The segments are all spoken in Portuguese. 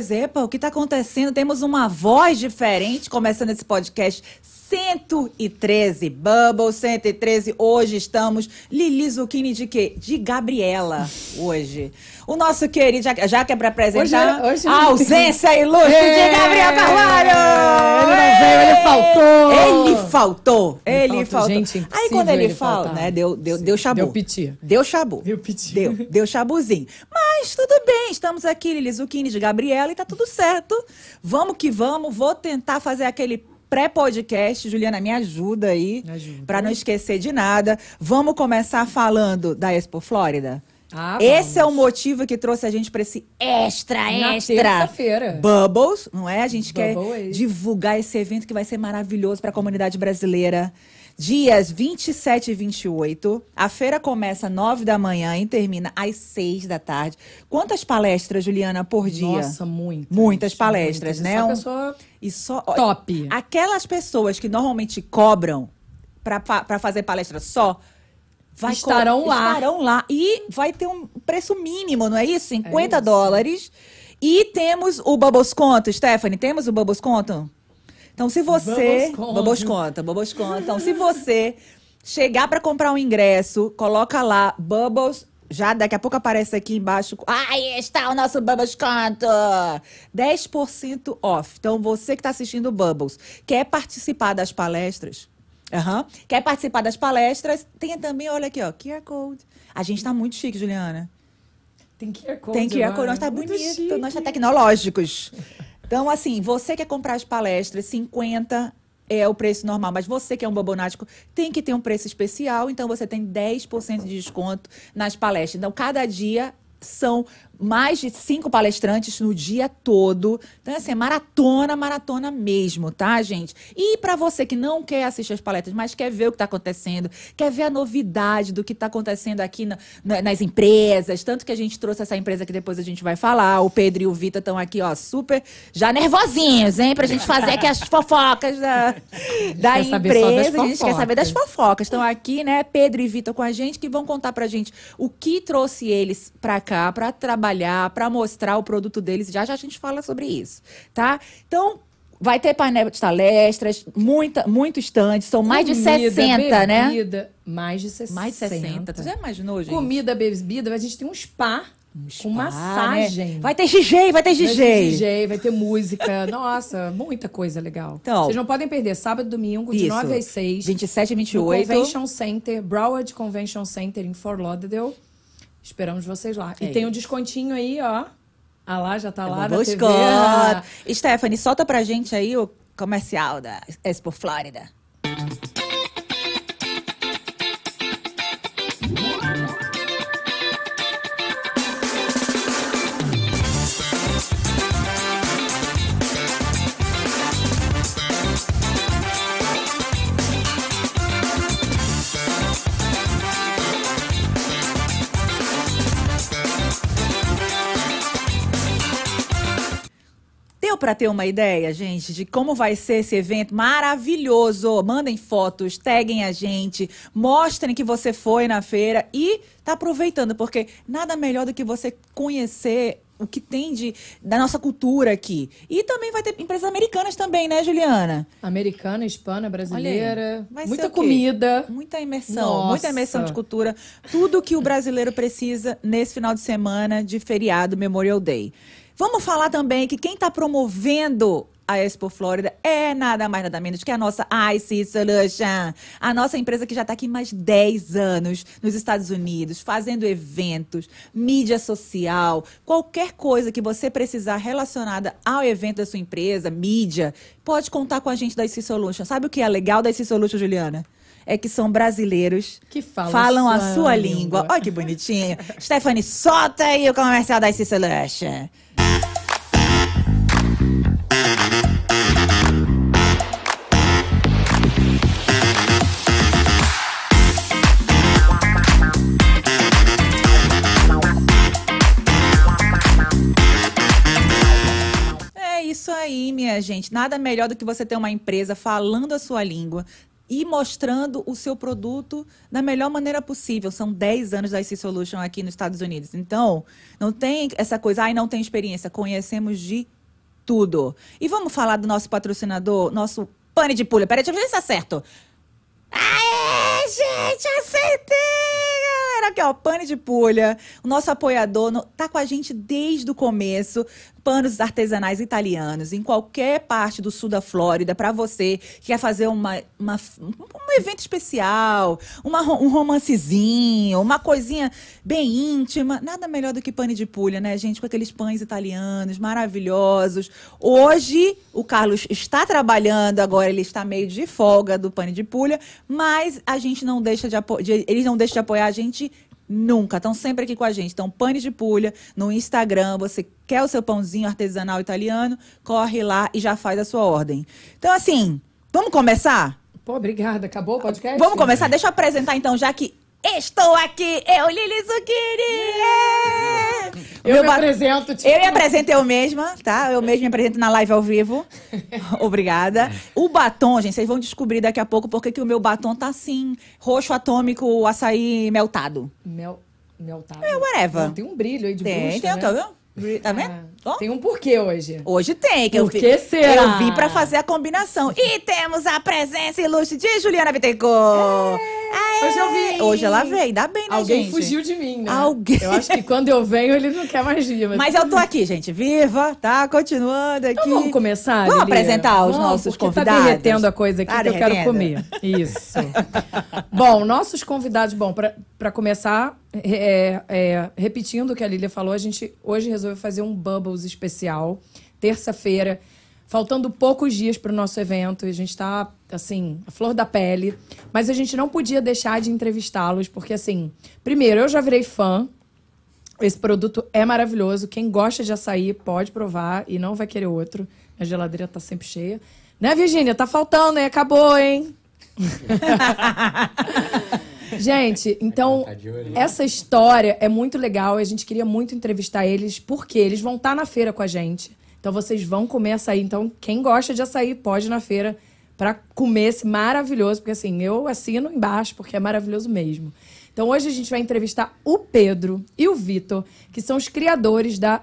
Bubos náticos! Epa, o que tá acontecendo? Temos uma voz diferente começando esse podcast 113, Bubble 113. Hoje estamos Lili Zucchini de quê? De Gabriela, hoje. O nosso querido, já, já que é pra apresentar, Hoje- hoje a não tem- ausência ilustre de Gabriel Carvalho! Ele não veio, ele faltou! Ele faltou! Ele, faltou. faltou. Gente, Aí quando ele, ele fala, faltar. né, deu, deu, deu chabu. Deu piti. Deu chabu. Deu piti. Deu, deu chabuzinho. Mas tudo bem, estamos aqui, Lili Zucchini de Gabriela, e tá tudo certo. Vamos que vamos, vou tentar fazer aquele pré-podcast. Juliana, me ajuda aí, pra não esquecer de nada. Vamos começar falando da Expo Flórida? Ah, Esse é o motivo que trouxe a gente pra esse extra, Na extra. terça-feira. Bubbles, não é? A gente quer Bubble Age. divulgar esse evento que vai ser maravilhoso para a comunidade brasileira. Dias 27 e 28. A feira começa às 9 da manhã e termina às 6 da tarde. Quantas palestras, Juliana, por dia? Nossa, muitas. Muitas palestras, Muitas. né? Só Um- pessoa E só top. Aquelas pessoas que normalmente cobram para fazer palestra só vai Estarão lá. Estarão lá e vai ter um preço mínimo, não é isso? 50 isso. dólares. E temos o Bubbles Conto, Stephanie, temos o Bubbles Conto? Então, se você. Bubbles Conta, Bubbles Conta. Então, se você chegar para comprar um ingresso, coloca lá Bubbles. Já daqui a pouco aparece aqui embaixo. Aí está o nosso Bubbles Conto! 10% off. Então, você que está assistindo o Bubbles, quer participar das palestras? Aham. Quer participar das palestras? Tem também, olha aqui, ó, QR Code. A gente tá muito chique, Juliana. Tem QR Code. Tem QR Code, nós tá Muito bonito, chique. nós tá tecnológicos. Então, assim, você quer comprar as palestras, 50 é o preço normal, mas você que é um bobonático tem que ter um preço especial, então você tem 10% de desconto nas palestras. Então, cada dia são mais de cinco palestrantes no dia todo. Então, assim, é maratona, maratona mesmo, tá, gente? E para você que não quer assistir as palestras, mas quer ver o que está acontecendo, quer ver a novidade do que está acontecendo aqui na- na- nas empresas, tanto que a gente trouxe essa empresa que depois a gente vai falar. O Pedro e o Vitor estão aqui, ó, super já nervosinhos, hein? Pra gente fazer aqui as fofocas da, da empresa. A gente quer saber das fofocas. fofocas. Estão aqui, né, Pedro e Vitor com a gente, que vão contar pra gente o que trouxe eles pra cá, pra trabalhar, pra mostrar o produto deles. Já já a gente fala sobre isso, tá? Então, vai ter painel de palestras, muita, muito stand, são mais de Comida, 60, né? bebida, Mais de 60. Mais de 60. Tu já imaginou, gente? Comida, bebida, a gente tem um spa. spa, com massagem. né? Vai ter DJ, vai ter Vai ter DJ. DJ, vai ter música. Nossa, muita coisa legal. Então- Vocês não podem perder. Sábado e domingo, de Isso. 9 às 6. 27 e No 28. Convention Center, Broward Convention Center em Fort Lauderdale. Esperamos vocês lá. É E tem um descontinho aí, ó. Ah lá, já tá lá na TV. Stephanie, solta pra gente aí o comercial da Expo Flórida. Pra ter uma ideia, gente, de como vai ser esse evento maravilhoso? Mandem fotos, taguem a gente, mostrem que você foi na feira e tá aproveitando, porque nada melhor do que você conhecer o que tem de, da nossa cultura aqui. E também vai ter empresas americanas também, né, Juliana? Americana, hispana, brasileira. Muita comida. Muita imersão, Nossa. muita imersão de cultura. Tudo que o brasileiro precisa nesse final de semana de feriado Memorial Day. Vamos falar também que quem está promovendo a Expo Flórida é nada mais nada menos que a nossa IC Solution, a nossa empresa que já está aqui mais 10 anos nos Estados Unidos, fazendo eventos, mídia social, qualquer coisa que você precisar relacionada ao evento da sua empresa, mídia, pode contar com a gente da IC Solution. Sabe o que é legal da IC Solution, Juliana? É que são brasileiros Que falam falam a sua sua língua. língua. Olha que bonitinho. Stephanie, solta aí o comercial da IC Solution. Minha gente. Nada melhor do que você ter uma empresa falando a sua língua, e mostrando o seu produto da melhor maneira possível. São 10 anos da IC Solution aqui nos Estados Unidos. Então, não tem essa coisa, ai, não tem experiência. Conhecemos de tudo. E vamos falar do nosso patrocinador, nosso pane de pulha. Peraí, deixa eu ver se tá certo. Aê, gente, acertei! Aqui ó, pane de pulha, o nosso apoiador, no, tá com a gente desde o começo, panos artesanais italianos, em qualquer parte do sul da Flórida, para você que quer fazer uma, uma, um evento especial, uma, um romancezinho, uma coisinha bem íntima, nada melhor do que pane de pulha, né, gente? Com aqueles pães italianos maravilhosos. Hoje, o Carlos está trabalhando, agora ele está meio de folga do pane de pulha, mas a gente não deixa de, de eles não deixam de apoiar a gente Nunca. Estão sempre aqui com a gente. Então, Pane de Pulha no Instagram. Você quer o seu pãozinho artesanal italiano? Corre lá e já faz a sua ordem. Então, assim, vamos começar? Pô, obrigada. Acabou o podcast? Vamos começar? Deixa eu apresentar então, já que Estou aqui, eu, Lili Zucchini! Eu Meu me apresento. Tipo... Eu me apresento eu mesma, tá? Eu mesma me apresento na live ao vivo. Obrigada. O batom, gente, vocês vão descobrir daqui a pouco porque que o meu batom tá assim, roxo atômico, açaí meltado. Mel... Meltado? É, whatever. Não, tem um brilho aí de tem, bruxa, tem, né? Tá vendo? Tá vendo? Ah, tem um porquê hoje. Hoje tem. Que Por eu que será? Eu vim pra fazer a combinação. E temos a presença ilustre de Juliana Bittencourt. É, hoje eu vim. Hoje ela veio. Ainda bem, né, Alguém gente? fugiu de mim, né? Alguém. Eu acho que quando eu venho, ele não quer mais ir. Mas... mas eu tô aqui, gente. Viva, tá? Continuando aqui. Então vamos começar, Vamos apresentar os vamos, nossos porque convidados. tá derretendo a coisa aqui Tá que eu quero comer. Isso. bom, nossos convidados... Bom, pra, pra começar, é, é, repetindo o que a Lília falou, a gente hoje resolveu fazer um Bubbles especial. Terça-feira. Faltando poucos dias para o nosso evento, e a gente está, assim, a flor da pele. Mas a gente não podia deixar de entrevistá-los, porque, assim, primeiro, eu já virei fã. Esse produto é maravilhoso. Quem gosta de açaí pode provar e não vai querer outro. A geladeira tá sempre cheia. Né, Virgínia? Tá faltando, hein? Acabou, hein? gente, então, essa história é muito legal. A gente queria muito entrevistar eles, porque eles vão estar na feira com a gente. Então, vocês vão comer açaí. Então, quem gosta de açaí pode ir na feira para comer esse maravilhoso. Porque, assim, eu assino embaixo, porque é maravilhoso mesmo. Então, hoje a gente vai entrevistar o Pedro e o Vitor, que são os criadores da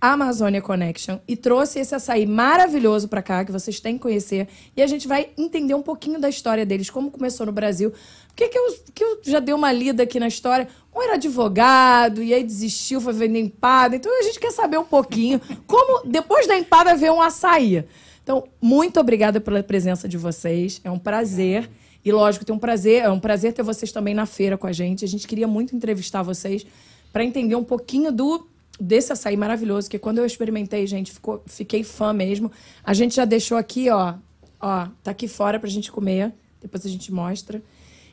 Amazônia Connection e trouxe esse açaí maravilhoso para cá, que vocês têm que conhecer. E a gente vai entender um pouquinho da história deles, como começou no Brasil. Porque que eu, que eu já dei uma lida aqui na história. Um era advogado, e aí desistiu, foi vender empada. Então a gente quer saber um pouquinho como, depois da empada, veio um açaí. Então, muito obrigada pela presença de vocês. É um prazer. E lógico, tem um prazer, é um prazer ter vocês também na feira com a gente. A gente queria muito entrevistar vocês para entender um pouquinho do desse açaí maravilhoso, que quando eu experimentei, gente, ficou, fiquei fã mesmo. A gente já deixou aqui, ó, ó, tá aqui fora pra gente comer. Depois a gente mostra.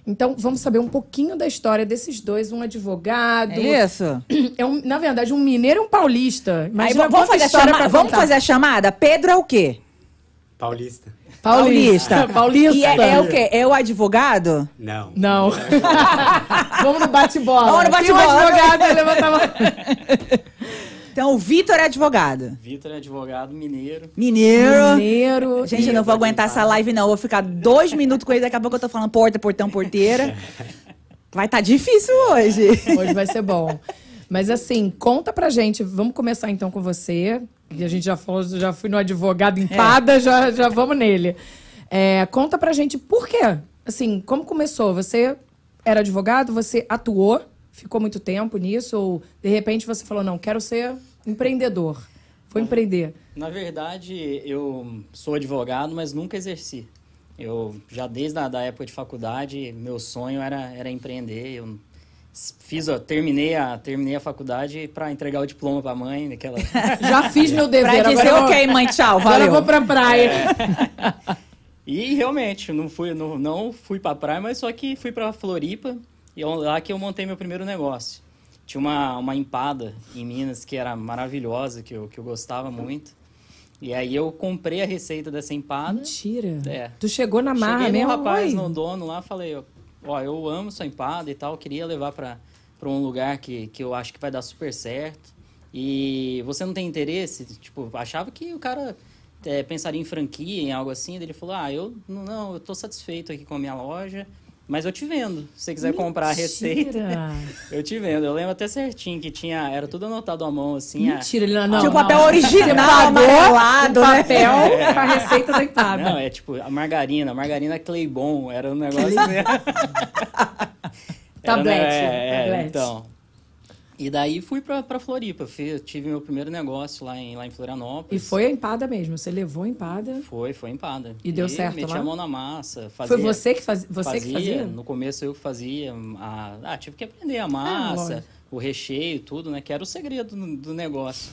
Então, vamos saber um pouquinho da história desses dois, um advogado. É isso. É um, na verdade, um mineiro e um paulista. Aí, Imagina vamos, fazer a história chama... pra vamos fazer a chamada? Pedro é o quê? Paulista. Paulista. Paulista. E é, é o quê? É o advogado? Não. Não. Vamos no bate-bola. Vamos no Tem um bate-bola. advogado, levanta a mão. Então, o Vitor é advogado. Vitor é advogado mineiro. Mineiro. Mineiro. Gente, eu não vou aguentar essa live, não. Eu vou ficar dois minutos com ele, daqui a pouco eu tô falando porta, portão, porteira. Vai estar difícil hoje. Hoje vai ser bom. Mas assim, conta pra gente. Vamos começar então com você. Que a gente já falou, já fui no advogado empada, já, já vamos nele. É, conta pra gente por quê. Assim, como começou? Você era advogado, você atuou, ficou muito tempo nisso, ou de repente você falou, não, quero ser empreendedor. Vou empreender. Na verdade, eu sou advogado, mas nunca exerci. Eu já desde a da época de faculdade, meu sonho era, era empreender. Eu fiz, ó, terminei a terminei a faculdade para entregar o diploma para a mãe, daquela Já fiz meu dever. Pra dizer, agora eu ok, mãe, tchau, Agora eu valeu. vou pra praia. E realmente, não fui, não, não fui pra praia, mas só que fui pra Floripa e é lá que eu montei meu primeiro negócio. Tinha uma, uma empada em Minas que era maravilhosa, que eu, que eu gostava muito. E aí eu comprei a receita dessa empada. Mentira. É. Tu chegou na marra Cheguei mesmo? no rapaz, Oi. no dono lá, falei, ó, ó, eu amo sua empada e tal, queria levar pra um lugar que, que eu acho que vai dar super certo. E você não tem interesse? Tipo, achava que o cara é, pensaria em franquia, em algo assim? Ele falou, ah, eu não, eu tô satisfeito aqui com a minha loja. Mas eu te vendo. Se você quiser Mentira. comprar a receita, eu te vendo. Eu lembro até certinho que tinha, era tudo anotado à mão, assim. Mentira, ele não, Tinha o papel não. original, amarelado, né? papel é. com a receita da empada. Não, é tipo a margarina, a margarina Claybon, era um negócio... Tablete. É, é, então, e daí fui pra, pra Floripa. Fui, tive meu primeiro negócio lá em, lá em Florianópolis. E foi a empada mesmo? Você levou a empada? Foi, foi a empada. E deu certo meti lá? a mão na massa. Fazia, foi você que, faz, você fazia, que fazia? No começo eu fazia. A, ah, tive que aprender a massa, ah, o recheio, tudo, né? Que era o segredo do, do negócio.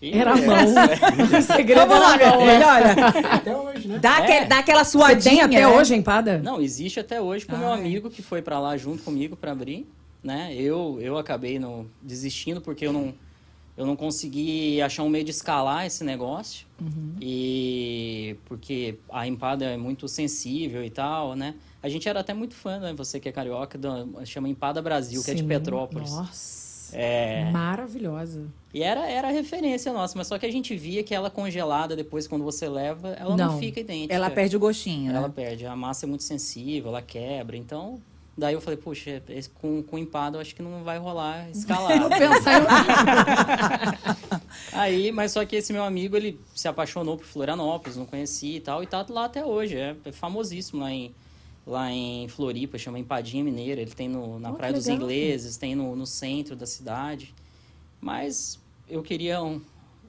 E era a mão. É. o segredo Vamos lá, mão, olha. Até hoje, né? Dá, é. aquele, dá aquela suadinha. Você tem até né? hoje a empada? Não, existe até hoje com o meu amigo que foi para lá junto comigo para abrir né? Eu, eu acabei no, desistindo porque eu não, eu não consegui achar um meio de escalar esse negócio. Uhum. E porque a empada é muito sensível e tal, né? A gente era até muito fã, né? Você que é carioca, do, chama Empada Brasil, Sim. que é de Petrópolis. Nossa! É... Maravilhosa. E era, era a referência nossa, mas só que a gente via que ela congelada depois, quando você leva, ela não, não fica idêntica. Ela perde o gostinho, Ela né? perde. A massa é muito sensível, ela quebra. Então, Daí eu falei, puxa, esse, com, com empada eu acho que não vai rolar escalar. Vou pensar em... Aí, mas só que esse meu amigo, ele se apaixonou por Florianópolis, não conhecia e tal, e tá lá até hoje. É, é famosíssimo lá em, lá em Floripa, chama Empadinha Mineira. Ele tem no, na oh, Praia dos Ingleses, tem no, no centro da cidade. Mas eu queria um,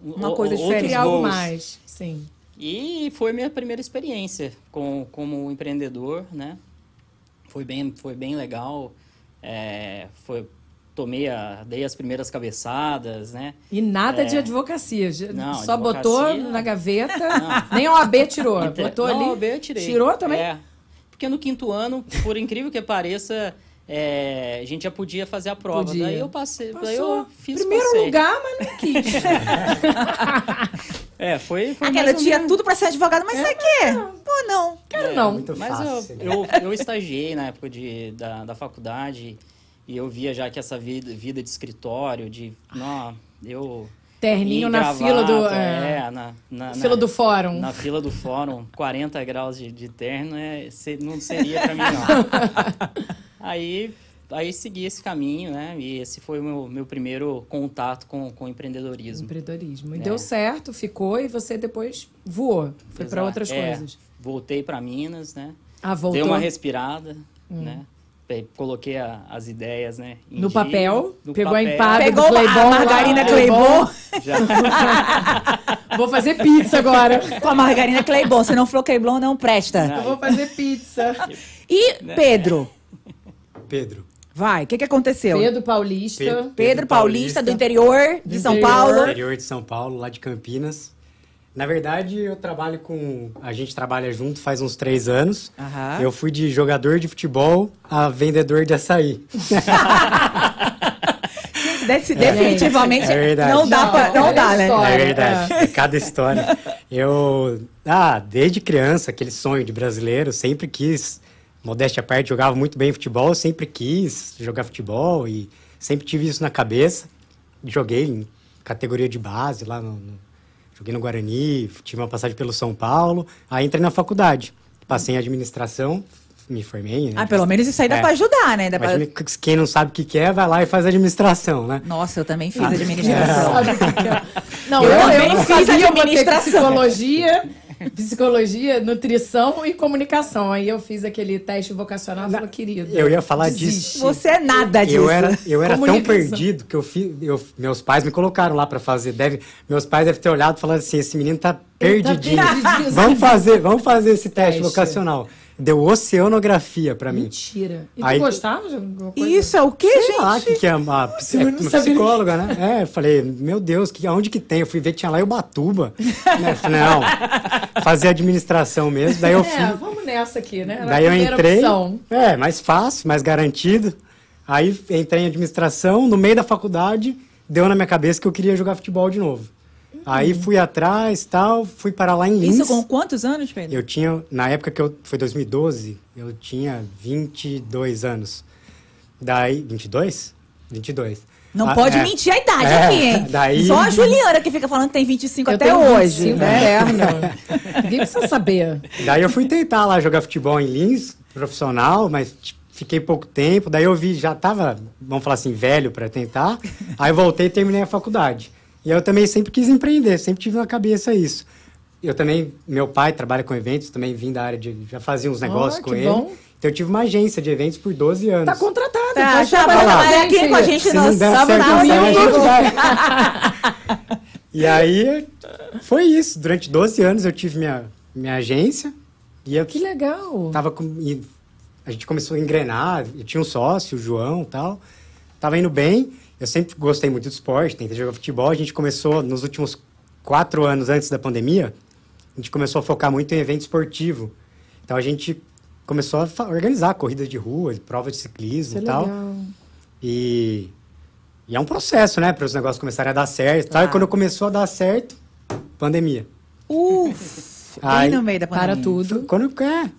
uma o, coisa diferente, algo mais, sim. E foi minha primeira experiência com, como empreendedor, né? Foi bem, foi bem legal. É, foi, tomei a, dei as primeiras cabeçadas, né? E nada é, de advocacia. Não, Só advocacia, botou na gaveta, não. nem o AB tirou. Entre, botou não, ali. OAB eu tirei. Tirou também? É. Porque no quinto ano, por incrível que pareça, é, a gente já podia fazer a prova. Podia. Daí eu passei, Passou. daí eu fiz Primeiro passei. lugar, mas não quis. é, foi. foi Aquela tinha menos... tudo para ser advogado, mas é, quê? Pô, não. Quero é, não. mas fácil, eu, eu, eu, estagiei na época de, da, da faculdade e eu via já que essa vida, vida de escritório, de. Não, eu. Terninho na gravata, fila do. É, é na, na, fila na, do fórum. Na fila do fórum, 40 graus de, de terno, é, não seria para mim, não. Aí aí segui esse caminho, né? E esse foi o meu, meu primeiro contato com, com empreendedorismo. Empreendedorismo. E é. deu certo, ficou e você depois voou, foi para outras é, coisas. Voltei para Minas, né? Ah, voltou. Dei uma respirada, hum. né? Coloquei a, as ideias, né? no dia, papel, no pegou papel. a empada pegou do Claybon, a margarina lá, Claybon. vou fazer pizza agora. Com a margarina Claybon. Se não for Claybon, não presta. Não, Eu vou fazer pizza. E né? Pedro? Pedro. Vai, o que, que aconteceu? Pedro Paulista. Pedro, Pedro, Pedro Paulista, Paulista, do interior de São interior. Paulo. Interior de São Paulo, lá de Campinas. Na verdade, eu trabalho com. A gente trabalha junto faz uns três anos. Uhum. Eu fui de jogador de futebol a vendedor de açaí. É, definitivamente é não dá pra, não, dá, né? É verdade, é cada história. Eu, ah, desde criança, aquele sonho de brasileiro, sempre quis modéstia à parte, jogava muito bem futebol, sempre quis jogar futebol e sempre tive isso na cabeça. Joguei em categoria de base lá no, no joguei no Guarani, tive uma passagem pelo São Paulo, aí entrei na faculdade. Passei em administração, me formei. Né? Ah, pelo menos isso aí dá é. pra ajudar, né? Dá pra... Quem não sabe o que, é, vai lá e faz administração, né? Nossa, eu também fiz ah. administração. É. Não, eu, eu, eu não fiz administração. psicologia psicologia, nutrição e comunicação. Aí eu fiz aquele teste vocacional e falei, querido. Eu ia falar desiste. disso. Você é nada disso. Eu era, eu era tão perdido que eu fiz. Eu, meus pais me colocaram lá para fazer. Deve, meus pais devem ter olhado e falado assim: esse menino tá, perdidinho. Tá perdidinho. vamos fazer, vamos fazer esse teste, teste. vocacional deu oceanografia pra mim. Mentira. E Aí, tu gostava de alguma coisa? Isso é o quê, Sei gente? lá, que, que é uma, é uma psicóloga, né? É, eu falei, meu Deus, que, aonde que tem? Eu fui ver, tinha lá em Ubatuba. né? Falei, não, fazer administração mesmo. Daí eu fui... É, vamos nessa aqui, né? Daí eu entrei, opção. é, mais fácil, mais garantido. Aí entrei em administração, no meio da faculdade, deu na minha cabeça que eu queria jogar futebol de novo. Aí uhum. fui atrás, tal, fui parar lá em Lins. Isso com quantos anos, Pedro? Eu tinha, na época que eu, foi 2012, eu tinha 22 anos. Daí, 22? 22. Não Ah, pode é. mentir a idade É, aqui, hein? daí- Só a Juliana que fica falando que tem 25 Eu até tenho hoje. 25 né? eterno. Ninguém precisa saber. Daí eu fui tentar lá jogar futebol em Lins, profissional, mas tipo, fiquei pouco tempo. Daí eu vi, já tava, vamos falar assim, velho para tentar. Aí eu voltei e terminei a faculdade. E eu também sempre quis empreender, sempre tive na cabeça isso. Eu também, meu pai trabalha com eventos, também vim da área de, já fazia uns negócios Ah, com que ele. bom. Então eu tive uma agência de eventos por 12 anos. Tá contratado. Tá, pode já vai trabalhar trabalhar com a aqui com a gente Se no não der sábado certo, na assim, a gente vai. E aí, foi isso. Durante 12 anos eu tive minha, minha agência. E eu Que legal. tava com, e a gente começou a engrenar. Eu tinha um sócio, o João e tal. Tava indo bem. Eu sempre gostei muito do esporte, tentei jogar futebol. A gente começou, nos últimos quatro anos antes da pandemia, a gente começou a focar muito em evento esportivo. Então a gente começou a organizar corridas de rua, prova de ciclismo Isso é e tal. legal. E, e é um processo, né? Para os negócios começarem a dar certo. e tal. E Ah. quando começou a dar certo, pandemia. Uf, Aí- bem no meio da pandemia. Para tudo. Quando é,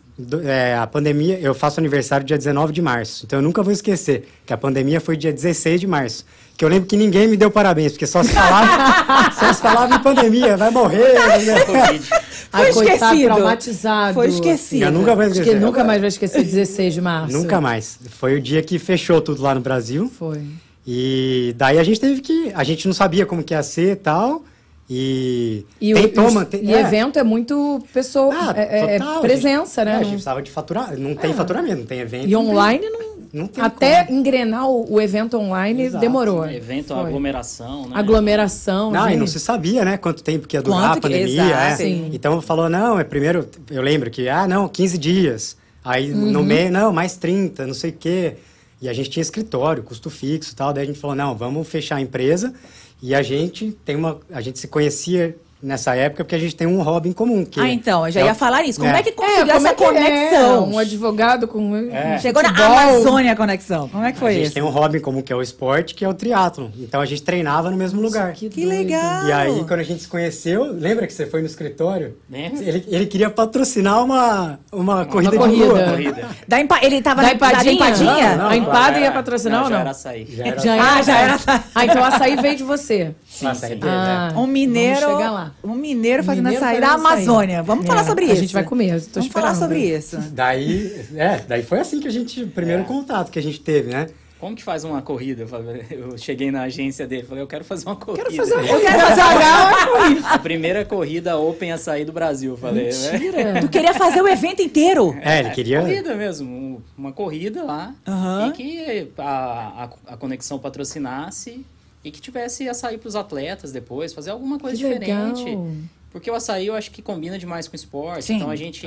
é, a pandemia, eu faço aniversário dia 19 de março. Então eu nunca vou esquecer que a pandemia foi dia 16 de março. Que eu lembro que ninguém me deu parabéns, porque só se falava, só se falava em pandemia, vai morrer. né? Covid. Ai, Foi esquecido. traumatizado. Foi esquecido. Eu nunca vou esquecer. nunca mais vai esquecer 16 de março. Nunca mais. Foi o dia que fechou tudo lá no Brasil. Foi. E daí a gente teve que. A gente não sabia como que ia ser e tal. E, E, o, tentou os- manter. e é. evento é muito pessoa, Ah, é, é total, presença, É, né? a gente precisava de faturar. Não tem faturamento, não tem evento. E não tem- online, não, Não tem até como. engrenar o, o evento online Exato. demorou. Evento, Foi. aglomeração, né? Aglomeração, Não, e gente. não se sabia, né, quanto tempo que ia durar Quanto a que- pandemia. exato, é. Então falou, não, é primeiro, eu lembro que, ah, não, 15 dias. Aí no meio, não, mais 30, não sei o quê. E a gente tinha escritório, custo fixo e tal. Daí a gente falou, não, vamos fechar a empresa. E a gente tem uma. A gente se conhecia nessa época porque a gente tem um hobby em comum. Que Ah, então, eu já é o- ia falar isso. Como é, é. que conseguiu como essa é que conexão? É? Um advogado com É. Chegou na. Amazônia a conexão. Como é que A foi gente isso? tem um hobby em comum que é o esporte, que é o triatlon. Então a gente treinava no mesmo lugar. Que, Que legal. E aí, quando a gente se conheceu, lembra que você foi no escritório? Lembro. Ele, ele queria patrocinar uma, uma, corrida de corrida. rua. Corrida. Da empa... Ele tava Da na da empadinha? empadinha? Não, não. a empada Já ia era- patrocinar ou já não? era açaí. Já era Já Ah, já era. Ah, então o açaí veio de você. Sim, Nossa, sim. é Ah, Um mineiro. Vamos chegar lá. Um mineiro fazendo Mineiro açaí da açaí. Amazônia. Vamos É, falar sobre a isso. gente vai comer, tô Vamos falar esperando. sobre isso. Daí, é, daí foi assim que a gente, o primeiro contato que a gente teve, né? Como que faz uma corrida? Eu cheguei na agência dele, falei, eu quero fazer uma corrida. Quero fazer uma Eu quero fazer uma A primeira corrida Open Açaí do Brasil, eu falei. né? Mentira. Tu queria fazer o evento inteiro. É, ele queria. Corrida mesmo, um- uma corrida lá. Aham. E que a, a, a conexão patrocinasse e que tivesse açaí para os atletas depois, fazer alguma coisa Que diferente. legal. Porque o açaí eu acho que combina demais com o esporte. Sim. Então a gente,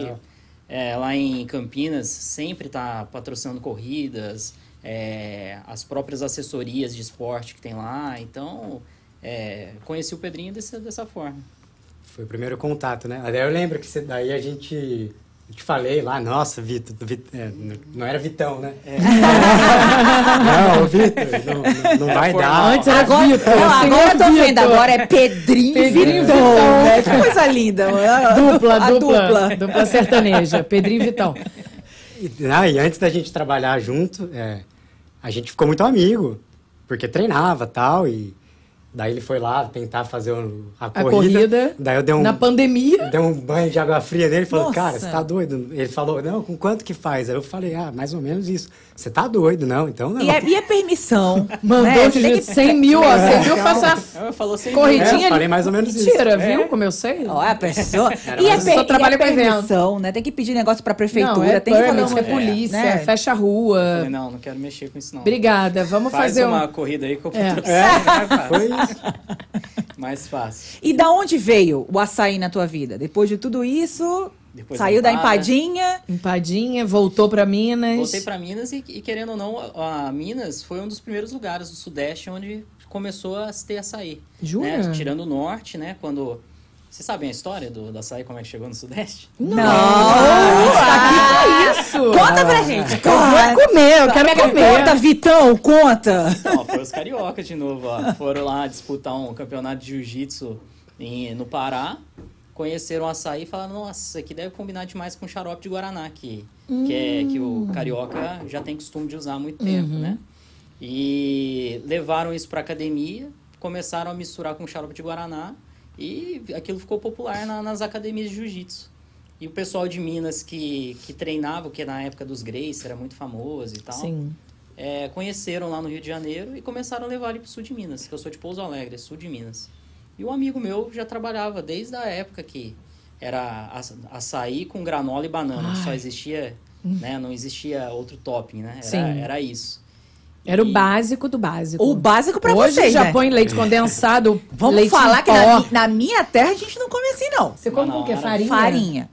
é, lá em Campinas, sempre está patrocinando corridas, é, as próprias assessorias de esporte que tem lá. Então, é, conheci o Pedrinho dessa, dessa forma. Foi o primeiro contato, né? Daí eu lembro que você- daí a gente. Eu te falei lá, nossa, Vitor, Vit- é, não era Vitão, né? não, Vitor, não, não, não vai dar. Antes era Agora, Vitor. não, agora eu tô Vitor. vendo, agora é Pedrinho, Pedrinho Vitão. Vitão. né? Que coisa linda. mano. Dupla, A dupla, dupla. sertaneja. Pedrinho e Vitão. E, ah, e antes da gente trabalhar junto, é, a gente ficou muito amigo, porque treinava tal, e daí ele foi lá tentar fazer a, A corrida, corrida. Daí eu dei um, Na pandemia. dei um banho de água fria nele e falou, Nossa. cara, você tá doido? Ele falou, não, com quanto que faz? Aí eu falei, ah, mais ou menos isso. Você tá doido, não? Então não. E é, e é permissão. Mandou né? de Você tem que- 100 mil, ó. 100 mil, faça Ela falou assim, corridinha. É, falei mais ou menos isso. Mentira, É. viu como eu sei? Ó, a pessoa. Era E é, mais- per- Só e trabalha é com evento. permissão, né? Tem que pedir negócio pra prefeitura, não, é tem que permit, uma é polícia, né? fecha a rua. Falei, não, não quero mexer com isso não. Obrigada, vamos Faz fazer uma um... corrida aí que eu É. patrocínio, mais fácil. Mais fácil. E da onde veio o açaí na tua vida? Depois de tudo isso, Depois saiu da empadinha. Empadinha, voltou pra Minas. Voltei para Minas e, e, querendo ou não, a, a Minas foi um dos primeiros lugares do Sudeste onde começou a se ter açaí. Jura? Né? Tirando o Norte, né? Quando... Vocês sabem a história do, do açaí, como é que chegou no Sudeste? Não! Ah, isso! Conta pra gente, Eu vou comer, eu quero comer. Conta, Vitão, conta! Não, foi os cariocas de novo, ó. Foram lá disputar um campeonato de jiu-jitsu no Pará. Conheceram o açaí e falaram, nossa, isso aqui deve combinar demais com xarope de Guaraná, que, que, é, que o carioca já tem costume de usar há muito tempo, né? E levaram isso para academia, começaram a misturar com xarope de guaraná e aquilo ficou popular na, nas academias de jiu-jitsu. E o pessoal de Minas que, que treinava, que na época dos Grace era muito famoso e tal, Sim. é, conheceram lá no Rio de Janeiro e começaram a levar ele pro sul de Minas, que eu sou de Pouso Alegre, sul de Minas. E um amigo meu já trabalhava desde a época que era aç- açaí com granola e banana. Só existia, né? Não existia outro topping, né? Era, Sim. era isso. Era o básico do básico. O básico pra Hoje vocês, já né? põe leite condensado, Vamos leite falar que na, mi- na minha terra a gente não come assim, não. Você come Não, com o quê? Farinha? Farinha.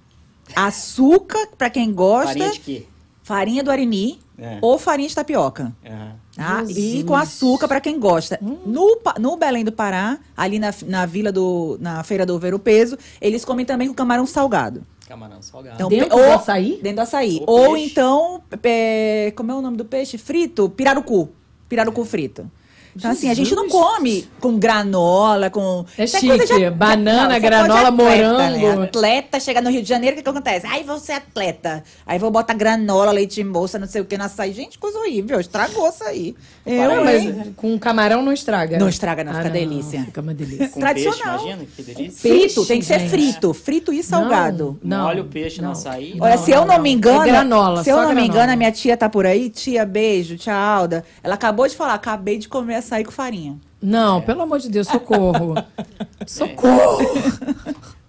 Açúcar, pra quem gosta. Farinha de quê? farinha do arini É. ou farinha de tapioca. Aham. Tá? E Jesus. com açúcar pra quem gosta. No, Pa- no Belém do Pará, ali na, na vila do. na feira do Ver o Peso, eles comem também com camarão salgado. Camarão salgado. Então, Dentro pe- do ou- açaí? Dentro do açaí. Ou peixe. então, é, como é o nome do peixe? Frito? Pirarucu. Pirarucu frito. Então, assim, a gente não come com granola, com. É Isso coisa chique. Banana, isso é de granola, atleta, morango. Né? Atleta chega no Rio de Janeiro, o que, que acontece? Aí vou ser atleta. Aí vou botar granola, leite em moça, não sei o que, no açaí. Gente, coisa horrível. Estragou isso aí. Eu, Não, mas com camarão não estraga. Não estraga, não, Ah, fica delícia. Fica uma delícia. Com tradicional. peixe, imagina, que delícia. Frito, tem que ser gente. frito. Frito e salgado. Não, Molha o peixe não. no açaí. Olha, Não, se eu não, não, não. me engano. É granola, se eu não me granola. engano, a minha tia tá por aí. Tia, beijo, tia Alda. Ela acabou de falar, acabei de comer açaí com farinha. Não, pelo amor de Deus, socorro. socorro.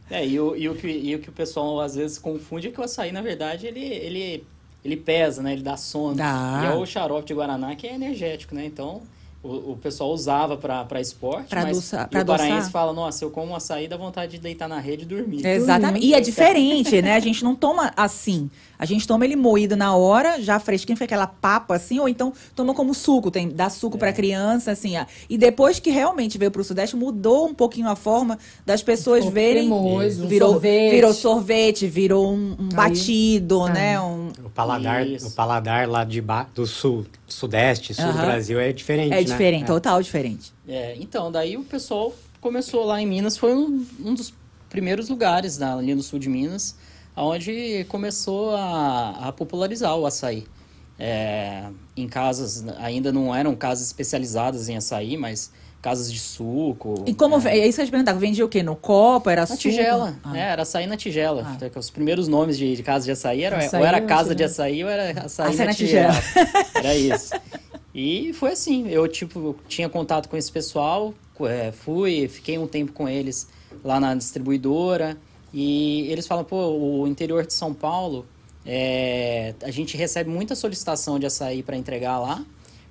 É, e o, e, o que, e o que o pessoal às vezes confunde é que o açaí, na verdade, ele, ele, ele pesa, né? Ele dá sono. Dá. E é o xarope de Guaraná que é energético, né? Então, o, o pessoal usava pra, pra esporte, Pra mas adoçar- e pra o paraense fala, nossa, eu como açaí, dá vontade de deitar na rede e dormir. Exatamente. E é diferente, né? A gente não toma assim. A gente toma ele moído na hora, já fresquinho, foi aquela papa assim, ou então toma como suco, tem dá suco É. pra criança assim. ah. E depois que realmente veio pro sudeste, mudou um pouquinho a forma das pessoas Ficou verem. cremoso, um virou sorvete. virou sorvete, virou um, um Aí. batido, Ah. né? Um, O paladar, Isso. o paladar lá de ba- do sul, sudeste, sul do. Brasil é diferente, é né? diferente, É. total diferente. É, então, daí o pessoal começou lá em Minas, foi um, um dos primeiros lugares na, ali no sul de Minas, onde começou a, a popularizar o açaí. É, em casas, ainda não eram casas especializadas em açaí, mas casas de suco. E como é, é isso que eu te perguntar, vendia o quê? No copo, era Na suco? tigela, Ah. né? Era açaí na tigela. Ah. Então, Os primeiros nomes de, de casa de açaí era, Açaí ou era casa de tigela. açaí ou era açaí, Açaí na, na tigela. era isso. E foi assim, eu tipo tinha contato com esse pessoal, é, fui, fiquei um tempo com eles lá na distribuidora e eles falam, pô, o interior de São Paulo, é, a gente recebe muita solicitação de açaí para entregar lá,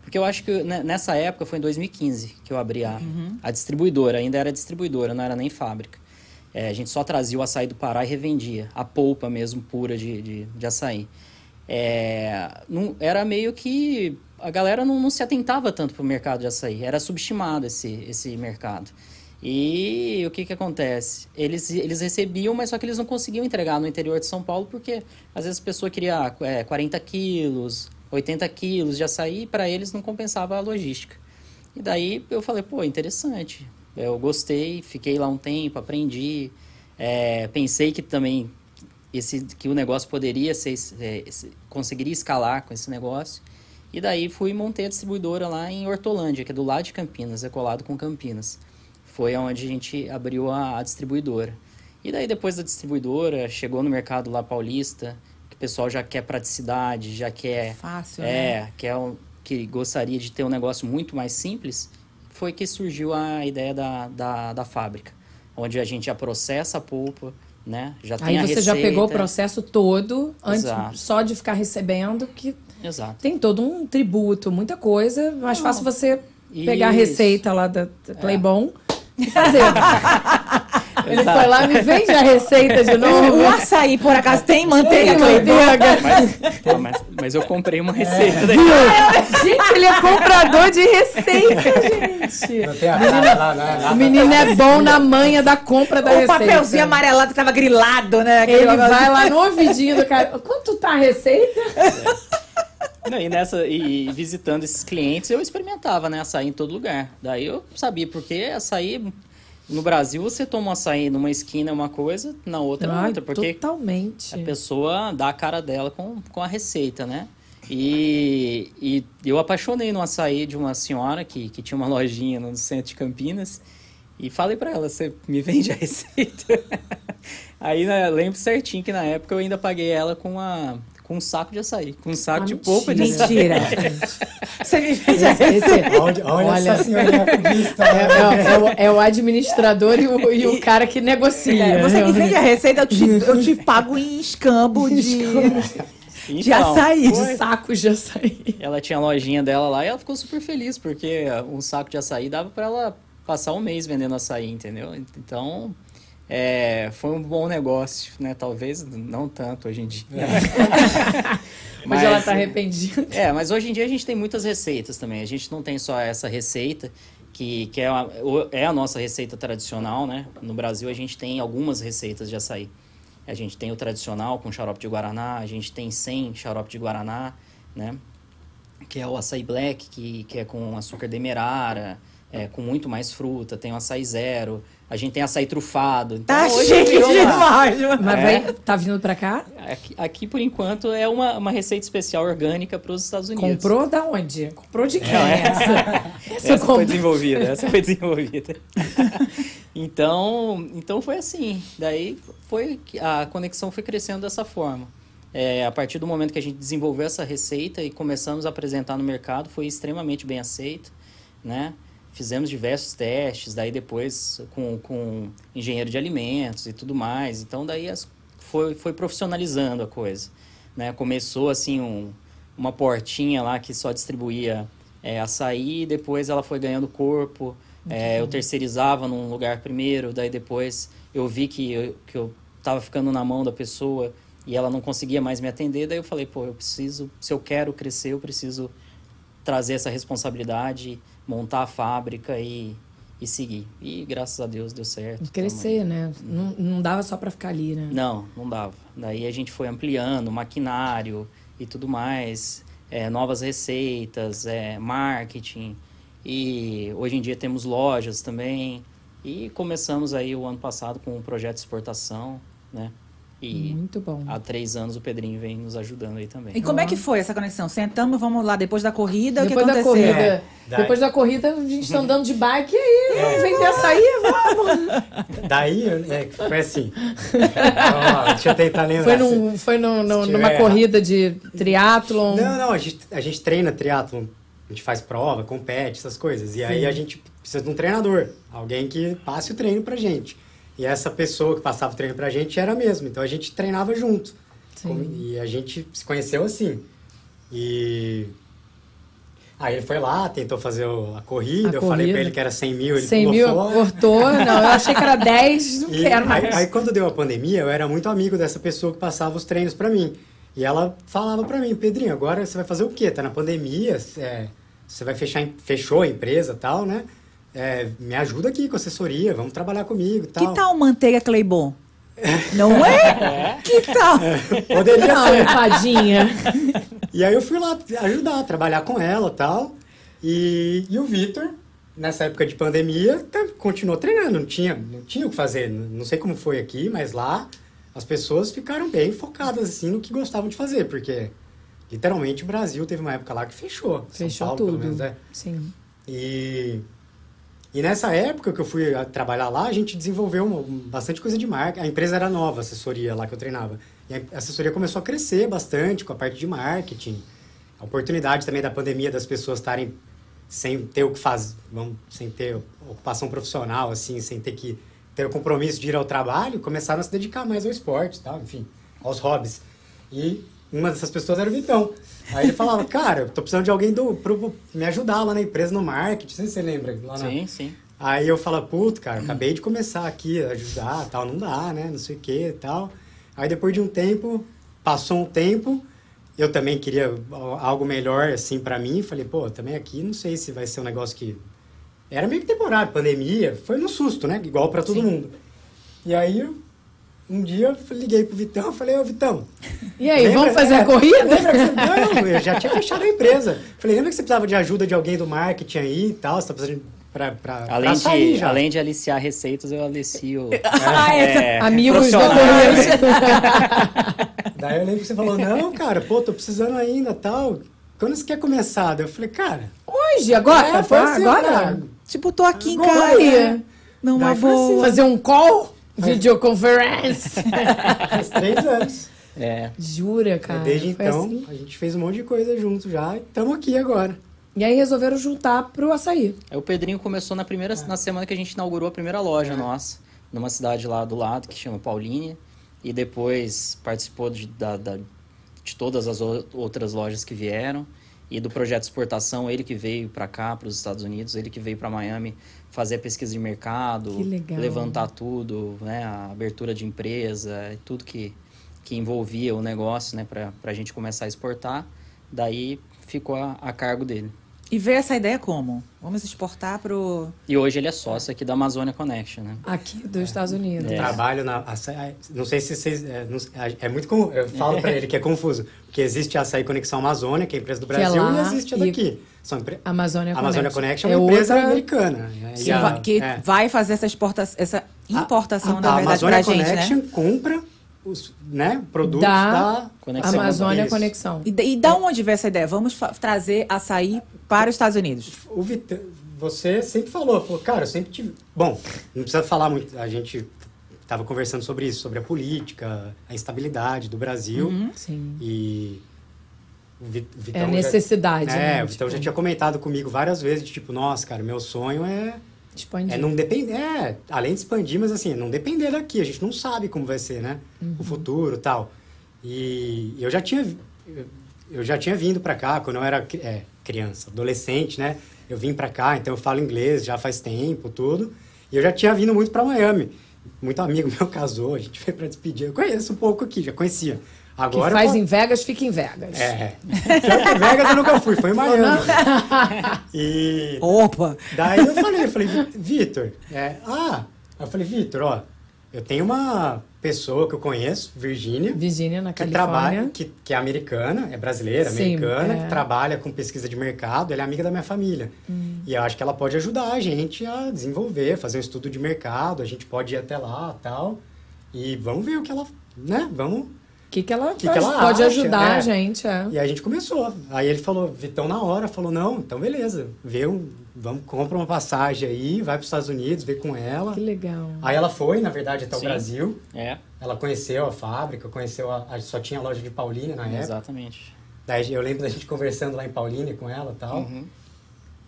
porque eu acho que né, nessa época foi em 2015 que eu abri a, a distribuidora, ainda era distribuidora, não era nem fábrica. É, a gente só trazia o açaí do Pará e revendia, a polpa mesmo pura de, de, de açaí. É, não- era meio que a galera não, não se atentava tanto para o mercado de açaí, era subestimado esse, esse mercado. E o que que acontece? Eles, eles recebiam, mas só que eles não conseguiam entregar no interior de São Paulo, porque às vezes a pessoa queria é, 40 quilos, 80 quilos de açaí, e para eles não compensava a logística. E daí eu falei, pô, interessante. Eu gostei, fiquei lá um tempo, aprendi. É, pensei que também esse, que o negócio poderia ser, é, conseguiria escalar com esse negócio. E daí fui e montei a distribuidora lá em Hortolândia, que é do lado de Campinas, é colado com Campinas. Foi onde a gente abriu a, a distribuidora. E daí depois da distribuidora, chegou no mercado lá paulista, que o pessoal já quer praticidade, já quer Fácil, né? é, que, é um, que gostaria de ter um negócio muito mais simples, foi que surgiu a ideia da, da, da fábrica, onde a gente já processa a polpa, né? Já tem Aí a você já pegou o receita. processo todo, antes Exato. só de ficar recebendo, que Exato. tem todo um tributo, muita coisa. Mais fácil você pegar a Isso. receita lá da da Playbon e fazer. Ele Exato. foi lá, me vende a receita de novo. O açaí, por acaso, tem manteiga, Tem manteiga. Mas, mas, mas eu comprei uma receita daí. Gente, ele é comprador de receita, gente. Não tem a cara lá, né? O menino é bom na manha da compra da O receita. papelzinho amarelado que tava grilado, né? Aquele Ele vai lá no ouvidinho do cara. Quanto tá a receita? Não, e nessa e visitando esses clientes, eu experimentava, né, açaí em todo lugar. Daí eu sabia porque açaí no Brasil você toma um açaí numa esquina é uma coisa, na outra é outra, porque totalmente. a pessoa dá a cara dela com, com a receita, né? E, e eu apaixonei no açaí de uma senhora que, que tinha uma lojinha no centro de Campinas. E falei para ela, você me vende a receita? Aí né, lembro certinho que na época eu ainda paguei ela com uma, com um saco de açaí, com um saco Ah, de polpa de açaí. Mentira. Você me fez a Esse- esse- Olha, olha, essa senhora vista. É, é- é o, é o administrador e o, e o cara que negocia. É, você me vende a receita, eu te, eu te pago em escambo de, de Então, açaí. foi. de sacos de açaí. Ela tinha a lojinha dela lá e ela ficou super feliz, porque um saco de açaí dava para ela passar um mês vendendo açaí, entendeu? Então, é, foi um bom negócio, né? Talvez não tanto hoje em dia. Mas ela tá arrependida. É, mas hoje em dia a gente tem muitas receitas também. A gente não tem só essa receita, que, que é, é a nossa receita tradicional, né? No Brasil a gente tem algumas receitas de açaí. A gente tem o tradicional com xarope de guaraná, a gente tem sem xarope de guaraná, né? Que é o açaí black, que, que é com açúcar demerara, é, com muito mais fruta. Tem o açaí zero, a gente tem açaí trufado. Então, Tá hoje chique demais. mano. Mas É. vai, tá vindo pra cá? Aqui, aqui, por enquanto, é uma, uma receita especial orgânica para os Estados Unidos. Comprou da onde? Comprou de quem? Não, é. essa? Essa foi comprou- desenvolvida, essa foi desenvolvida. então, então foi assim. Daí foi que a conexão foi crescendo dessa forma. É, a partir do momento que a gente desenvolveu essa receita e começamos a apresentar no mercado, foi extremamente bem aceito, né? Fizemos diversos testes, daí depois com, com engenheiro de alimentos e tudo mais. Então daí as, foi, foi profissionalizando a coisa, né? Começou assim um, uma portinha lá que só distribuía é, açaí, depois ela foi ganhando corpo. É, eu terceirizava num lugar primeiro, daí depois eu vi que eu, que eu tava ficando na mão da pessoa e ela não conseguia mais me atender, daí eu falei, pô, eu preciso, se eu quero crescer, eu preciso trazer essa responsabilidade, montar a fábrica e, e seguir. E graças a Deus deu certo. Crescer, né? Não, não dava só pra ficar ali, né? Não, não dava. Daí a gente foi ampliando maquinário e tudo mais, é, novas receitas, é, marketing. E hoje em dia temos lojas também. E começamos aí o ano passado com um projeto de exportação, né? E Muito bom. há três anos o Pedrinho vem nos ajudando aí também. E como é que foi essa conexão? Sentamos, vamos lá, depois da corrida, Depois o que da aconteceu? corrida, É, depois da corrida, a gente tá andando de bike e aí, vamos vender açaí, vamos. Daí, é, foi assim. Ó, deixa eu tentar lembrar. Foi, num, foi num- Se numa tiver- corrida de triatlon. Não, não, a gente, a gente treina triatlon, a gente faz prova, compete, essas coisas. E aí a gente precisa de um treinador, alguém que passe o treino pra gente. E essa pessoa que passava o treino pra gente era a mesma, então a gente treinava junto. Sim. E a gente se conheceu assim. E aí ele foi lá, tentou fazer a corrida, A eu falei corrida. pra ele que era 100 mil, ele 100 pulou mil, fora. cortou. Não, eu achei que era 10, não E quero aí, mais. aí quando deu a pandemia, eu era muito amigo dessa pessoa que passava os treinos pra mim. E ela falava pra mim, Pedrinho, agora você vai fazer o quê? Tá na pandemia, é, você vai fechar, fechou a empresa e tal, né? É, me ajuda aqui com assessoria, vamos trabalhar comigo e tal. Que tal manteiga Claybon? Não é? Que tal? Poderia Não, ser. empadinha. E aí eu fui lá ajudar, trabalhar com ela e tal. E, e o Vitor, nessa época de pandemia, tá- continuou treinando, não tinha, não tinha o que fazer. Não sei como foi aqui, mas lá as pessoas ficaram bem focadas assim no que gostavam de fazer, porque literalmente o Brasil teve uma época lá que fechou. São Fechou Paulo, pelo tudo. menos, é. Sim. E, e nessa época que eu fui trabalhar lá, a gente desenvolveu bastante coisa de marca. A empresa era nova, a assessoria lá que eu treinava. E a assessoria começou a crescer bastante com a parte de marketing. A oportunidade também da pandemia das pessoas estarem sem ter o que fazer, sem ter ocupação profissional, assim, sem ter que ter o compromisso de ir ao trabalho, começaram a se dedicar mais ao esporte, tal, enfim, aos hobbies. E uma dessas pessoas era o Vitão. Aí ele falava, cara, eu tô precisando de alguém do, pro, me ajudar lá na empresa, no marketing, não sei se você lembra. Lá na- Sim, sim. Aí eu falo, puto, cara, acabei de começar aqui a ajudar, tal, não dá, né, não sei o que tal. Aí depois de um tempo, passou um tempo, eu também queria algo melhor, assim, pra mim. Falei, pô, também aqui não sei se vai ser um negócio que... Era meio que temporário, pandemia, foi no susto, né, igual pra todo mundo. E aí, eu- um dia eu liguei pro Vitão, falei, ô Vitão... E aí, lembra- vamos fazer é, a corrida? Lembra que você... Não, eu já tinha fechado a empresa. Falei, lembra que você precisava de ajuda de alguém do marketing aí e tal, você tá precisando pra, pra, pra Além sair de, já. além de aliciar receitas, eu alicio Ah, é. é, Amigos da profissionais. corrida. Daí eu lembro que você falou, não, cara, pô, tô precisando ainda, tal. Quando você quer começar? Daí eu falei, cara... Hoje, agora? É, foi assim, agora? cara. Tipo, tô aqui em Agora, casa. é. Numa Daí foi assim. Fazer um call? Videoconferência. Faz três anos. É. Jura, cara? E desde então, assim? a gente fez um monte de coisa junto já e estamos aqui agora. E aí resolveram juntar pro açaí. Aí o Pedrinho começou na primeira na semana que a gente inaugurou a primeira loja nossa, numa cidade lá do lado que chama Paulínia, e depois participou de, da, da- de todas as o- outras lojas que vieram e do projeto de exportação, ele que veio para cá, para os Estados Unidos, ele que veio para Miami fazer a pesquisa de mercado, levantar tudo, né, a abertura de empresa, tudo que que envolvia o negócio, né, para a gente começar a exportar. Daí ficou a, a cargo dele. E veio essa ideia como? Vamos exportar pro. E hoje ele é sócio aqui da Amazônia Connection, né? Aqui dos Estados Unidos. É. Trabalho na açaí, não sei se vocês é, não- é muito com- eu falo para ele que é confuso, porque existe a Açaí Conexão Amazônia, que é a empresa do é Brasil, lá, e existe a e- daqui. São empre... Amazônia A Amazônia Connection. Connection é uma empresa outra- americana. Que, a- vai, que é. vai fazer essa, exporta, essa importação, a, na a verdade, Amazônia pra gente, Connection né? compra os né, produtos Da da, Conexão. Amazônia Isso. Conexão. E, da- e da onde veio essa ideia? Vamos trazer açaí para os Estados Unidos. O Vitão, você sempre falou, falou, cara, eu sempre tive. Bom, não precisa falar muito. A gente estava conversando sobre isso, sobre a política, a instabilidade do Brasil. Sim. E o Vi- Vitão É a já- necessidade, É, né? o Vitão Tipo, já tinha comentado comigo várias vezes, de, tipo, nossa, cara, meu sonho é, Expandir. é não depender, é, além de expandir, mas assim, não depender daqui, a gente não sabe como vai ser, né, Uhum. o futuro tal. E eu já tinha, eu- já tinha vindo pra cá quando eu era é, criança, adolescente, né, eu vim pra cá, então eu falo inglês já faz tempo, tudo, e eu já tinha vindo muito pra Miami. Muito amigo meu casou, a gente veio pra despedir, eu conheço um pouco aqui, já conhecia. Que Agora eu faz falo- em Vegas, fica em Vegas. é. Pior que Vegas eu nunca fui, foi em Miami. E Opa! daí eu falei, eu falei, "Vi- Vitor, é, ah, eu falei, Vitor, ó, eu tenho uma pessoa que eu conheço, Virgínia, Virgínia, na que Califórnia. trabalha, que, que é americana, é brasileira, Sim, americana, é. que trabalha com pesquisa de mercado, ela é amiga da minha família. Hum. E eu acho que ela pode ajudar a gente a desenvolver, fazer um estudo de mercado, a gente pode ir até lá tal. E vamos ver o que ela, né? Vamos que, que ela, Que que ela pode acha, ajudar é. a gente? É. E aí a gente começou. Aí ele falou, Vitão na hora, falou, não, então beleza, vê um, vamos, compra uma passagem aí, vai para os Estados Unidos, vê com ela. Que legal. Aí ela foi, na verdade, até o Sim. Brasil. É, Ela conheceu a fábrica, conheceu a, a- só tinha a loja de Paulínia na época. exatamente. Daí eu lembro da gente conversando lá em Paulínia com ela e tal. Uhum.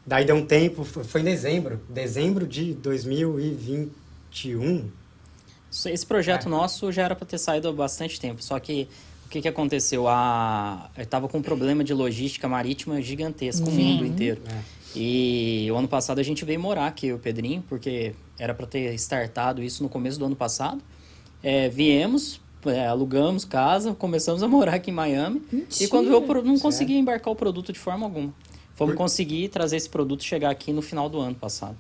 Daí deu um tempo, foi foi em dezembro, dezembro de 2021. Esse projeto nosso já era para ter saído há bastante tempo, só que o que, que aconteceu? A... Eu estava com um problema de logística marítima gigantesco, o mundo inteiro. E o ano passado a gente veio morar aqui, o Pedrinho, porque era para ter startado isso no começo do ano passado. É, viemos, é, alugamos casa, começamos a morar aqui em Miami. E quando eu não conseguia embarcar o produto de forma alguma. Fomos conseguir trazer esse produto chegar aqui no final do ano passado.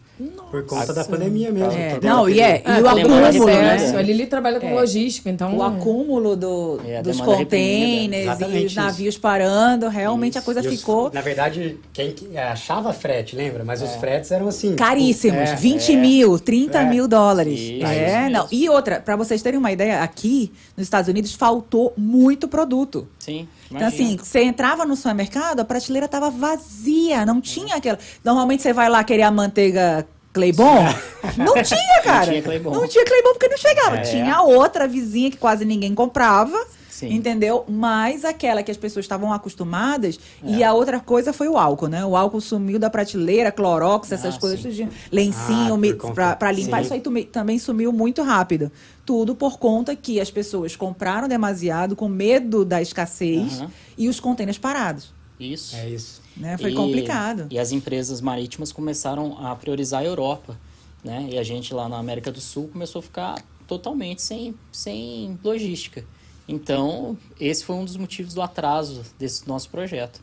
Por conta da Nossa. pandemia mesmo. É, deu não, aquele- e é, e o Ah, demanda acúmulo, né? A Lili trabalha com É. logística, então... O acúmulo do- É, a dos containers e os isso. navios parando, realmente a Isso. coisa E os- ficou na verdade, quem que- é, achava frete, lembra? Mas os fretes eram assim. caríssimos, é, 20 mil, 30 É. mil dólares. Isso, é, isso não. E outra, para vocês terem uma ideia, aqui nos Estados Unidos faltou muito produto. Sim, Então, imagina. assim, você entrava no supermercado, a prateleira estava vazia, não tinha aquela. Normalmente você vai lá querer a manteiga Claybon? Não tinha, cara. tinha Claybon. Não tinha Claybon porque não chegava. É. Tinha outra vizinha que quase ninguém comprava. Sim. Entendeu? Mas aquela que as pessoas estavam acostumadas. É. E a outra coisa foi o álcool, né? O álcool sumiu da prateleira, clorox, essas Ah, coisas, sim. tudinho. lencinho Ah, conta- pra limpar. Sim. Isso aí também sumiu muito rápido. Tudo por conta que as pessoas compraram demasiado com medo da escassez Aham. e os contêineres parados. Isso. É isso. Né? Foi E- complicado. E as empresas marítimas começaram a priorizar a Europa, né? E a gente lá na América do Sul começou a ficar totalmente sem, sem logística. Então, esse foi um dos motivos do atraso desse nosso projeto.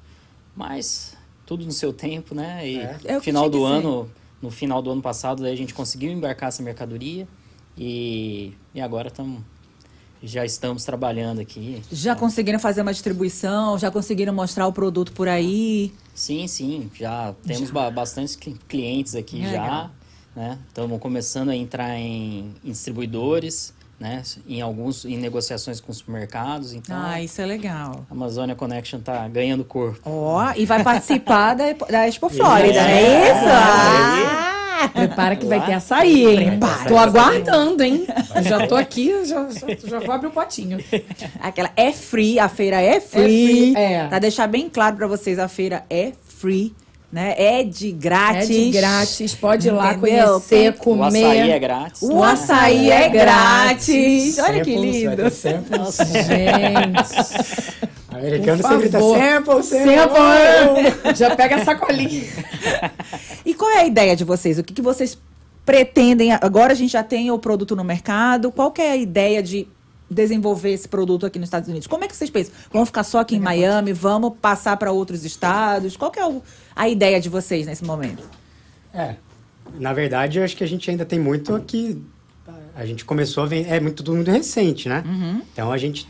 Mas tudo no seu tempo, né? E É. É o que final do ano, no final do ano passado, daí a gente conseguiu embarcar essa mercadoria e, e agora estamos já estamos trabalhando aqui. Já conseguiram fazer uma distribuição, já conseguiram mostrar o produto por aí. Sim, sim, já temos ba bastantes cli- clientes aqui É, já, legal. né? Estamos começando a entrar em, em distribuidores, né? Em alguns em negociações com supermercados, então Ah, isso é legal. a Amazônia Connection tá ganhando corpo. Ó, e vai participar da, da Expo Flórida, não é isso? Ah! Prepara que vai ter açaí, hein? Prepara. Tô aguardando, hein? Já tô aqui, já, já, já vou abrir o potinho. Aquela é free, a feira é free. free, é. Pra deixar bem claro pra vocês, a feira é free, né? É de grátis. É de grátis, pode ir lá Entendeu? conhecer, comer. O açaí é grátis. O açaí é grátis. Olha que Samples, lindo. samples. Gente, Americano sempre tá sample, sample. Sempre. já pega a sacolinha. E qual é a ideia de vocês? O que, que vocês pretendem? Agora a gente já tem o produto no mercado. Qual que é a ideia de desenvolver esse produto aqui nos Estados Unidos? Como é que vocês pensam? Vamos ficar só aqui em Miami? Vamos passar para outros estados? Qual que é o- a ideia de vocês nesse momento? É, na verdade, eu acho que a gente ainda tem muito aqui. A gente começou a vender. É muito, tudo muito recente, né? Então a gente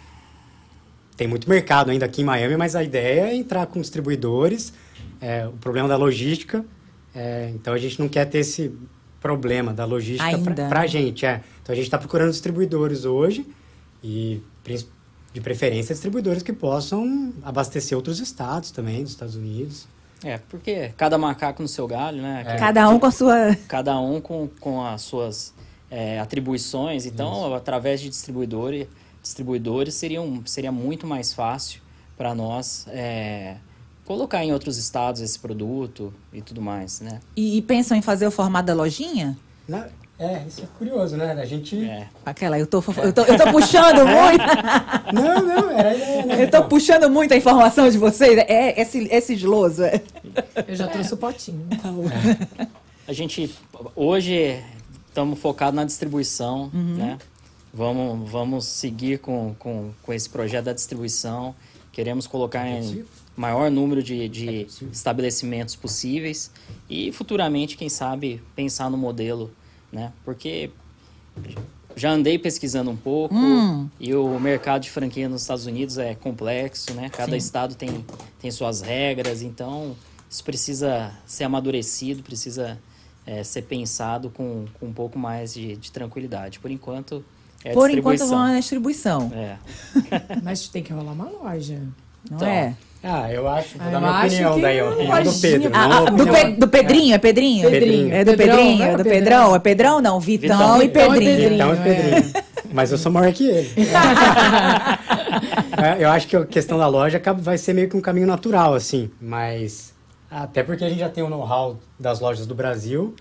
tem muito mercado ainda aqui em Miami, mas a ideia é entrar com distribuidores. é, o problema da logística. é, então a gente não quer ter esse problema da logística para a gente. É. Então a gente está procurando distribuidores hoje e de preferência distribuidores que possam abastecer outros estados também, dos Estados Unidos. É, porque cada macaco no seu galho, né? É. Cada um com a sua. Cada um com, com as suas é, atribuições. Então, através de distribuidores, distribuidores seria, um, seria muito mais fácil para nós é, colocar em outros estados esse produto e tudo mais, né? E, e pensam em fazer o formato da lojinha? Na- é, isso é curioso, né? A gente. É. Aquela, eu tô, eu tô, eu tô puxando muito. Não, não, era a ideia, né? Eu tô puxando muito a informação de vocês. É, esse, esse esloso. É. Eu já trouxe o potinho. A gente hoje estamos focados na distribuição, Uhum. né? Vamos, vamos seguir com, com, com esse projeto da distribuição. Queremos colocar em maior número de, de É estabelecimentos possíveis e futuramente, quem sabe, pensar no modelo, né? Porque já andei pesquisando um pouco Hum. e o mercado de franquia nos Estados Unidos é complexo, né? Cada Sim. estado tem, tem suas regras, então isso precisa ser amadurecido, precisa é, ser pensado com, com um pouco mais de, de tranquilidade. Por enquanto, é Por enquanto, vão na distribuição. É. Mas tem que rolar uma loja. Não Então, é? Ah, eu acho, vou Ah, dar minha opinião que daí, ó. A opinião do Pedro. Ah, ah, do, Pe- do Pedrinho, é Pedrinho? Pedrinho. É do Pedrão, Pedrinho, é é do Pedrão? Pedrão. É Pedrão não, Vitão, Vitão. e Vitão e Pedrinho. Pedrinho. Então é Pedrinho. Mas eu sou maior que ele. É, eu acho que a questão da loja vai ser meio que um caminho natural, assim. Mas. Até porque a gente já tem o know-how das lojas do Brasil.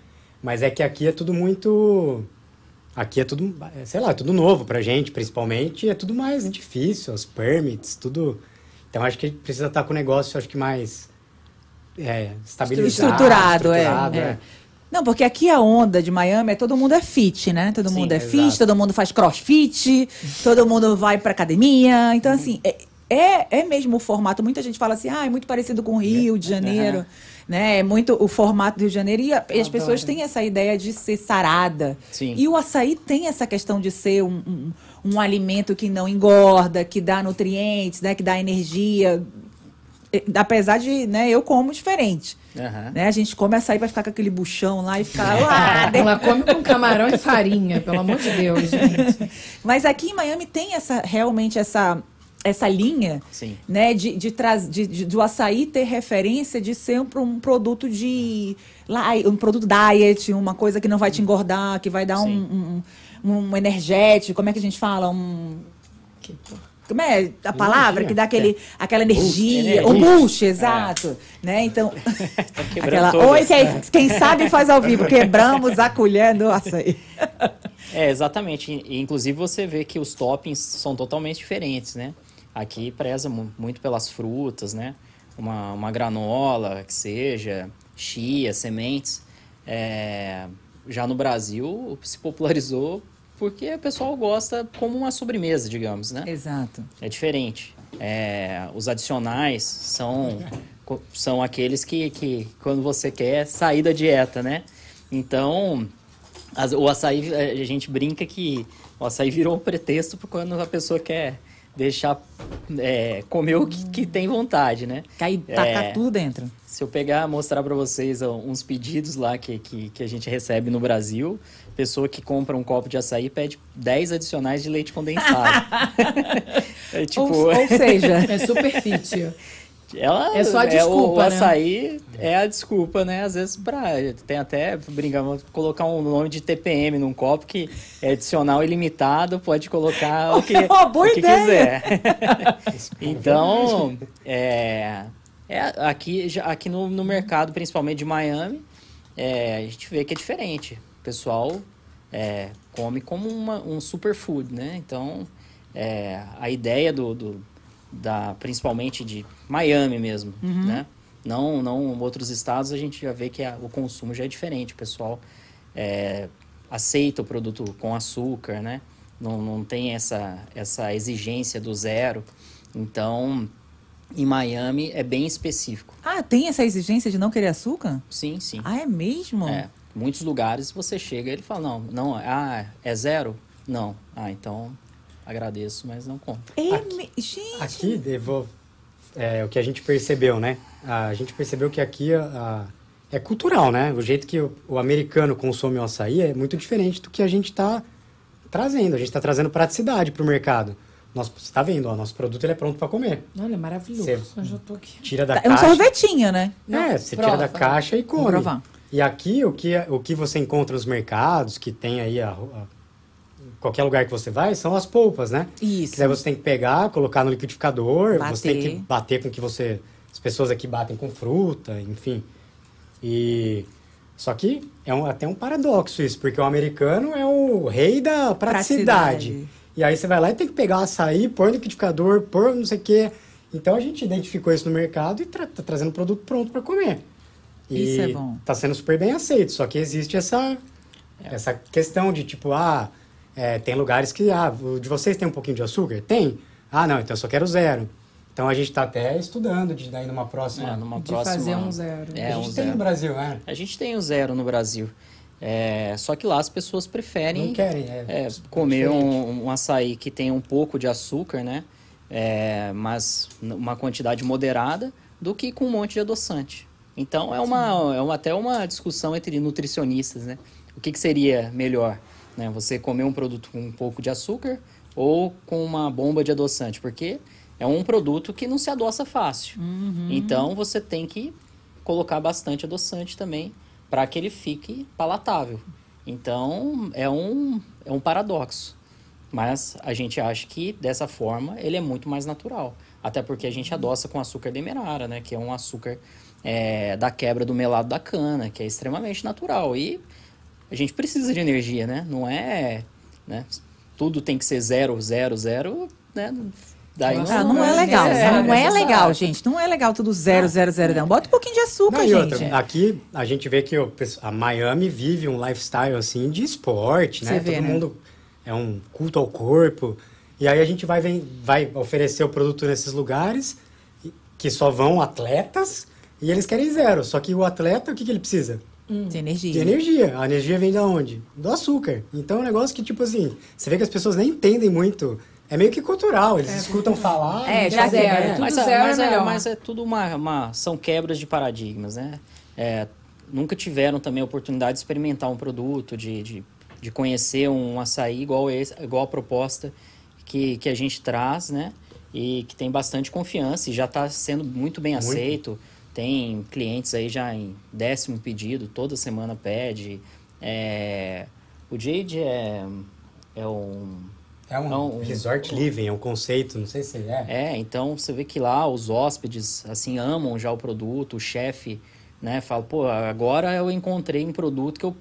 Mas é que aqui é tudo muito. Aqui é tudo, é, sei lá, é tudo novo pra gente, principalmente. E é tudo mais difícil, os permits, tudo. Então acho que a gente precisa estar com o negócio, acho que mais. É, estabilizado. Estruturado, é, estruturado, é. Não, porque aqui a onda de Miami é todo mundo é fit, né? Todo Sim, mundo é fit, exato. todo mundo faz crossfit, todo mundo vai pra academia. Então, assim, é, é, é mesmo o formato. Muita gente fala assim, ah, é muito parecido com o Rio de Janeiro. Aham. Né? É muito o formato do Rio de Janeiro. E, a- as Adoro. pessoas têm essa ideia de ser sarada. Sim. E o açaí tem essa questão de ser um, um, um alimento que não engorda, que dá nutrientes, né? que dá energia. Eh, Apesar de, né, eu como diferente. Aham. Né? A gente come açaí pra ficar com aquele buchão lá e ficar lá. Ela come com camarão e farinha, pelo amor de Deus, gente. Mas aqui em Miami tem essa realmente essa essa linha, Sim. né, de, de, traz, de, de- do açaí ter referência de ser um, um produto de um produto diet, uma coisa que não vai te engordar, que vai dar um, um, um energético, como é que a gente fala? Um, como é a palavra? Energia. Que dá aquele, aquela energia, o boost, exato. Né? Então, Tá aquela, todas. oi, quem, quem sabe faz ao vivo, quebramos a colher do açaí. É, exatamente. E, inclusive você vê que os toppings são totalmente diferentes, né? Aqui preza mu- muito pelas frutas, né? Uma, uma granola, que seja, chia, sementes. É, já no Brasil se popularizou porque o pessoal gosta como uma sobremesa, digamos, né? Exato. É diferente. É, os adicionais são, são aqueles que, que quando você quer sair da dieta, né? Então, as- o açaí, a gente brinca que o açaí virou um pretexto para quando a pessoa quer deixar é, comer o que, que, tem vontade, né? Cair, tacar é, tudo dentro. Se eu pegar, mostrar para vocês uns pedidos lá que, que, que, a gente recebe no Brasil, pessoa que compra um copo de açaí pede 10 adicionais de leite condensado. é, tipo... ou, ou seja, é super fit. Ela, é só a desculpa, é, o, né? açaí é a desculpa, né? Às vezes pra... Tem até, brincando, colocar um nome de TPM num copo que é adicional ilimitado, pode colocar o que, é o que quiser. então, é, é, aqui, aqui no, no mercado, principalmente de Miami, é, a gente vê que é diferente. Pessoal é, come como uma, um superfood, né? Então, é, a ideia do, do da principalmente de Miami mesmo, uhum. né? Não, não outros estados a gente já vê que a, o consumo já é diferente, o pessoal é, aceita o produto com açúcar, né? Não, não tem essa, essa exigência do zero. Então, em Miami é bem específico. Ah, tem essa exigência de não querer açúcar? Sim, sim. Ah, é mesmo? É. Muitos lugares você chega e ele fala, não, não, ah, é zero? Não. Ah, então agradeço, mas não compro. É, aqui, gente. Aqui, devo, é, o que a gente percebeu, né? A gente percebeu que aqui a, a, é cultural, né? O jeito que o, o, americano consome o açaí é muito diferente do que a gente está trazendo. A gente está trazendo praticidade para o mercado. Nosso, você está vendo, o nosso produto ele é pronto para comer. Olha, maravilhoso. Você Eu já tô aqui. Tira da é caixa. É um sorvetinho, né? É, você Prova. tira da caixa e come. E aqui, o que, o que você encontra nos mercados, que tem aí a, a qualquer lugar que você vai, são as polpas, né? Isso. Que daí você tem que pegar, colocar no liquidificador, bater. você tem que bater com que você. As pessoas aqui batem com fruta, enfim. E. Só que é um, até um paradoxo isso, porque o americano é o rei da praticidade. praticidade. E aí você vai lá e tem que pegar o açaí, pôr no liquidificador, pôr não sei o quê. Então a gente identificou isso no mercado e tra tá trazendo o produto pronto para comer. E isso é bom. Tá sendo super bem aceito, só que existe essa, essa questão de tipo, ah, é, tem lugares que, ah, o de vocês tem um pouquinho de açúcar? Tem? Ah, não, então eu só quero zero. Então a gente está até estudando de daí numa próxima. É, numa de próxima, fazer um zero. É, a gente um tem zero. no Brasil, né? A gente tem o um zero no Brasil. É, só que lá as pessoas preferem Não querem, é, é, comer um, um, açaí que tem um pouco de açúcar, né? É, mas uma quantidade moderada, do que com um monte de adoçante. Então é uma, é uma até uma discussão entre nutricionistas, né? O que, que seria melhor? Né? Você comer um produto com um pouco de açúcar ou com uma bomba de adoçante, porque é um produto que não se adoça fácil. Uhum. Então você tem que colocar bastante adoçante também para que ele fique palatável. Então é um, é um paradoxo. Mas a gente acha que dessa forma ele é muito mais natural. Até porque a gente adoça com açúcar demerara, né? Que é um açúcar é, da quebra do melado da cana, que é extremamente natural. E a gente precisa de energia, né? Não é, né? Tudo tem que ser zero, zero, zero, né? Daí não, ah, não, é legal. É, não é, legal, gente. Não é legal tudo zero, zero, zero, não. Bota um pouquinho de açúcar, não, gente. Outra, aqui a gente vê que a Miami vive um lifestyle assim de esporte, né? Vê, Todo né? mundo é um culto ao corpo. E aí a gente vai, vem, vai oferecer o produto nesses lugares que só vão atletas e eles querem zero. Só que o atleta, o que, que ele precisa? Hum. De energia. De energia. A energia vem de onde? Do açúcar. Então é um negócio que, tipo assim, você vê que as pessoas nem entendem muito. É meio que cultural, eles é, escutam falar. É, já zero. É. Tudo mas, zero é, mas, é, mas é tudo uma, uma. São quebras de paradigmas, né? É, nunca tiveram também a oportunidade de experimentar um produto, de, de, de conhecer um açaí igual, esse, igual a proposta que, que a gente traz, né? E que tem bastante confiança e já está sendo muito bem muito. aceito. Tem clientes aí já em décimo pedido, toda semana pede. É, o Jade é, é um... É um, é um resort um, living, é um conceito, não sei se é. É, então você vê que lá os hóspedes, assim, amam já o produto, o chefe, né, fala, pô, agora eu encontrei um produto que eu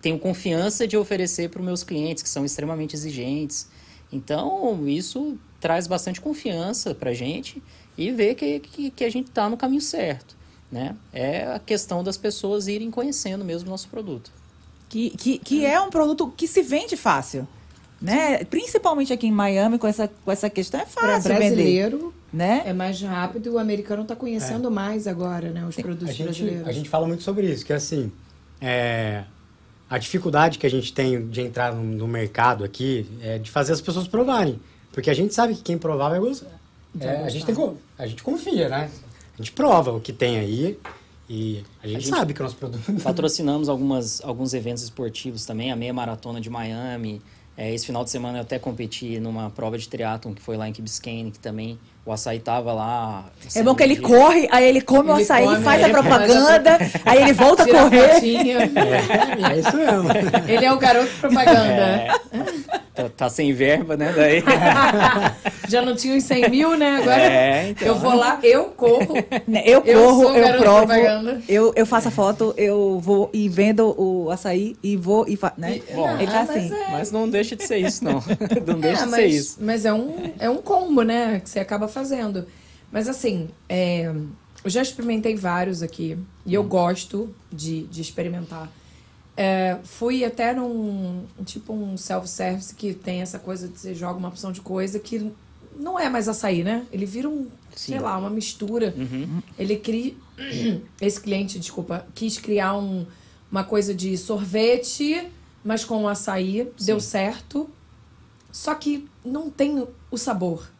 tenho confiança de oferecer para os meus clientes, que são extremamente exigentes. Então, isso traz bastante confiança para a gente e ver que, que, que a gente está no caminho certo. Né? É a questão das pessoas irem conhecendo mesmo o nosso produto. Que, que, que é um produto que se vende fácil. Né? Principalmente aqui em Miami, com essa, com essa questão, é fácil Para brasileiro, vender, né? é mais rápido e o americano está conhecendo é. mais agora né, os produtos a gente, brasileiros. A gente fala muito sobre isso, que assim, é, a dificuldade que a gente tem de entrar no, no mercado aqui é de fazer as pessoas provarem. Porque a gente sabe que quem provar vai gostar. É, a, gente tem, a gente confia, né? A gente prova o que tem aí e a gente, a gente sabe que o nosso produto... Patrocinamos algumas, alguns eventos esportivos também, a meia maratona de Miami. É, esse final de semana eu até competi numa prova de triatlon que foi lá em Key Biscayne, que também o açaí tava lá. É bom que ele corre, aí ele come ele o açaí, come, faz a propaganda, aí ele volta a correr. É, é, isso mesmo. Ele é o garoto propaganda. É. Tá, tá, sem verba, né? Daí... Já não tinha os 100 mil, né? Agora é, então. eu vou lá, eu corro. Eu corro, eu, eu provo, eu, eu faço a foto, eu vou e vendo o açaí e vou e faço, né? Bom, ele tá assim. Mas, é. mas, não deixa de ser isso, não. Não deixa é, de mas, ser isso. Mas é um, é um combo, né? Que você acaba fazendo. Mas assim, é, eu já experimentei vários aqui e eu hum. gosto de, de experimentar. É, fui até num tipo um self-service que tem essa coisa de você joga uma opção de coisa que não é mais açaí, né? Ele vira um, Sim. sei lá, uma mistura. Uhum. Ele cria. Esse cliente, desculpa, quis criar um, uma coisa de sorvete, mas com açaí. Sim. Deu certo. Só que não tem o sabor.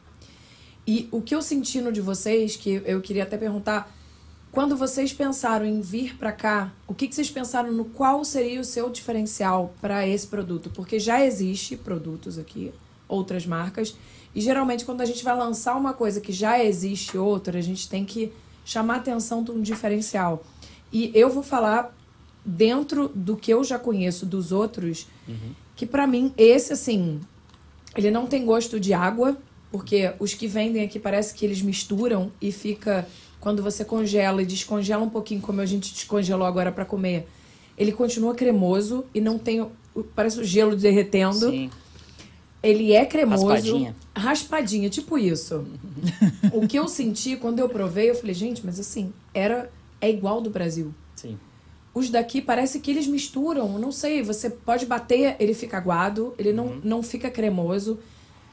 E o que eu senti no de vocês, que eu queria até perguntar, quando vocês pensaram em vir para cá, o que, que vocês pensaram no qual seria o seu diferencial para esse produto? Porque já existe produtos aqui, outras marcas, e geralmente quando a gente vai lançar uma coisa que já existe outra, a gente tem que chamar a atenção de um diferencial. E eu vou falar dentro do que eu já conheço dos outros, uhum. que para mim esse assim, ele não tem gosto de água, porque os que vendem aqui parece que eles misturam e fica. Quando você congela e descongela um pouquinho, como a gente descongelou agora para comer, ele continua cremoso e não tem. Parece o gelo derretendo. Sim. Ele é cremoso. Raspadinha. Raspadinha, tipo isso. o que eu senti quando eu provei, eu falei, gente, mas assim, era é igual do Brasil. Sim. Os daqui parece que eles misturam, não sei, você pode bater, ele fica aguado, ele não, uhum. não fica cremoso.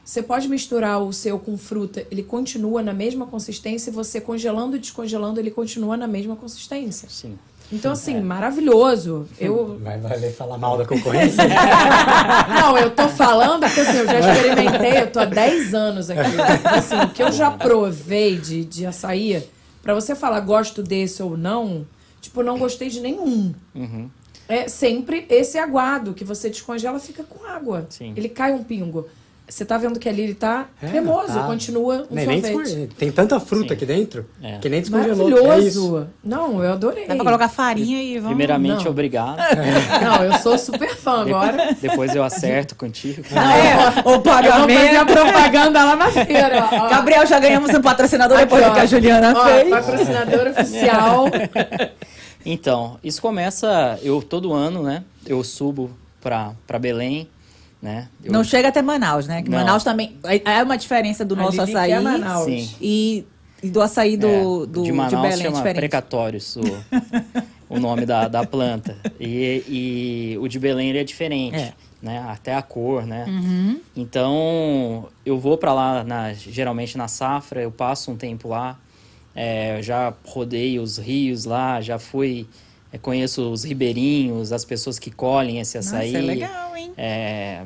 Você pode misturar o seu com fruta, ele continua na mesma consistência, e você congelando e descongelando, ele continua na mesma consistência. Sim. Então, assim, é. maravilhoso. Eu... Vai valer falar mal da concorrência? Não, eu tô falando que assim, eu já experimentei, eu tô há 10 anos aqui. Assim, o que eu já provei de, de açaí, para você falar gosto desse ou não, tipo, não gostei de nenhum. Uhum. É sempre esse aguado que você descongela fica com água. Sim. Ele cai um pingo. Você tá vendo que ali ele tá é, cremoso, tá. continua um nem, sorvete. Nem tem tanta fruta Sim. aqui dentro é. que nem descongelou. Maravilhoso. É não, eu adorei. Dá pra colocar farinha e vamos... Primeiramente, não. obrigado. Não, eu sou super fã agora. Depois eu acerto contigo. Não, é, o pagamento. a propaganda lá na feira. Ó. Gabriel, já ganhamos um patrocinador Aqui, depois ó. do que a Juliana ó, fez. Patrocinador oficial. Então, isso começa, eu todo ano, né, eu subo pra, pra Belém, né? Eu... Não chega até Manaus, né? Que Manaus também é, é uma diferença do nosso açaí é Manaus. Sim. E, e do açaí do, é, do de Manaus de Belém chama diferente. precatórios o, o nome da, da planta e, e o de Belém ele é diferente. É. Né? Até a cor, né? Uhum. Então, eu vou para lá, na, geralmente na safra, eu passo um tempo lá, é, já rodei os rios lá, já fui é, conheço os ribeirinhos, as pessoas que colhem esse açaí. Nossa, é legal, hein? É,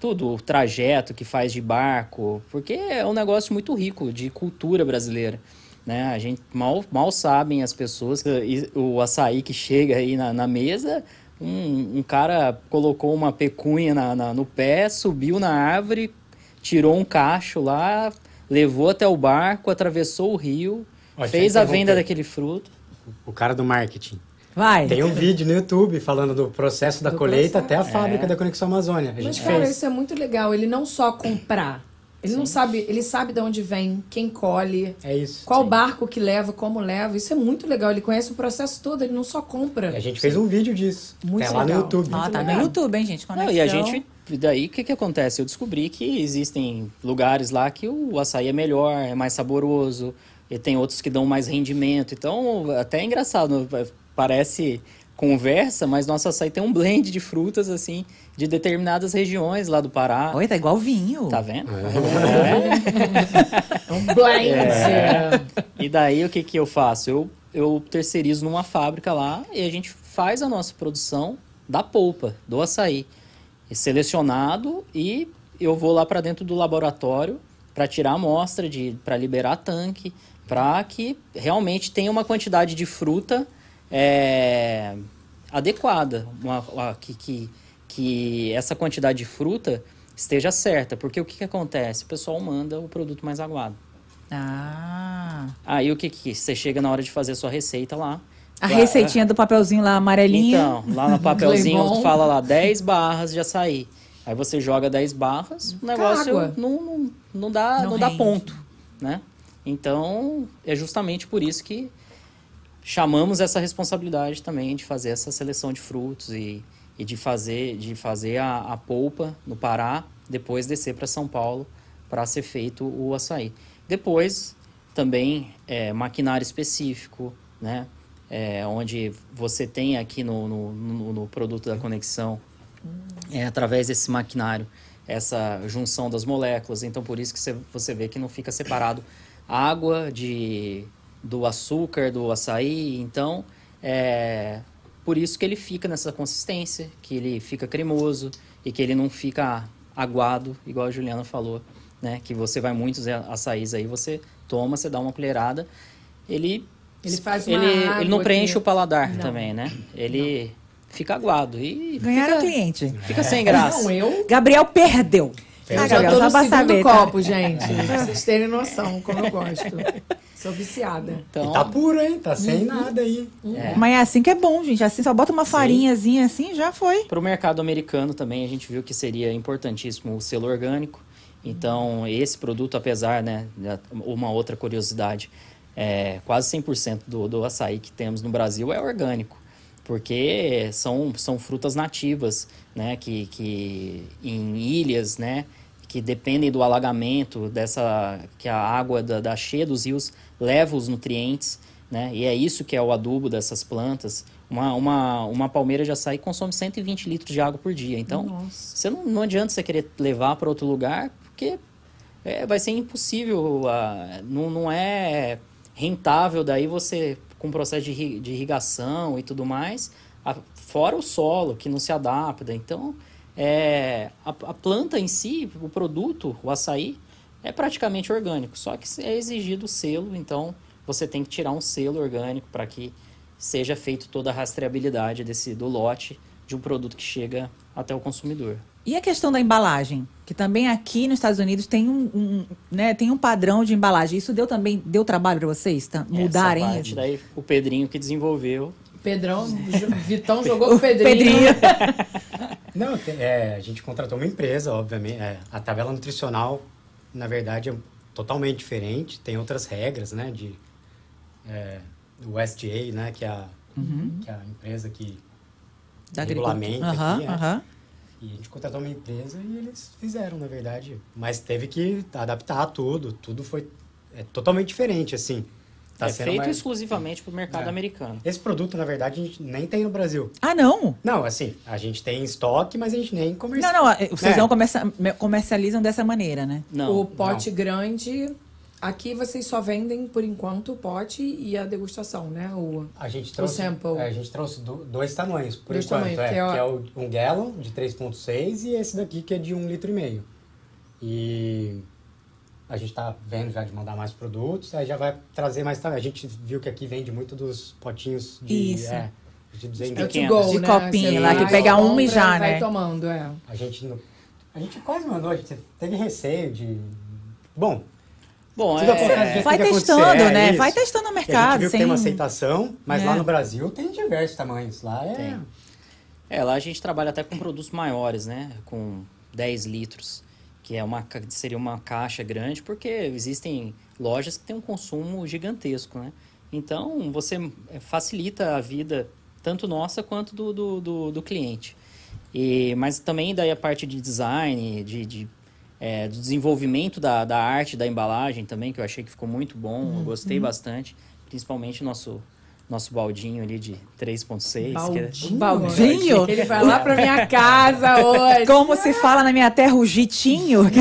tudo, o trajeto que faz de barco, porque é um negócio muito rico de cultura brasileira. Né? A gente mal, mal sabem as pessoas que o açaí que chega aí na, na mesa, um, um, cara colocou uma pecunha na, na, no pé, subiu na árvore, tirou um cacho lá, levou até o barco, atravessou o rio, fez a venda daquele fruto. O cara do marketing. Vai. Tem um vídeo no YouTube falando do processo da do colheita processo. até a fábrica é. da Conexão Amazônia. A gente Mas, cara, fez. isso é muito legal. Ele não só comprar. Ele Sim. não sabe, ele sabe de onde vem, quem colhe, é isso. qual Sim. barco que leva, como leva. Isso é muito legal. Ele conhece o processo todo, ele não só compra. E a gente fez um vídeo disso. Muito lá legal. no YouTube. Ah, tá legal. no YouTube, hein, gente? Conexão. Não, e a gente daí o que, que acontece? Eu descobri que existem lugares lá que o açaí é melhor, é mais saboroso, e tem outros que dão mais rendimento. Então, até é engraçado, parece conversa, mas nosso açaí tem um blend de frutas, assim, de determinadas regiões lá do Pará. Oi, tá igual vinho. Tá vendo? É. é. um blend. É. E daí, o que que eu faço? Eu, eu terceirizo numa fábrica lá e a gente faz a nossa produção da polpa, do açaí. É selecionado e eu vou lá para dentro do laboratório para tirar amostra, para liberar tanque, para que realmente tenha uma quantidade de fruta é, adequada, uma, uma, que, que, que essa quantidade de fruta esteja certa. Porque o que, que acontece? O pessoal manda o produto mais aguado. Ah. Aí o que que você chega na hora de fazer a sua receita lá? A receitinha do papelzinho lá amarelinho. Então, lá no papelzinho fala lá 10 barras de açaí. Aí você joga 10 barras, o negócio não, não, não, dá, não, não dá ponto, né? Então, é justamente por isso que chamamos essa responsabilidade também de fazer essa seleção de frutos e, e de fazer, de fazer a, a polpa no Pará, depois descer para São Paulo para ser feito o açaí. Depois, também, é, maquinário específico, né? É, onde você tem aqui no, no, no, no produto da conexão é, através desse maquinário, essa junção das moléculas. Então, por isso que você, você vê que não fica separado água de, do açúcar, do açaí. Então, é por isso que ele fica nessa consistência, que ele fica cremoso e que ele não fica aguado, igual a Juliana falou, né? Que você vai muitos açaís aí, você toma, você dá uma colherada, ele... Ele faz uma ele, ele não preenche que... o paladar não. também, né? Ele... Não fica aguado. E Ganharam fica, cliente. Fica é. sem graça. Não, eu... Gabriel perdeu. Eu ah, já tô no segundo saber, tá? copo, tá? gente. pra vocês terem noção como eu gosto. Sou viciada. Então... E tá puro, hein? Tá sem uhum. nada aí. É. Mas é assim que é bom, gente. Assim, só bota uma farinhazinha assim, já foi. Para o mercado americano também, a gente viu que seria importantíssimo o selo orgânico. Então, esse produto, apesar, né, uma outra curiosidade, é, quase 100% do, do açaí que temos no Brasil é orgânico porque são, são frutas nativas, né, que, que em ilhas, né, que dependem do alagamento, dessa que a água da, da cheia dos rios leva os nutrientes, né, e é isso que é o adubo dessas plantas. Uma, uma, uma palmeira de açaí consome 120 litros de água por dia, então você não, não adianta você querer levar para outro lugar, porque é, vai ser impossível, uh, não, não é rentável daí você com processo de, de irrigação e tudo mais, a, fora o solo que não se adapta. Então, é, a, a, planta em si, o produto, o açaí, é praticamente orgânico, só que é exigido o selo, então você tem que tirar um selo orgânico para que seja feito toda a rastreabilidade desse, do lote de um produto que chega até o consumidor. E a questão da embalagem, que também aqui nos Estados Unidos tem um, um né, tem um padrão de embalagem. Isso deu também deu trabalho para vocês tá, mudarem Essa parte isso? Daí o Pedrinho que desenvolveu. Pedrão, Vitão jogou o Pedrinho. Pedrinho. Não, é, a gente contratou uma empresa, obviamente. É, a tabela nutricional, na verdade, é totalmente diferente. Tem outras regras, né? De é, o SDA, né? Que é a, uhum. que é a empresa que da regulamenta uhum, aqui. Uhum. E a gente contratou uma empresa e eles fizeram, na verdade. Mas teve que adaptar tudo. Tudo foi é, totalmente diferente, assim. Tá é feito mais... exclusivamente para o mercado é. americano. Esse produto, na verdade, a gente nem tem no Brasil. Ah, não? Não, assim, a gente tem em estoque, mas a gente nem comercializa. Não, não, vocês é. não comercializam dessa maneira, né? Não. O pote não. grande Aqui vocês só vendem, por enquanto, o pote e a degustação, né? O, a gente trouxe, o sample. É, a gente trouxe do, dois tamanhos, por dois enquanto. Tamanhos, é, que, é, que é o, um gallon de 3.6 e esse daqui que é de 1,5 um litro. E, meio. e a gente está vendo já de mandar mais produtos, aí já vai trazer mais também. A gente viu que aqui vende muito dos potinhos de... Isso. É, de 200 é go, de né? copinho lá, que pega um e já, vai né? tomando, é. A gente, a gente quase mandou, a gente teve receio de... Bom, Bom, é, vai testando, é né? Vai testando o mercado. A gente viu sem... que tem uma aceitação, mas é. lá no Brasil tem diversos tamanhos. Lá é... Tem. É, lá a gente trabalha até com produtos maiores, né? Com 10 litros, que é uma, seria uma caixa grande, porque existem lojas que têm um consumo gigantesco, né? Então, você é, facilita a vida tanto nossa quanto do, do, do, do cliente. E, mas também daí a parte de design, de, de é, do desenvolvimento da, da arte da embalagem também, que eu achei que ficou muito bom, uhum. eu gostei bastante, principalmente nosso nosso baldinho ali de 3.6. Baldinho? Que é... Baldinho? Que ele vai lá pra minha casa hoje. Como se fala na minha terra, o jitinho.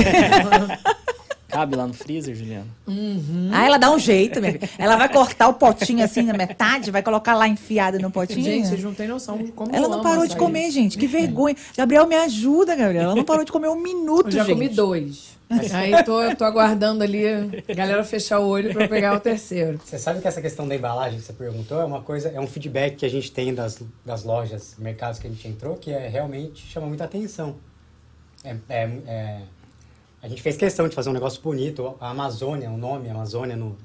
Cabe lá no freezer, Juliana? Uhum. Ah, ela dá um jeito, minha filha. Ela vai cortar o potinho assim na metade, vai colocar lá enfiado no potinho. Gente, vocês não têm noção de como Ela não parou de comer, gente. Que vergonha. Gabriel, me ajuda, Gabriel. Ela não parou de comer um minuto, Eu já gente. comi dois. Aí tô, tô aguardando ali a galera fechar o olho pra eu pegar o terceiro. Você sabe que essa questão da embalagem que você perguntou é uma coisa, é um feedback que a gente tem das, das lojas, mercados que a gente entrou, que é realmente chama muita atenção. É, é- é- a gente fez questão de fazer um negócio bonito. A Amazônia, o nome Amazônia no,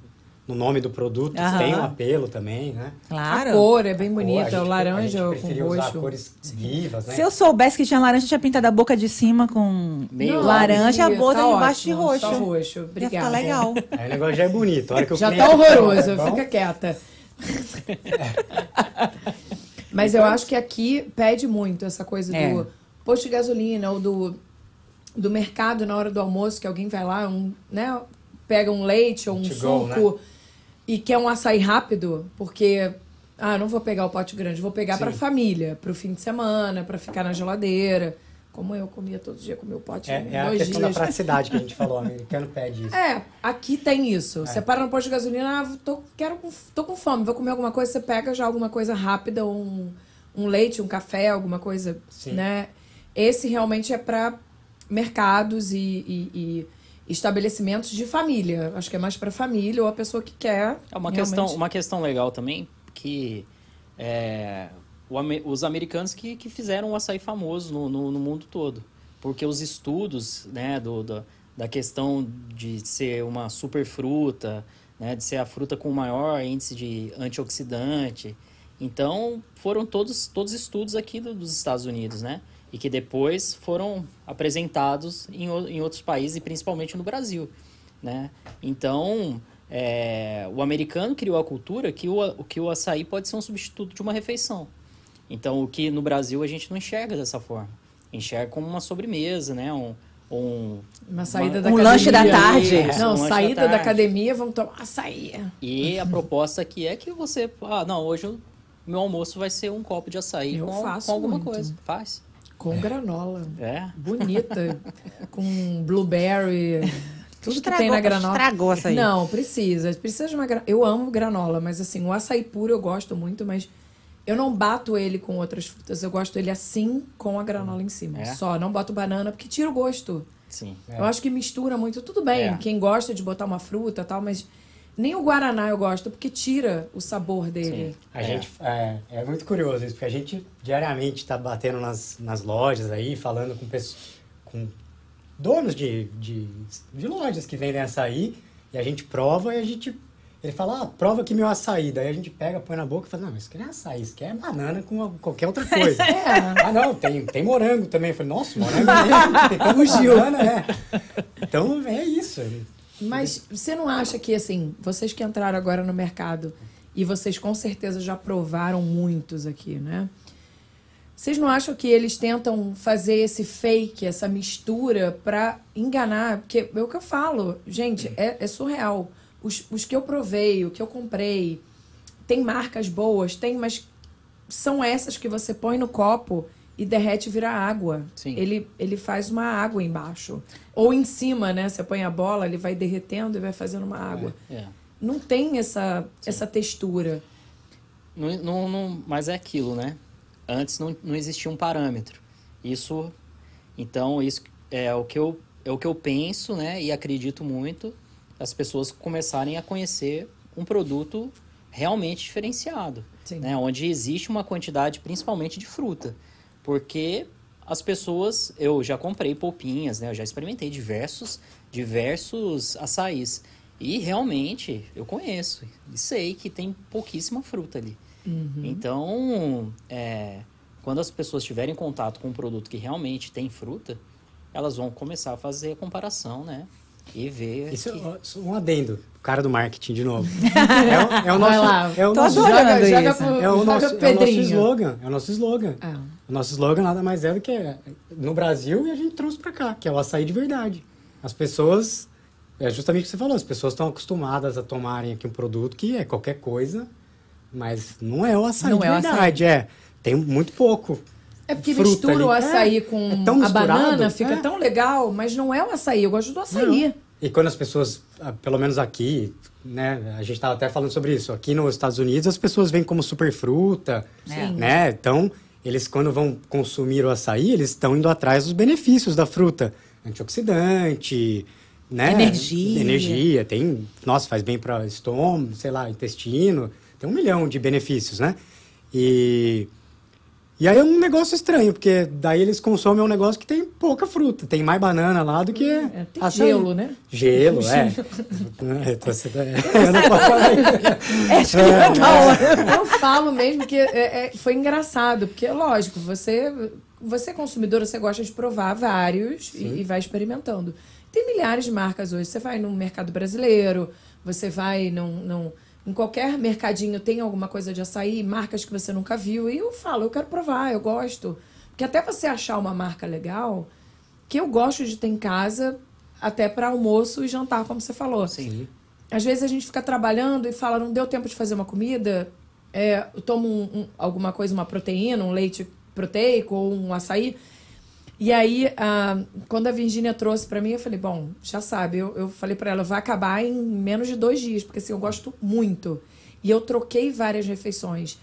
no nome do produto, Aham. tem um apelo também, né? Claro. A cor é bem bonita, o laranja gente com roxo. cores vivas, né? Se eu soubesse que tinha laranja, eu tinha pintado a boca de cima com Meio laranja, a boca tá embaixo de ótimo, roxo. Só roxo. Ia ficar Obrigada. legal. Aí o negócio já é bonito. A hora que Já tá horroroso, "É bom?" fica quieta. Mas eu acho que aqui pede muito essa coisa É. do posto de gasolina ou do, do mercado na hora do almoço, que alguém vai lá, um, né, pega um leite ou um go, suco e quer um açaí rápido, porque ah, não vou pegar o pote grande, vou pegar pra família, pro fim de semana, pra ficar na geladeira. Como eu comia todo dia com meu pote É, é a questão dias. da praticidade que a gente falou. O americano pede isso. É, aqui tem isso. Você para no posto de gasolina, ah, tô, quero, com- tô com fome, vou comer alguma coisa, você pega já alguma coisa rápida, um, um leite, um café, alguma coisa, Sim. né? Esse realmente é para mercados e, e- e estabelecimentos de família. Acho que é mais para família ou a pessoa que quer. É uma realmente- questão, uma questão legal também, que é, o os americanos que, que fizeram o açaí famoso no, no, no mundo todo. Porque os estudos né, do, do- da questão de ser uma superfruta, né, de ser a fruta com maior índice de antioxidante. Então, foram todos, todos estudos aqui do- dos Estados Unidos, né? E que depois foram apresentados em, em outros países, e principalmente no Brasil, né? Então, é, o americano criou a cultura que o, que o açaí pode ser um substituto de uma refeição. Então, o que no Brasil a gente não enxerga dessa forma. Enxerga como uma sobremesa, né? Um, um, Uma saída uma- da Um academia. lanche da tarde. Isso, Não, um saída da da, tarde. academia, vamos tomar açaí. E a proposta aqui é que você... Ah, não, hoje o meu almoço vai ser um copo de açaí Eu com, faço com alguma muito. coisa. Faz. Com granola. É. Bonita. com blueberry. Tudo Estragou- que tem na granola. estragou o açaí. Não, precisa. Precisa de uma gra... Eu amo granola, mas assim, o açaí puro eu gosto muito, mas eu não bato ele com outras frutas. Eu gosto ele assim com a granola em cima. É? Só. Não boto banana, porque tira o gosto. Sim. Eu acho que mistura muito. Tudo bem, É. quem gosta de botar uma fruta e tal, mas nem o Guaraná eu gosto, porque tira o sabor dele. Sim. A É. gente é, é muito curioso isso, porque a gente diariamente está batendo nas, nas lojas aí, falando com pessoas, com donos de, de, de lojas que vendem açaí, e a gente prova e a gente. Ele fala, ah, prova aqui meu açaí. Daí a gente pega, põe na boca e fala, não, isso aqui não é açaí, isso aqui é banana com qualquer outra coisa. É. Ah, não, tem, tem morango também. Eu falei, nossa, morango mesmo, tem como banana, é. Então é isso. Mas você não acha que, assim, vocês que entraram agora no mercado e vocês com certeza já provaram muitos aqui, né? Vocês não acham que eles tentam fazer esse fake, essa mistura pra enganar? Porque é o que eu falo, gente, é, é surreal. Os, os que eu provei, o que eu comprei, tem marcas boas, tem, mas são essas que você põe no copo e derrete e vira água. Sim. Ele, ele faz uma água embaixo. Ou em cima, né? Você põe a bola, ele vai derretendo e vai fazendo uma água. É. Não tem essa, essa textura. Não, não, não- mas é aquilo, né? Antes não, não existia um parâmetro. Isso, então, isso é o que eu, é o que eu penso, né? E acredito muito, as pessoas começarem a conhecer um produto realmente diferenciado, Sim. né? Onde existe uma quantidade, principalmente de fruta, porque as pessoas, eu já comprei polpinhas, né? Eu já experimentei diversos, diversos açaís e realmente eu conheço e sei que tem pouquíssima fruta ali. Então, é, quando as pessoas tiverem contato com um produto que realmente tem fruta, elas vão começar a fazer a comparação, né? E ver Isso que... é um adendo. Cara do marketing, de novo. É, o- é o Vai nosso, lá. é o nosso, joga, joga pro, é o nosso, é o nosso slogan. É o nosso slogan. Ah. Nosso slogan nada mais é do que no Brasil e a gente trouxe pra cá, que é o açaí de verdade. As pessoas, é justamente o que você falou, as pessoas estão acostumadas a tomarem aqui um produto que é qualquer coisa, mas não é o açaí Não de é o açaí. verdade, é. Tem muito pouco. É porque mistura ali. o açaí É, com é a banana, fica é. tão legal, mas não é o açaí. Eu gosto do açaí. E quando as pessoas, ah, pelo menos aqui, né, a gente estava até falando sobre isso, aqui nos Estados Unidos as pessoas vêm como superfruta, Sim. né? Então, eles quando vão consumir o açaí, eles estão indo atrás dos benefícios da fruta, antioxidante, né? Energia. Energia, tem, nossa, faz bem para estômago, sei lá, intestino, tem um milhão de benefícios, né? E e aí é um negócio estranho, porque daí eles consomem um negócio que tem pouca fruta. Tem mais banana lá do que É, tem açaí. gelo, né? Gelo, é. É, então você tá- eu não posso falar isso. É da hora. Eu falo mesmo que é- é- foi engraçado, porque, lógico, você, você é consumidor, você gosta de provar vários e, e vai experimentando. Tem milhares de marcas hoje. Você vai no mercado brasileiro, você vai num, num- em qualquer mercadinho, tem alguma coisa de açaí, marcas que você nunca viu. E eu falo, eu quero provar, eu gosto. Porque até você achar uma marca legal, que eu gosto de ter em casa, até para almoço e jantar, como você falou. Sim. Às vezes a gente fica trabalhando e fala, não deu tempo de fazer uma comida, é, eu tomo um- um- alguma coisa, uma proteína, um leite proteico ou um açaí. E aí, ah, quando a Virgínia trouxe pra mim, eu falei, bom, já sabe, eu, eu falei pra ela, vai acabar em menos de dois dias, porque assim, eu gosto muito. E eu troquei várias refeições.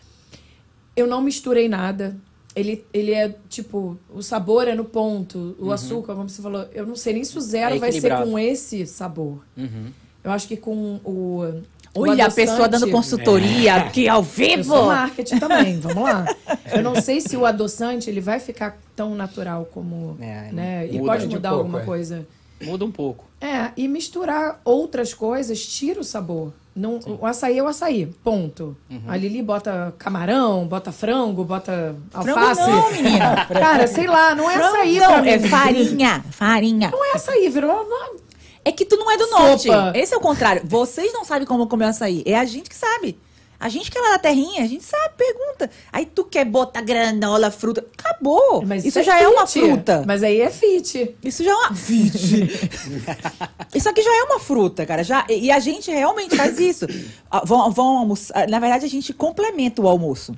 Eu não misturei nada. Ele, ele é, tipo, o sabor é no ponto, o açúcar, como você falou. Eu não sei nem se o zero É vai ser com esse sabor. Uhum. Eu acho que com o. Olha, a pessoa dando consultoria aqui ao Eu vivo. sou marketing também, vamos lá. Eu não sei se o adoçante ele vai ficar tão natural como. É, né? E pode de mudar pouco, alguma é. coisa. Muda um pouco. É, e misturar outras coisas tira o sabor. Não, o açaí é o açaí, ponto. Uhum. A Lili bota camarão, bota frango, bota Frango alface. não, menina. Cara, sei lá, não é Frango açaí não, pra mim. é farinha, farinha. Não é açaí, virou uma... É que tu não é do Sopa. norte. Esse é o contrário. Vocês não sabem como comer açaí. É a gente que sabe. A gente que é lá da terrinha, a gente sabe, pergunta. Aí tu quer botar granola, fruta. Acabou. Mas isso, já é uma fit. fruta. Mas aí é fit. Isso já é uma. isso aqui já é uma fruta, cara. Já, e e a gente realmente faz isso. Ah, Vão, vão almoçar. Na verdade, a gente complementa o almoço.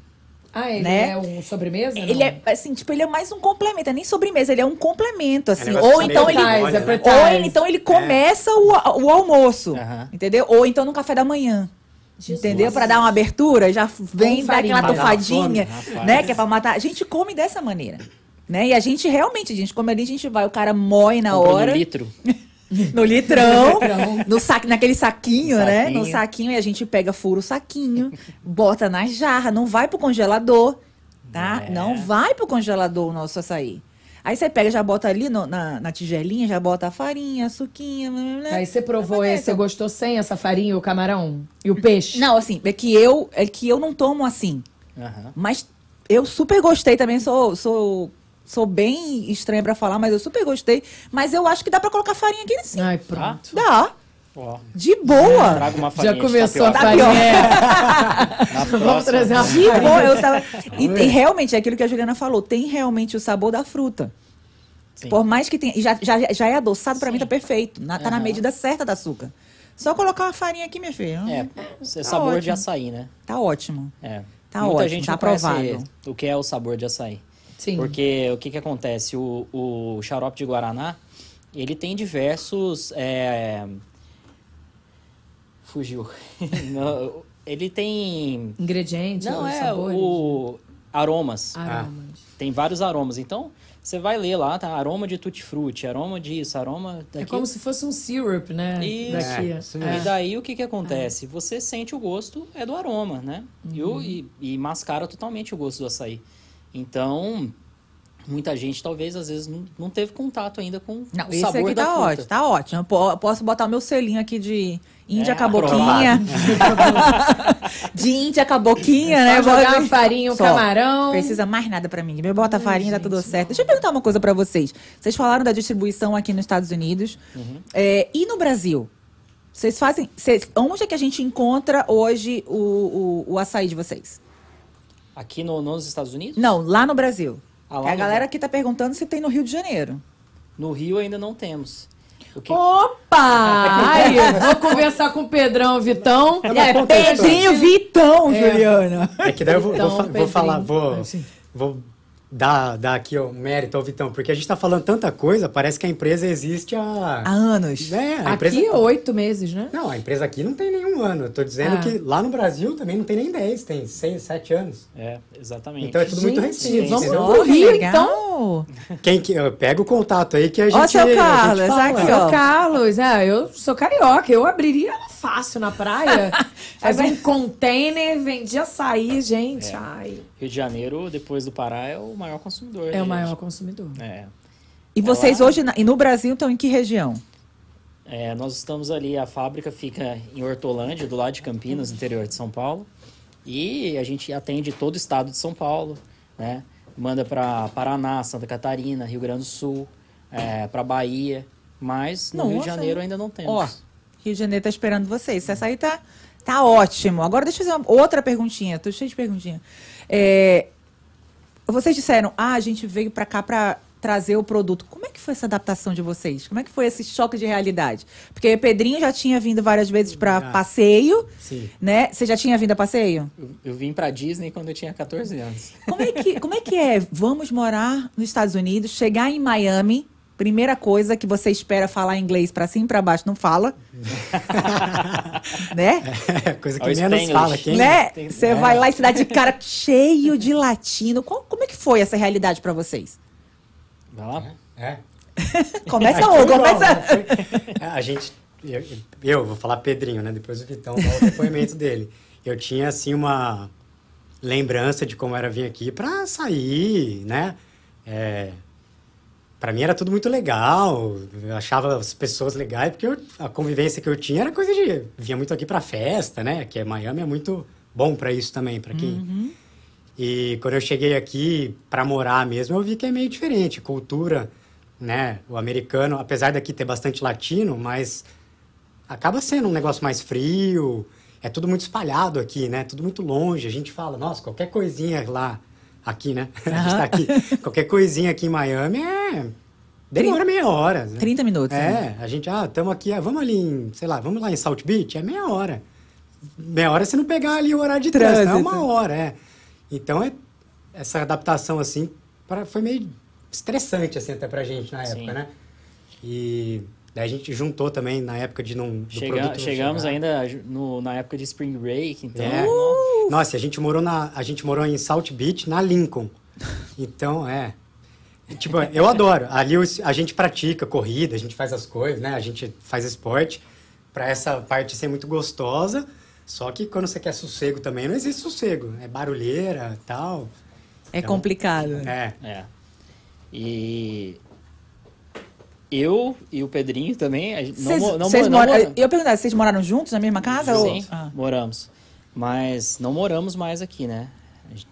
Ah, ele Né? é um sobremesa? Ele não? é, assim, tipo, ele é mais um complemento, é nem sobremesa, ele é um complemento, assim. negócio Ou então ele. appetizer, né? Ou ele- então ele começa o, o almoço, Aham. entendeu? Ou então no café da manhã. Entendeu? Pra dar uma abertura, já vem Com dar aquela farinha. fome, rapaz. né? Que é pra matar. A gente come dessa maneira. Né? E a gente realmente, a gente come ali, a gente vai, o cara moe na Comprou hora. litro. No litrão, no saque, naquele saquinho, né? No saquinho, e a gente pega, fura o saquinho, bota na jarra, não vai pro congelador, tá? É. Não vai pro congelador o nosso açaí. Aí você pega, já bota ali no- na, na tigelinha, já bota a farinha, a suquinha, blá. Aí você provou esse, você gostou sem essa farinha o camarão? E o peixe? Não, assim, é que eu, é que eu não tomo assim. Aham. Mas eu super gostei também, sou, sou, sou bem estranha pra falar, mas eu super gostei. Mas eu acho que dá pra colocar farinha aqui sim. Ai, pronto. Dá. Ó, De boa. traga uma farinha Já de começou a farinha. Na Vamos trazer uma De boa, eu tava. E, e realmente, é aquilo que a Juliana falou, tem realmente o sabor da fruta. Sim. Por mais que tenha. Já, já, já é adoçado, pra Sim. mim tá perfeito. Na, tá na Aham. medida certa do açúcar. Só colocar uma farinha aqui, minha filha. É, é sabor de açaí, né? Tá ótimo. É. Tá Muita ótimo, gente tá aprovado. o que é o sabor de açaí. Sim. Porque o que que acontece? O, o xarope de Guaraná, ele tem diversos... é, Fugiu. Não, ele tem... Ingredientes, Não, ou é sabores? o... Aromas. Aromas. Tem vários aromas. Então, você vai ler lá, tá? Aroma de tutti-frutti, aroma disso, aroma É daquilo. como se fosse um syrup, né? Isso. Daqui. É, É. E daí o que que acontece? Você sente o gosto é do aroma, né? E, o- e, e mascara totalmente o gosto do açaí. Então, muita gente talvez às vezes não, não teve contato ainda com Não, o esse sabor aqui da tá fruta. ótimo, tá ótimo. Eu posso botar o meu selinho aqui de Índia É, Caboquinha. de Índia Caboquinha, né? Só jogar Bota- a farinha, o Só. camarão. Precisa mais nada pra mim. Me bota a Ai, farinha, tá gente, tudo certo. não. Deixa eu perguntar uma coisa pra vocês. Vocês falaram da distribuição aqui nos Estados Unidos. Uhum. É, e no Brasil? Vocês fazem. Vocês, onde é que a gente encontra hoje o, o, o açaí de vocês? Aqui no- nos Estados Unidos? Não, lá no Brasil. Ah, lá Que a galera aqui tá perguntando se tem no Rio de Janeiro. No Rio ainda não temos. O que... Opa! Aí, vou conversar com o Pedrão, Vitão. É, Pedrinho Vitão, É. Juliana. É que daí eu vou, Então, vou, vou falar, vou, Assim. vou dar, dar aqui o mérito ao Vitão, porque a gente está falando tanta coisa, parece que a empresa existe há... Há anos. É, a Aqui, empresa... oito meses, né? Não, a empresa aqui não tem nenhum ano. Eu tô dizendo Ah. que lá no Brasil também não tem nem 10, tem 6, 7 anos. É, exatamente. Então é tudo muito Gente, recente. vamos entendeu? pro Rio, legal. Quem que, eu pego o contato aí que a gente Ó, seu a gente Carlos, fala. aqui, ó. Carlos, é, eu sou carioca, eu abriria ela fácil na praia, fazer um container, vendia açaí, gente, ai, Rio de Janeiro, depois do Pará, é o maior consumidor. é de- o maior consumidor. É. E vocês lá. hoje, na- e no Brasil, estão em que região? É, nós estamos ali, a fábrica fica em Hortolândia, do lado de Campinas, interior de São Paulo. E a gente atende todo o estado de São Paulo, né? Manda para Paraná, Santa Catarina, Rio Grande do Sul, é, para Bahia. Mas no Rio de Nossa. Janeiro ainda não temos. Ó, Rio de Janeiro tá esperando vocês. Essa aí tá, tá ótimo. Agora deixa eu fazer uma outra perguntinha. Tô cheio de perguntinha. É, vocês disseram, ah, a gente veio pra cá pra trazer o produto. Como é que foi essa adaptação de vocês? Como é que foi esse choque de realidade? Porque Pedrinho já tinha vindo várias vezes pra Já. passeio, Sim. né? Você já tinha vindo a passeio? Eu, eu vim para Disney quando eu tinha 14 anos. Como é que, como é, que é? Vamos morar nos Estados Unidos, chegar em Miami. Primeira coisa que você espera falar inglês pra cima e pra baixo, não fala. né? É, coisa que Olha o menos Spanglish. fala. Quem, né? Você é. vai lá e se dá de cara cheio de latino. Qual- como é que foi essa realidade pra vocês? Vai lá? É. Começa ou igual, começa. né? Foi- É, A gente, eu, eu vou falar Pedrinho, né? Depois o Vitão dá o depoimento dele. Eu tinha, assim, uma lembrança de como era vir aqui pra sair, né? É, pra mim era tudo muito legal, eu achava as pessoas legais, porque eu- a convivência que eu tinha era coisa de... Vinha muito aqui pra festa, né? Que é Miami é muito bom pra isso também, pra quem... E quando eu cheguei aqui para morar mesmo, eu vi que é meio diferente. Cultura, né? O americano, apesar daqui ter bastante latino, mas acaba sendo um negócio mais frio. É tudo muito espalhado aqui, né? Tudo muito longe. A gente fala, nossa, qualquer coisinha lá, aqui, né? A gente tá aqui. Qualquer coisinha aqui em Miami é. Demora meia hora. Né? 30 minutos. né? É, a gente, ah, estamos aqui, ah, vamos ali em, sei lá, vamos lá em South Beach, é meia hora. Meia hora se não pegar ali o horário de trânsito, é Trânsito. uma hora, é. Então, é, essa adaptação, assim, pra, foi meio estressante, assim, até pra gente na Sim. época, né? E daí a gente juntou também na época de não, Chega- não chegamos chegar. ainda no- na época de Spring Break, então... É. Nossa, e a gente morou na a gente morou em South Beach, na Lincoln. Então, é. Tipo, eu adoro. Ali os- a gente pratica corrida, a gente faz as coisas, né? A gente faz esporte pra essa parte ser muito gostosa. Só que quando você quer sossego também, não existe sossego. É barulheira, tal. É Então, complicado. É. É. E eu e o Pedrinho também, a gente não, não, não mora- Eu perguntar, vocês moraram juntos na mesma casa? ou- Sim, Ah. moramos. Mas não moramos mais aqui, né?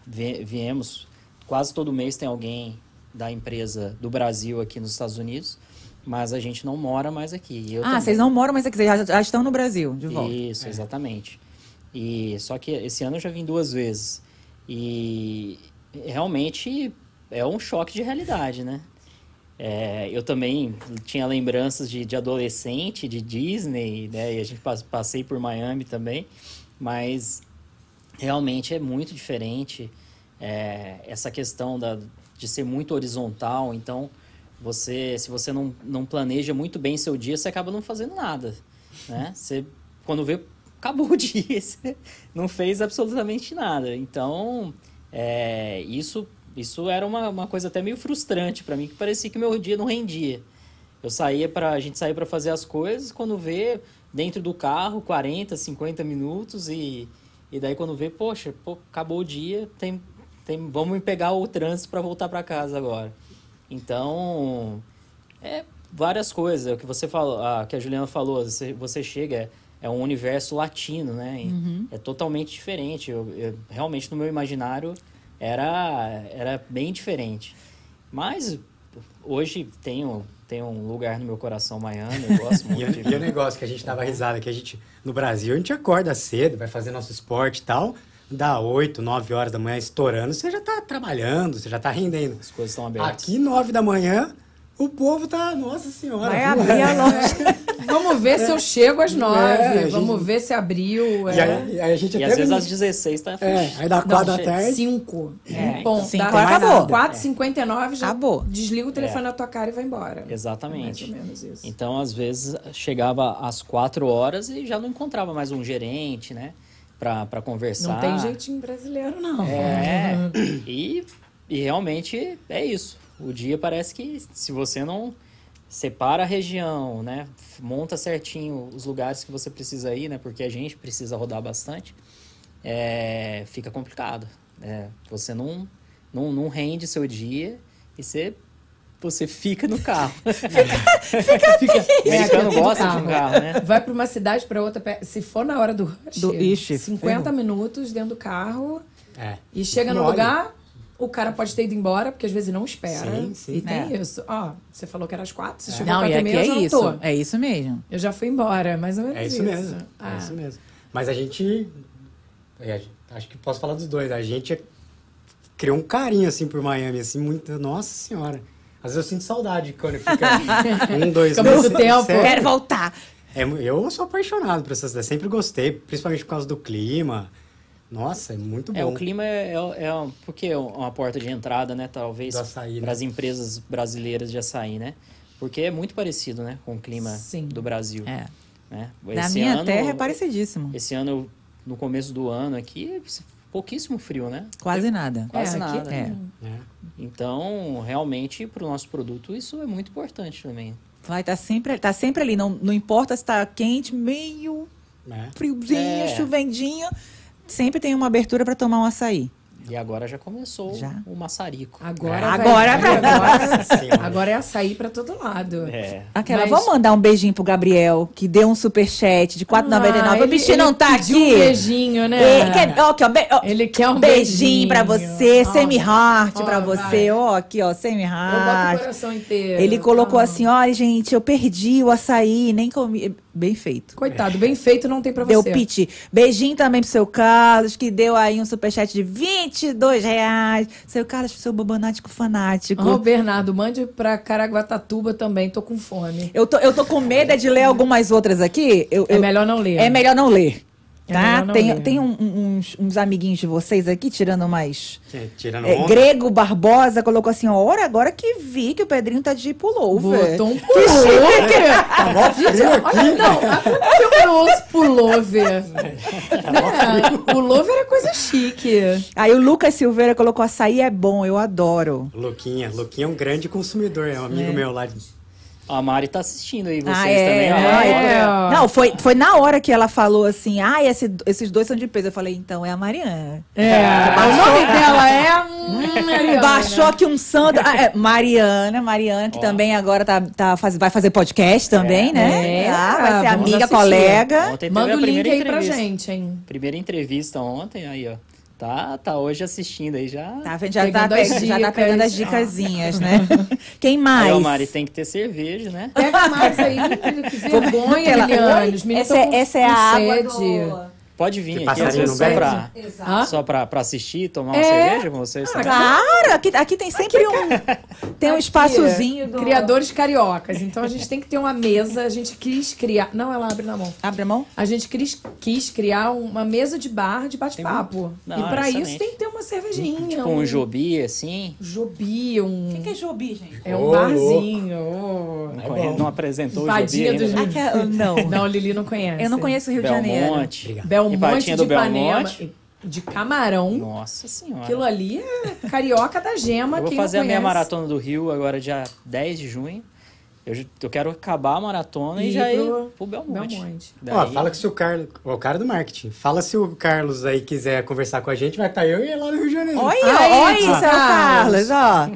Viemos, quase todo mês tem alguém da empresa do Brasil aqui nos Estados Unidos, mas a gente não mora mais aqui. Ah, vocês não moram, mas aqui, vocês já, já estão no Brasil, de volta. Isso, exatamente. E só que esse ano eu já vim duas vezes. E realmente é um choque de realidade, né? É, eu também tinha lembranças de, de adolescente, de Disney, né? E a gente pas- passei por Miami também, mas realmente é muito diferente é, essa questão da, de ser muito horizontal. Então, você, se você não, não planeja muito bem seu dia, você acaba não fazendo nada, né? Você, quando vê, acabou o dia, você não fez absolutamente nada. Então, é, isso, isso era uma, uma coisa até meio frustrante para mim, que parecia que meu dia não rendia. Eu saía para a gente saía para fazer as coisas, quando vê dentro do carro 40, 50 minutos e e daí quando vê, poxa, pô, acabou o dia, tem, tem vamos pegar o trânsito para voltar para casa agora. Então, é várias coisas, é o que você falou, a, que a Juliana falou, você, você chega é, é um universo latino, né? E É totalmente diferente. Eu, eu- realmente no meu imaginário era era bem diferente. Mas hoje tenho tem um lugar no meu coração Miami, eu gosto muito. e o negócio que a gente dava risada, que a gente, no Brasil, a gente acorda cedo, vai fazer nosso esporte e tal, dá 8, 9 horas da manhã estourando, você já tá trabalhando, você já tá rendendo. As coisas estão abertas. Aqui, 9 da manhã, o povo tá, nossa senhora. Vai abrir a loja. Vamos ver se eu chego às nove. É, Vamos gente- ver se abriu. E É. aí, aí a gente E até às vezes às 16 tá É, aí dá quatro da tarde. Cinco. É, Bom, cinco, dá acabou. 4h59 já Acabou. desliga o telefone É. na tua cara e vai embora. Exatamente. Mais ou menos isso. Então, às vezes, chegava às 4 horas e já não encontrava mais um gerente, né? Pra, pra conversar. Não tem jeitinho brasileiro, não. É, e, e realmente é isso. O dia parece que se você não separa a região, né? Monta certinho os lugares que você precisa ir, né? Porque a gente precisa rodar bastante. é, fica complicado. né? Você não, não, não rende seu dia e você, você fica no carro. O É, americano aqui do gosta de um carro, né? Vai pra uma cidade pra outra, se for na hora do rush, Do- Ixi, 50 ferrou. minutos dentro do carro É. e chega no Olha. lugar, o cara pode ter ido embora, porque às vezes não espera. Sim, sim. E tem É. isso. Ó, você falou que era às quatro, você chegou Não, às e quatro e aqui meia, é eu isso. tô. É isso mesmo. Eu já fui embora, mais ou menos É isso mesmo. Ah. É isso mesmo. Mas a gente. é, acho que posso falar dos dois. A gente criou um carinho assim por Miami, assim, muito. Nossa senhora. Às vezes eu sinto saudade quando fica um, dois Fica muito meses. tempo. Sério. Quero voltar. É, eu sou apaixonado por essas cidades. Sempre gostei, principalmente por causa do clima. Nossa, é muito bom. É, o clima é, é, é um- porque é uma porta de entrada, né? Talvez açaí, né? para as empresas brasileiras de açaí, né? Porque é muito parecido, né? Com o clima Sim. do Brasil. É. Né? Na Esse minha ano- terra é parecidíssimo. Esse ano, no começo do ano aqui, pouquíssimo frio, né? Quase nada. Quase É, aqui nada. É. É. Então, realmente, para o nosso produto, isso é muito importante também. Vai estar sempre, tá sempre ali. Não, não importa se tá quente, meio É. friozinho, É. chovendinho. Sempre tem uma abertura para tomar um açaí. E agora já começou Já? o maçarico. Agora, É. vai- Agora vai- agora, agora é açaí pra todo lado. É. Aquela, Mas- vamos mandar um beijinho pro Gabriel, que deu um superchat de R$ 4,99. Ah, o ele- bichinho ele não tá pediu aqui. um beijinho, né? É, quer- ó, aqui, ó, be- ó, Ele quer um beijinho, pra beijinho. você, Ó. semi-heart Ó, pra você. Ó, aqui, ó, Eu boto o semi-heart. coração inteiro. Ele colocou Ah. assim, olha, gente, eu perdi o açaí, nem comi. Bem feito. Coitado, bem feito não tem pra Deu você. piti. Beijinho também pro seu Carlos, que deu aí um superchat de 22 reais. Seu Carlos, seu bobanático fanático. Ô, Bernardo, mande pra Caraguatatuba também, tô com fome. Eu, tô, eu tô com medo de ler algumas outras aqui. Eu, É eu- melhor não ler. É melhor não ler. É Tá? não tem tem um- uns, uns amiguinhos de vocês aqui, tirando mais. É, Tirando É. Grego Barbosa colocou assim: Ora, agora que vi que o Pedrinho tá de pullover. Botou um pullover. Tá mó frio Olha, aqui. não, eu não ouço pullover? É, pullover é coisa chique. Aí o Lucas Silveira colocou: açaí é bom, eu adoro. Luquinha. Luquinha é um grande consumidor. É um amigo meu lá. De... A Mari tá assistindo aí, vocês ah, também. é. Não, É, é-. Não, foi, foi na hora que ela falou assim: ah, esse- esses dois são de peso. Eu falei: então é a Mariana. É, o nome dela é. hum, Mariana. Baixou aqui um santo. Ah, é, Mariana, Mariana, que Ó. também agora tá, tá faz, vai fazer podcast também, né? É, Ah, vai ser amiga, assistir. colega. Ontem Manda o link aí pra entrevista. gente, hein? Primeira entrevista ontem, aí, ó. Tá, tá hoje assistindo aí já. Tá, vendo? já, tá, Pegando as pe- já tá pegando as dicas. dicasinhas, né? Quem Aí, mais? ó, Mari, tem que ter cerveja, né? Pega mais aí, que vergonha, meninos essa, tão com- é, essa é a água do... Pode vir Que aqui, às vezes, só pra, só pra, pra assistir, tomar uma É. cerveja com vocês. também. Claro, aqui, aqui tem sempre um... Tem um espaçozinho do... Criadores cariocas. Então a gente tem que ter uma mesa. A gente quis criar. Não, ela abre na mão. Abre a mão. A gente quis, quis criar uma mesa de bar de bate-papo. E pra excelente. isso tem que ter uma cervejinha. Tipo um jobi, assim. Jobi, um. O que é jobi, gente? É um Ô, barzinho. ô. Não, conhe- não apresentou o jobi ainda, dos né? Aqui é- não. Não, Lili não conhece. Eu não conheço o Rio de Janeiro. Belmonte. Belmonte Empadinha de do Ipanema. Belmonte. De camarão. Nossa senhora. Aquilo ali é carioca da gema. Eu vou quem fazer não a minha maratona do Rio agora dia 10 de junho. Eu, eu quero acabar a maratona e, E já ir ir pro pro Belmonte. Belmonte. Daí- Ó, fala que se o Carlos. O cara do marketing. Fala se o Carlos aí quiser conversar com a gente, vai estar eu e ele lá no Rio de Janeiro. Olha, Aí, olha isso, Carlos. Ó.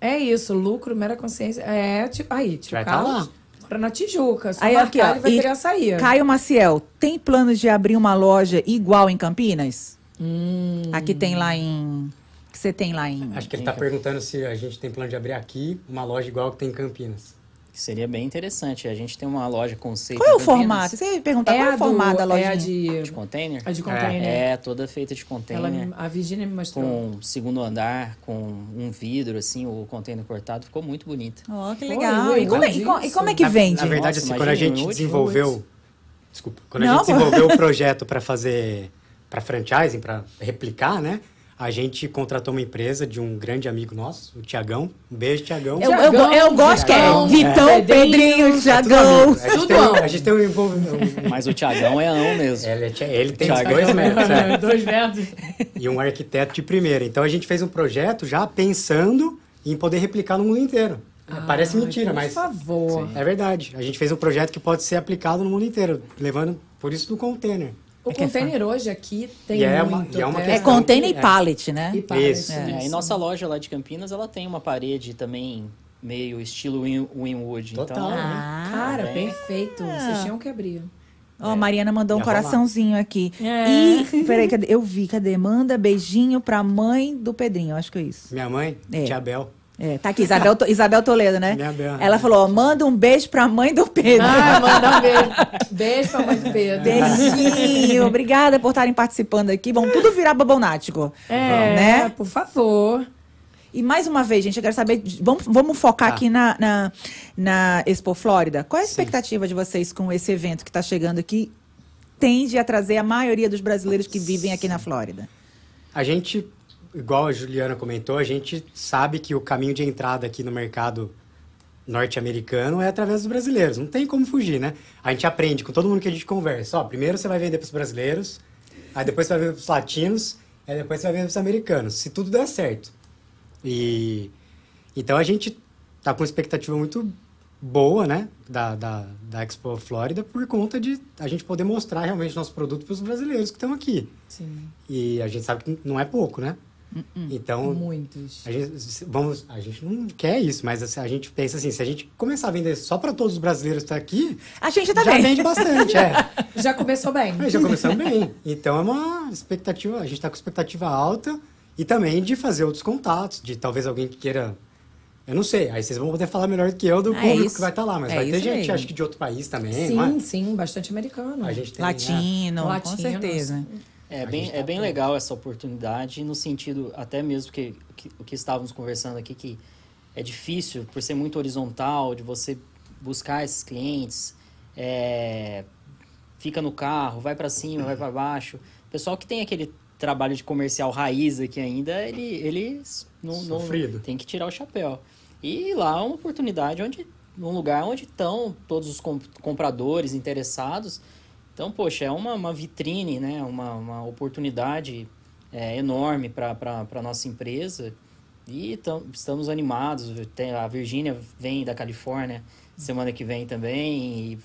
É isso, lucro, mera consciência. É, tipo, aí, tio Vai tá Carlos lá. Mora na Tijuca. Só Aí, aqui, ó, ele vai e querer açaí. Caio Maciel, tem planos de abrir uma loja igual em Campinas? Hum. Aqui tem lá em... que você tem lá em... Acho que ele tá perguntando se a gente tem plano de abrir aqui uma loja igual que tem em Campinas. Seria bem interessante. A gente tem uma loja conceito. Qual é o formato? Você ia perguntar qual é a o formato da do, é loja? a de, De container? a de container. É, toda feita de Ela, container. me- a Virginia me mostrou. Com segundo andar, com um vidro, assim, o container cortado. Ficou muito bonito. Oh, que legal. oi, e, como é, e e como é que Na- vende? Na verdade, Nossa, assim, quando a gente muito, desenvolveu. Desculpa. Quando Não, a gente desenvolveu o projeto para fazer. para franchising, para replicar, né? A gente contratou uma empresa de um grande amigo nosso, o Tiagão. Um beijo, Tiagão. Eu, eu, eu gosto que é Tiagão, Vitão, é. Pedrinho, É tudo amigo. A gente Tudo tem, um- amo. a gente tem um envolvimento. Mas o Thiagão é ão mesmo. Ele, é ele tem Thiagão. dois metros, né? Dois metros. E um arquiteto de primeira. Então a gente fez um projeto já pensando em poder replicar no mundo inteiro. Parece mentira, por mas favor. é verdade. A gente fez um projeto que pode ser aplicado no mundo inteiro, levando por isso do container. O que é container hoje aqui tem E é uma- muito. e é uma? É container e pallet, né? E pallet, Isso. É, e nossa loja lá de Campinas, ela tem uma parede também meio estilo Win- Winwood. Total. Então, Ah, Cara, bem. perfeito. Vocês tinham que abrir. ó, a Mariana mandou um coraçãozinho aqui. É. E, peraí, cadê? eu vi, cadê? Manda beijinho pra mãe do Pedrinho, acho que é isso. Minha mãe, É. tia Bel. É, tá aqui, Isabel, To- Isabel Toledo, né? Ela falou, ó, manda um beijo pra mãe do Pedro. Ah, manda um beijo. Beijo pra mãe do Pedro. Beijinho, obrigada por estarem participando aqui. Vão tudo virar babonático. É, Né? por favor. E mais uma vez, gente, eu quero saber. Vamos, vamos focar Tá. aqui na, na, na Expo Flórida. Qual é a expectativa de vocês com esse evento que está chegando aqui? Tende a trazer a maioria dos brasileiros que vivem aqui na Flórida. A gente, igual a Juliana comentou, a gente sabe que o caminho de entrada aqui no mercado norte-americano é através dos brasileiros. Não tem como fugir, né? A gente aprende com todo mundo que a gente conversa. Ó, primeiro você vai vender para os brasileiros, aí depois você vai vender para os latinos, aí depois você vai vender para os americanos. Se tudo der certo. E então a gente tá com uma expectativa muito boa, né, da, da, da Expo Flórida por conta de a gente poder mostrar realmente nosso produto para os brasileiros que estão aqui. Sim. E a gente sabe que não é pouco, né? Então, Muitos. a gente, vamos, a gente não quer isso, mas assim, a gente pensa assim, se a gente começar a vender só para todos os brasileiros que estão aqui, A gente tá já bem. vende bastante, é. Já começou bem. Aí já começamos bem. Então é uma expectativa, a gente está com expectativa alta e também de fazer outros contatos, de talvez alguém que queira. Eu não sei, aí vocês vão poder falar melhor do que eu do É público isso. que vai estar lá, mas É vai ter gente, mesmo. acho que de outro país também, não Sim, é? sim, bastante americano. A gente tem, Latino, com Latino, certeza. É bem, gente é tá bem legal essa oportunidade, no sentido, até mesmo que, que o que estávamos conversando aqui, que é difícil, por ser muito horizontal, de você buscar esses clientes, é, fica no carro, vai para cima, vai para baixo. O pessoal que tem aquele trabalho de comercial raiz aqui ainda, ele, ele não, não- tem que tirar o chapéu. E lá é uma oportunidade onde, um lugar onde estão todos os com- compradores interessados. Então, poxa, é uma, uma vitrine, né? uma, uma oportunidade é, enorme para a nossa empresa. E tam, estamos animados. Tem, a Virgínia vem da Califórnia semana que vem também. E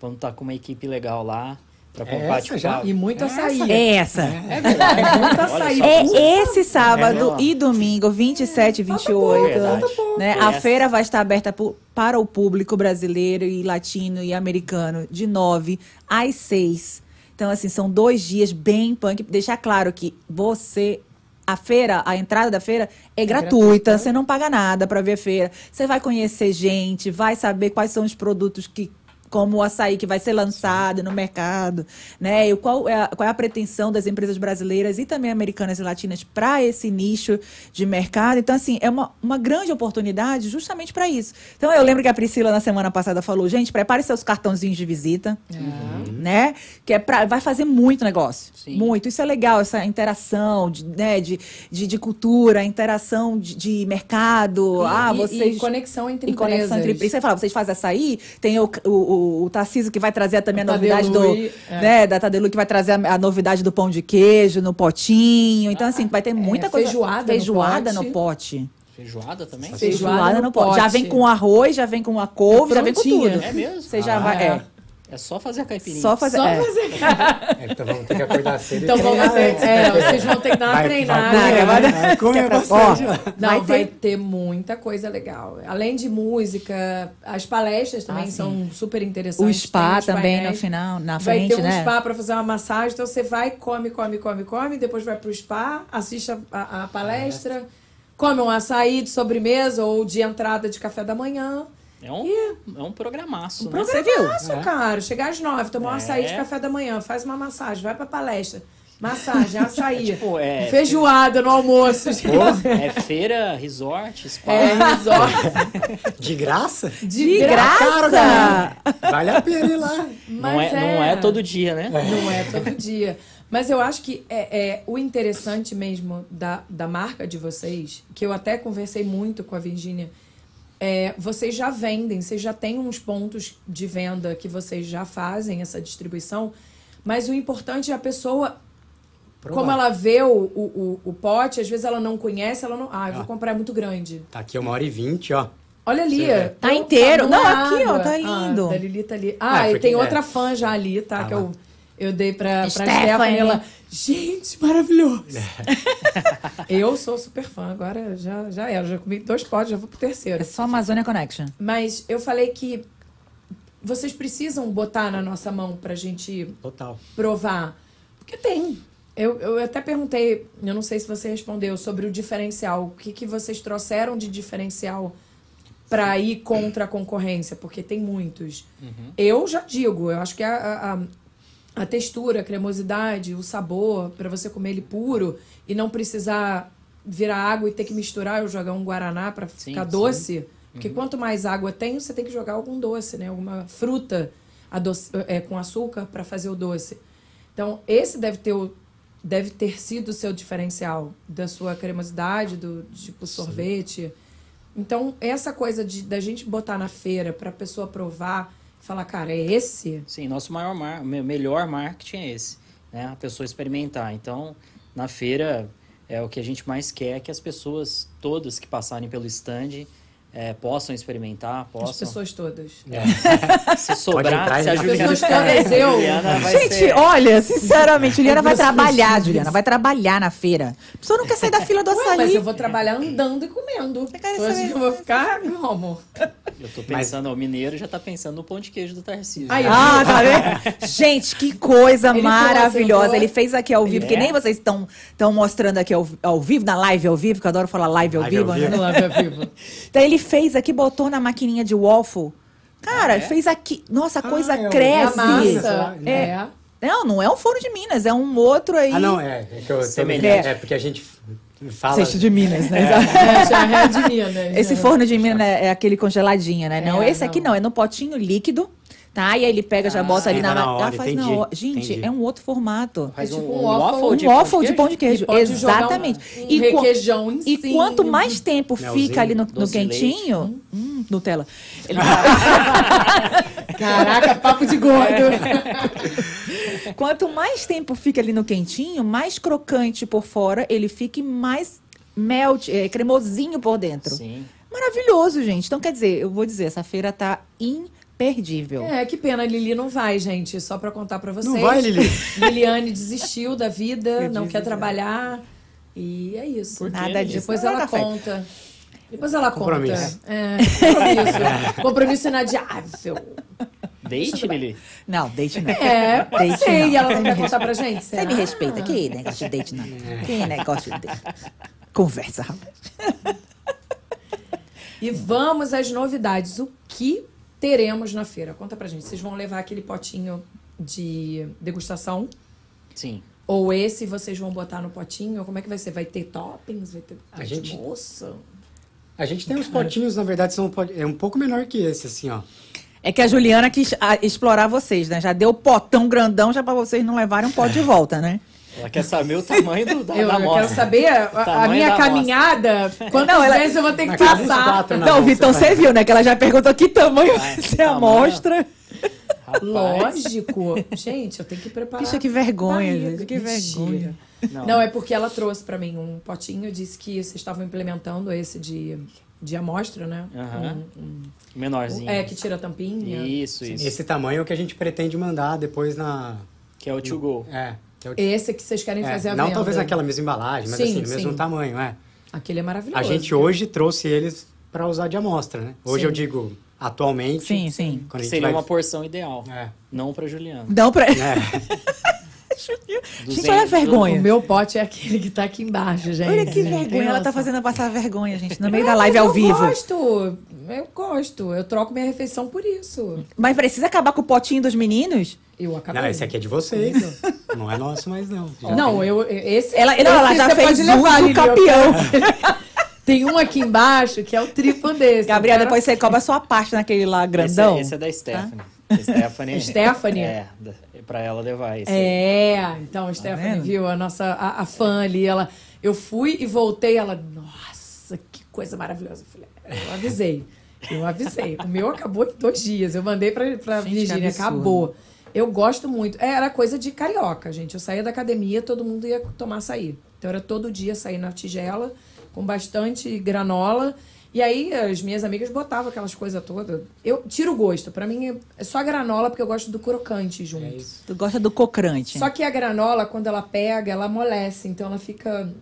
vamos estar com uma equipe legal lá para É compartilhar. essa já? E muito açaí. É essa. É verdade. Açaí. só. É esse sábado É, e domingo, 27 e 28. Verdade. Né? A feira vai estar aberta pu- para o público brasileiro e latino e americano de 9 às 6. Então, assim, são dois dias bem punk. Deixar claro que você. A feira, a entrada da feira é, gratuita, gratuita. você não paga nada para ver a feira. Você vai conhecer gente, vai saber quais são os produtos que como o açaí que vai ser lançado no mercado, né? E qual é, a, qual é a pretensão das empresas brasileiras e também americanas e latinas para esse nicho de mercado. Então, assim, é uma, uma grande oportunidade justamente para isso. Então, eu lembro que a Priscila, na semana passada, falou, gente, prepare seus cartãozinhos de visita, né? Que é pra, vai fazer muito negócio. Sim. Muito. Isso é legal, essa interação de, né, de, de, de cultura, interação de, de mercado. E- ah, e- vocês... e conexão entre e conexão empresas. entre empresas. Você fala, vocês fazem açaí, tem o, o, o, o Tarcísio que vai trazer também a O novidade do. É. Né, da Tadelu que vai trazer a, a novidade do pão de queijo no potinho. Então, assim, vai ter muita coisa. feijoada no Feijoada pote. no pote. Feijoada também? Feijoada no pote. Já vem com arroz, já vem com a couve, já vem com tudo. É mesmo? Você já Ah, vai. é. É. Só fazer a caipirinha. Só fazer. Só é. fazer. É, então vamos ter que acordar cedo Então vamos ter, antes. é, vocês vão ter que dar uma Vai- treinada. vai- Não, vai- vai comer é bastante ó. Não, Vai vai, ter- ter... muita coisa legal. Além de música, as palestras também Ah, são super interessantes. O spa também no painéis. final, na Vai frente, ter um né? spa pra fazer uma massagem, então você vai, come, come, come, come, depois vai pro spa, assiste a, a- a palestra, come um açaí de sobremesa ou de entrada de café da manhã É um, é um programaço, né? Você viu? Programaço, cara. Chegar às nove, tomar um É. açaí de café da manhã, faz uma massagem, vai pra palestra. Massagem, açaí. Tipo, é- Feijoada no almoço. É feira, resort, spa. É, resort. De graça? De, graça! cara. Vale a pena ir lá. Não é, não é todo dia, né? Não é todo dia. Mas eu acho que é, é o interessante mesmo da, da marca de vocês, que eu até conversei muito com a Virgínia, é, vocês já vendem, vocês já têm uns pontos de venda que vocês já fazem essa distribuição, mas o importante é a pessoa, Provar. como ela vê o, o, o, o pote, às vezes ela não conhece, ela não. Ah, eu vou Ah. comprar, é muito grande. Tá aqui uma hora e vinte, ó. Olha ali. Vê. Tá inteiro. Não, é aqui, ó, tá lindo. Ah, da Lili tá ali. Ah, É, e porque- tem é. outra fã já ali, tá? Tá que lá. eu, eu dei pra, pra Stephanie. Ela, gente, maravilhoso. eu sou super fã, agora já, já era. Já comi dois potes, já vou pro terceiro. É só Amazônia Connection. Mas eu falei que vocês precisam botar na nossa mão pra gente Total. provar. Porque tem. Eu, eu até perguntei, eu não sei se você respondeu, sobre o diferencial. O que, que vocês trouxeram de diferencial para ir contra a concorrência? Porque tem muitos. Eu já digo, eu acho que a, a, a textura, a cremosidade, o sabor, para você comer ele puro e não precisar virar água e ter que misturar ou jogar um guaraná para Sim, ficar sim. doce. Porque quanto mais água tem, você tem que jogar algum doce, né? Alguma fruta é, com açúcar para fazer o doce. Então, esse deve ter, o, deve ter sido o seu diferencial da sua cremosidade, do tipo sorvete. Então, essa coisa de, da gente botar na feira para a pessoa provar falar, cara, é esse? Sim, nosso maior mar... me- melhor marketing é esse, né? A pessoa experimentar. Então, na feira, é o que a gente mais quer que as pessoas todas que passarem pelo stand é, possam experimentar, As possam. pessoas todas. Se sobrar, entrar se a Juliana, Pessoas todas, eu. Gente, ser... olha, sinceramente, Juliana vai trabalhar. Juliana, vai trabalhar na feira. A pessoa não quer sair da fila do Ué, açaí. mas eu vou trabalhar andando e comendo. que eu vou ficar como? Eu tô pensando, ó, o mineiro já tá pensando no pão de queijo do Tarcísio. Aí, Ah, tá vendo? Gente, que coisa Ele maravilhosa. Ele fez aqui ao vivo, É. que nem vocês estão estão mostrando aqui ao, ao vivo, na live ao vivo, que eu adoro falar live ao Live vivo. ao né? vivo. Lá, vai vivo. Então ele fez aqui, botou na maquininha de waffle. Cara, Ah, é? fez aqui. Nossa, a coisa é o- É cresce. massa. É. É. Não, não é um forno de Minas, é um outro aí. Ah, não, é. É, que eu Semelhante. é porque a gente fala. Cesto de Minas, né? É, já é de Minas. Esse forno de Minas é, é aquele congeladinho, né? Não, É, esse aqui não. não, é no potinho líquido, tá? E aí ele pega, já bota ali na, na hora, faz na entendi, hora. Gente, entendi. é um outro formato. Faz É um, tipo um um waffle- waffle Um de waffle de pão de E queijo. pode jogar Exatamente. Um, um E, requeijão em e cima. quanto mais tempo Melzinho, fica ali no, no de quentinho. Hum, Nutella. Ele- Caraca, papo de gordo. quanto mais tempo fica ali no quentinho, mais crocante por fora ele fica e mais melt, é, cremosinho por dentro. Sim. Maravilhoso, gente. Então, quer dizer, eu vou dizer, essa feira tá imperdível. É, que pena, a Lili não vai, gente. Só pra contar pra vocês. Não vai, Lili? Liliane desistiu da vida, Eu não quer trabalhar. E é isso. Nada disso. Depois é ela conta. Depois ela Compromisso. conta. É, compromisso. compromisso inadiável. é Date, Lili? Não, date não. É, pode Date ser. não. E ela não quer contar pra gente? Você me respeita. Que negócio de date não. Que negócio de date. Conversa, rapaz. E vamos às novidades. O que teremos na feira? Conta pra gente. Vocês vão levar aquele potinho de degustação? Sim. Ou esse vocês vão botar no potinho? Como é que vai ser? Vai ter toppings? Vai ter A gente- moça? A gente tem uns potinhos, na verdade, são é um pouco menor que esse, assim, ó. É que a Juliana quis ah, explorar vocês, né? Já deu potão grandão já pra vocês não levarem um pote de volta, né? Ela quer saber o tamanho do, da, Eu, da eu quero saber a, a minha da caminhada. Quantas Não, ela- vezes eu vou ter que passar? não, Vitão, você viu, né? Que ela já perguntou que tamanho vai ser a amostra. Lógico. Gente, eu tenho que preparar. Bicha, que vergonha, barriga. gente. Que Mentira. vergonha. Não. Não, é porque ela trouxe pra mim um potinho, disse que vocês estavam implementando esse de, de amostra, né? Um- um- Menorzinho. é, que tira a tampinha. Isso, isso. Esse tamanho é o que a gente pretende mandar depois na. Que é o to go. É. é o- Esse que vocês querem é, fazer a não venda. talvez naquela mesma embalagem, mas Sim, assim, no mesmo sim. tamanho, é. Aquele é maravilhoso. A gente hoje trouxe eles para usar de amostra, né? Hoje Sim. eu digo atualmente. Sim, sim. Seria vai... uma porção ideal. É. Não pra Juliana. Não pra. É. Gente, olha a vergonha. O meu pote é aquele que tá aqui embaixo, gente. Olha que Tem vergonha. Ela tá fazendo passar vergonha, gente. No meio da live ao eu vivo. gosto. Eu gosto. Eu troco minha refeição por isso. Mas precisa acabar com o potinho dos meninos? Eu acabei. Não, esse aqui é de vocês. não é nosso mais, não. Não, eu, esse. Ela, esse não, ela já fez pode um levar, eu campeão. Tem um aqui embaixo que é o triplo desse. Gabriel, Eu quero- depois você cobra a sua parte naquele lá Esse, grandão. é- esse é da Stephanie. A Stephanie. Stephanie? É, pra ela levar esse. É, então a Stephanie Tá vendo? viu, a nossa a, a fã ali, ela. Eu fui e voltei, ela, nossa, que coisa maravilhosa. Eu falei, "É, eu avisei. Eu avisei. O meu acabou em dois dias. Eu mandei pra, pra Gente, Virgínia, acabou. Eu gosto muito. É, Era coisa de carioca, gente. Eu saía da academia, todo mundo ia tomar açaí. Então era todo dia sair na tigela, com bastante granola. E aí as minhas amigas botavam aquelas coisas todas. Eu tiro o gosto. Pra mim é- é só granola, porque eu gosto do crocante junto. Tu gosta do cocrante. Só que a granola, quando ela pega, ela amolece. Então ela fica.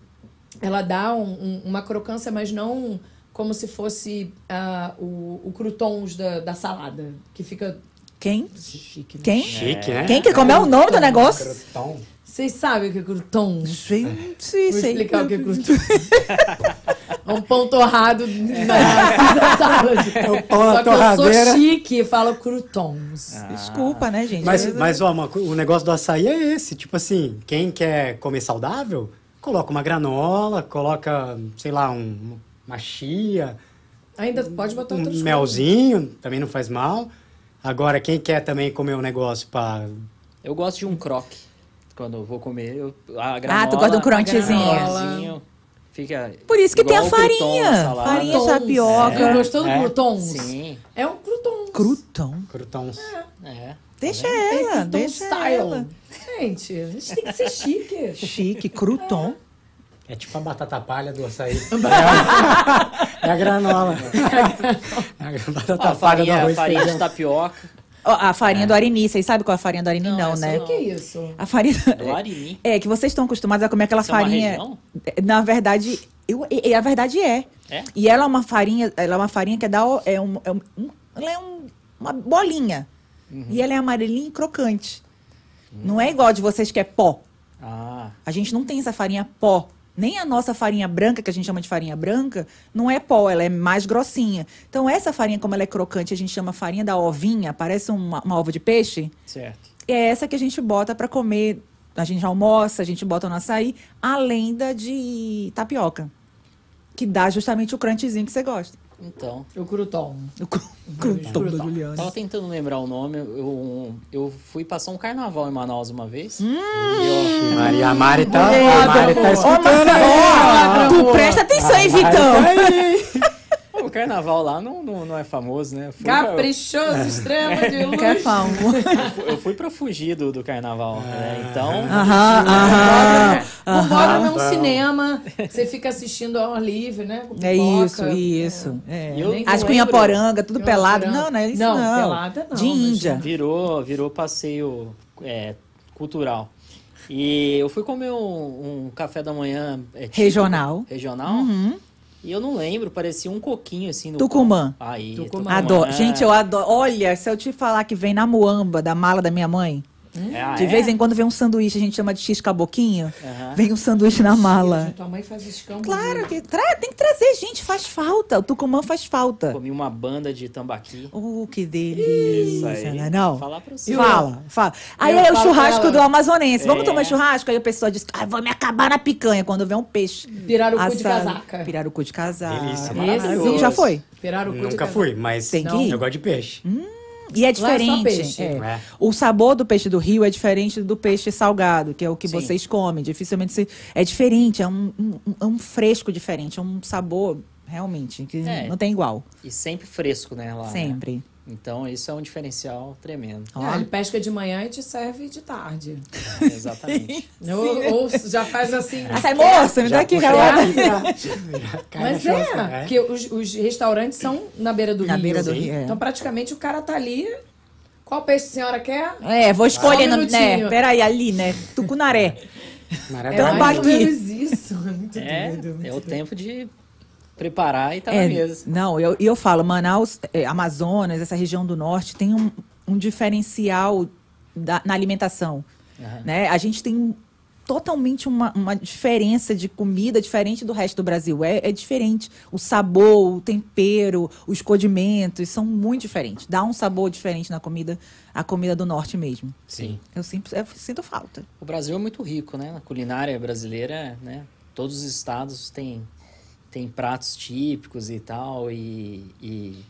Ela dá um- um- uma crocância, mas não como se fosse ah, o, o croutons da, da salada. Que fica Quem? chique. né? Quem? Chique, né? Quem que como é o nome do negócio? Crotão. Vocês sabem o que é croutons? Gente, Vou sei. explicar o que é croutons. É um pão torrado na, na salada. É o pão Só que eu torradeira. sou chique e falo croutons. Desculpa, né, gente? Mas, mas ó, uma o negócio do açaí é esse. Tipo assim, quem quer comer saudável, coloca uma granola, coloca, sei lá, um, uma chia, Ainda pode botar um outras coisas. melzinho, também não faz mal. Agora, quem quer também comer um negócio pra... Eu gosto de um croque. Quando eu vou comer, eu, a Ah, granola, tu gosta de um a granolazinho Fica Por isso que tem a farinha. Farinha de Croutons. tapioca. Você gostou do É. croutons? Sim, É um croutons. Crouton. Crutons. é. Deixa É ela, crouton deixa style. ela. Gente, a gente tem que ser chique. Chique, crouton. É tipo a batata palha do açaí. é a granola. É a batata Ó, palha do farinha, arroz farinha de tapioca. A farinha do Arini, vocês sabem qual é a farinha do Arini? Não, Não, essa né? O que é isso? A farinha. Do Arini. É, que vocês estão acostumados a comer aquela Isso é uma farinha. região? Na verdade, eu, e, e a verdade é. É? E ela é uma farinha, ela é uma farinha que dá é um, é um- ela é um- uma bolinha. Uhum. E ela é amarelinha e crocante. Não é igual a de vocês que é pó. Ah, A gente não tem essa farinha pó. Nem a nossa farinha branca, que a gente chama de farinha branca, não é pó, ela é mais grossinha. Então, essa farinha, como ela é crocante, a gente chama farinha da ovinha, parece uma, uma ova de peixe. certo. É essa que a gente bota para comer. A gente almoça, a gente bota no açaí, além da de tapioca. Que dá justamente o crunchzinho que você gosta. Então, O crouton. O cru- crouton da. Juliana. tava tentando lembrar o nome. Eu, eu fui passar um carnaval em Manaus uma vez. Hum. E eu- Maria a Mari tá, a Mari tá amor. escutando. Ó, tu presta atenção, hein, Vitão? o carnaval lá não, não, não é famoso, né? Fui pra- Caprichoso, extremo de luz. Quer famo. eu fui pra fugir do, do carnaval, né? Então, Aham, aham. O Bódromo é um cinema. Você fica assistindo ao ar livre, né? Com É isso, isso. É. E eu- As cunha-poranga, tudo pelado. Não, não é isso Não, não. pelada não, De Índia. virou, virou passeio é, cultural. E eu fui comer um, um café da manhã é, típico, Regional. regional. Uhum. E eu não lembro, parecia um coquinho assim no Tucumã. Aí, Tucumã. Adoro. é. Gente, eu adoro. Olha, se eu te falar que vem na muamba da mala da minha mãe, É, ah, de é? vez em quando vem um sanduíche, a gente chama de X-caboquinho, Aham. vem um sanduíche na mala. Tua mãe faz escambo. Claro que tra- tem que trazer, gente, faz falta. O Tucumã faz falta. Comi uma banda de tambaqui. Uh, que Isso delícia, aí. né? Não? Falar pra você. Fala, fala. Aí Eu é o churrasco ela. do amazonense. Vamos É. tomar churrasco? Aí a pessoa diz, ah, vou me acabar na picanha quando vê um peixe. Pirarucu de assado. casaca. Pirarucu de casaca. Delícia, Esse maravilhoso. Já foi? Pirarucu de Nunca casaca. fui, mas Tem que ir? eu gosto de peixe. E é é diferente. peixe. é. É. O sabor do peixe do rio é diferente do peixe salgado, que é o que Sim. vocês comem. Dificilmente se... é diferente, é um, um, é um fresco diferente, é um sabor realmente que É. não tem igual. E sempre fresco, né? Lá, né? Então isso é um diferencial tremendo. Ah, ele pesca de manhã e te serve de tarde. É, exatamente. Ou, ou já faz assim. Ah, sai, moça, me dá aqui, galera. Mas na é, churrasca, porque os, os restaurantes são na beira do Na rio. beira do rio, é. Então praticamente o cara tá ali. Qual peixe a senhora quer? É, vou escolhendo, Só um né? Peraí, ali, né? Tucunaré. Então, é mais ou menos isso. É muito É, doido. muito é o doido. tempo de preparar e tá É, na mesa. não, eu, e eu falo, Manaus, é, Amazonas, essa região do norte, tem um, um diferencial da- na alimentação. Aham. Né? A gente tem totalmente uma, uma diferença de comida diferente do resto do Brasil. É, é diferente. O sabor, o tempero, os condimentos são muito diferentes. Dá um sabor diferente na comida, a comida do norte mesmo. Sim. Eu, sinto, eu sinto falta. O Brasil é muito rico, né? Na culinária brasileira, né? Todos os estados têm, têm pratos típicos e tal, e... e-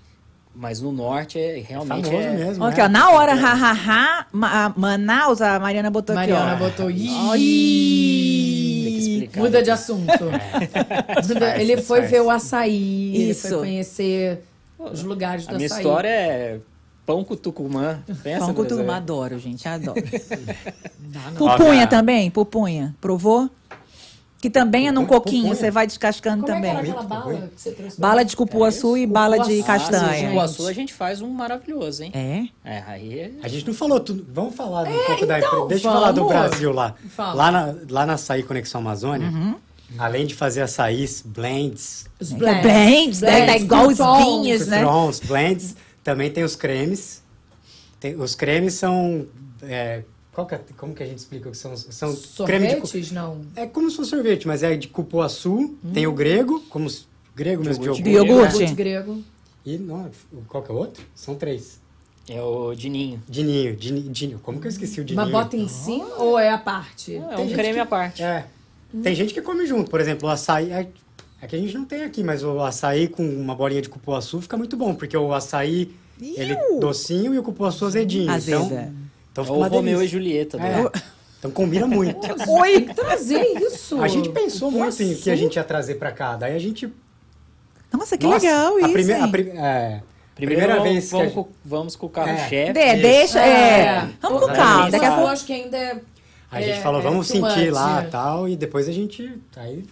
Mas no norte é realmente Famoso é... mesmo. Aqui, né? ó, na hora, hahaha, Ma- a Manaus, a Mariana botou Mariana aqui, ó. botou. Tem que Ih, explicar muda de assunto. ele Disfarce, foi ver o açaí, ele Isso. foi conhecer os lugares do A minha açaí. história é pão com tucumã. Pensa, Pão com turma, adoro, gente, adoro. Pupunha também, pupunha. Provou? Que também é num coquinho, pupunha. você vai descascando Como é também. era aquela bala que você trouxe? Bala de cupuaçu e bala de Cupuaçu, castanha. gente. Cupuaçu a gente faz um maravilhoso, hein? É? É, aí é... A gente não falou tudo. Vamos falar um pouco da. então, Deixa eu falar do. Brasil lá. Fala. Lá na, lá na Açaí Conexão Amazônia, Uhum. além de fazer açaís, blends, Os Blends, blends, né? Tá igual os vinhos, né? citrons, blends, também tem os cremes. Tem- os cremes são. é, qual que é- como que a gente explica o que são? São creme de. Sorvetes, não. É como se fosse sorvete, mas é de cupuaçu, tem o grego, como s- grego mesmo de Iogurte De iogurte. iogurte. Iogurte grego. E não, qual que é o outro? São três. É o dininho. Dininho, Dini- Dinho. Como que eu esqueci o Dininho? Mas bota em cima ou é a parte? É Tem um creme que- à parte. É. Tem gente que come junto, por exemplo, o açaí. É, é que a gente não tem aqui, mas o açaí com uma bolinha de cupuaçu fica muito bom, porque o açaí ele docinho e o cupuaçu azedinho. Azeda. Então, então É fica o uma Romeu e. Julieta. do- É. Então combina muito. Oi! Trazer isso. A gente pensou muito em Cupuaçu. que a gente ia trazer pra cá. Daí a gente. Nossa, que Nossa, legal a isso, primeira, a hein? pri- é, Primeiro primeira vamos, vez que a vamos, gente- com, vamos com o carro-chefe. É, deixa, é. Vamos com O- calma, o daqui a pouco. acho que ainda é... A gente é- falou, é vamos sentir lá é. tal, e depois a gente. Aí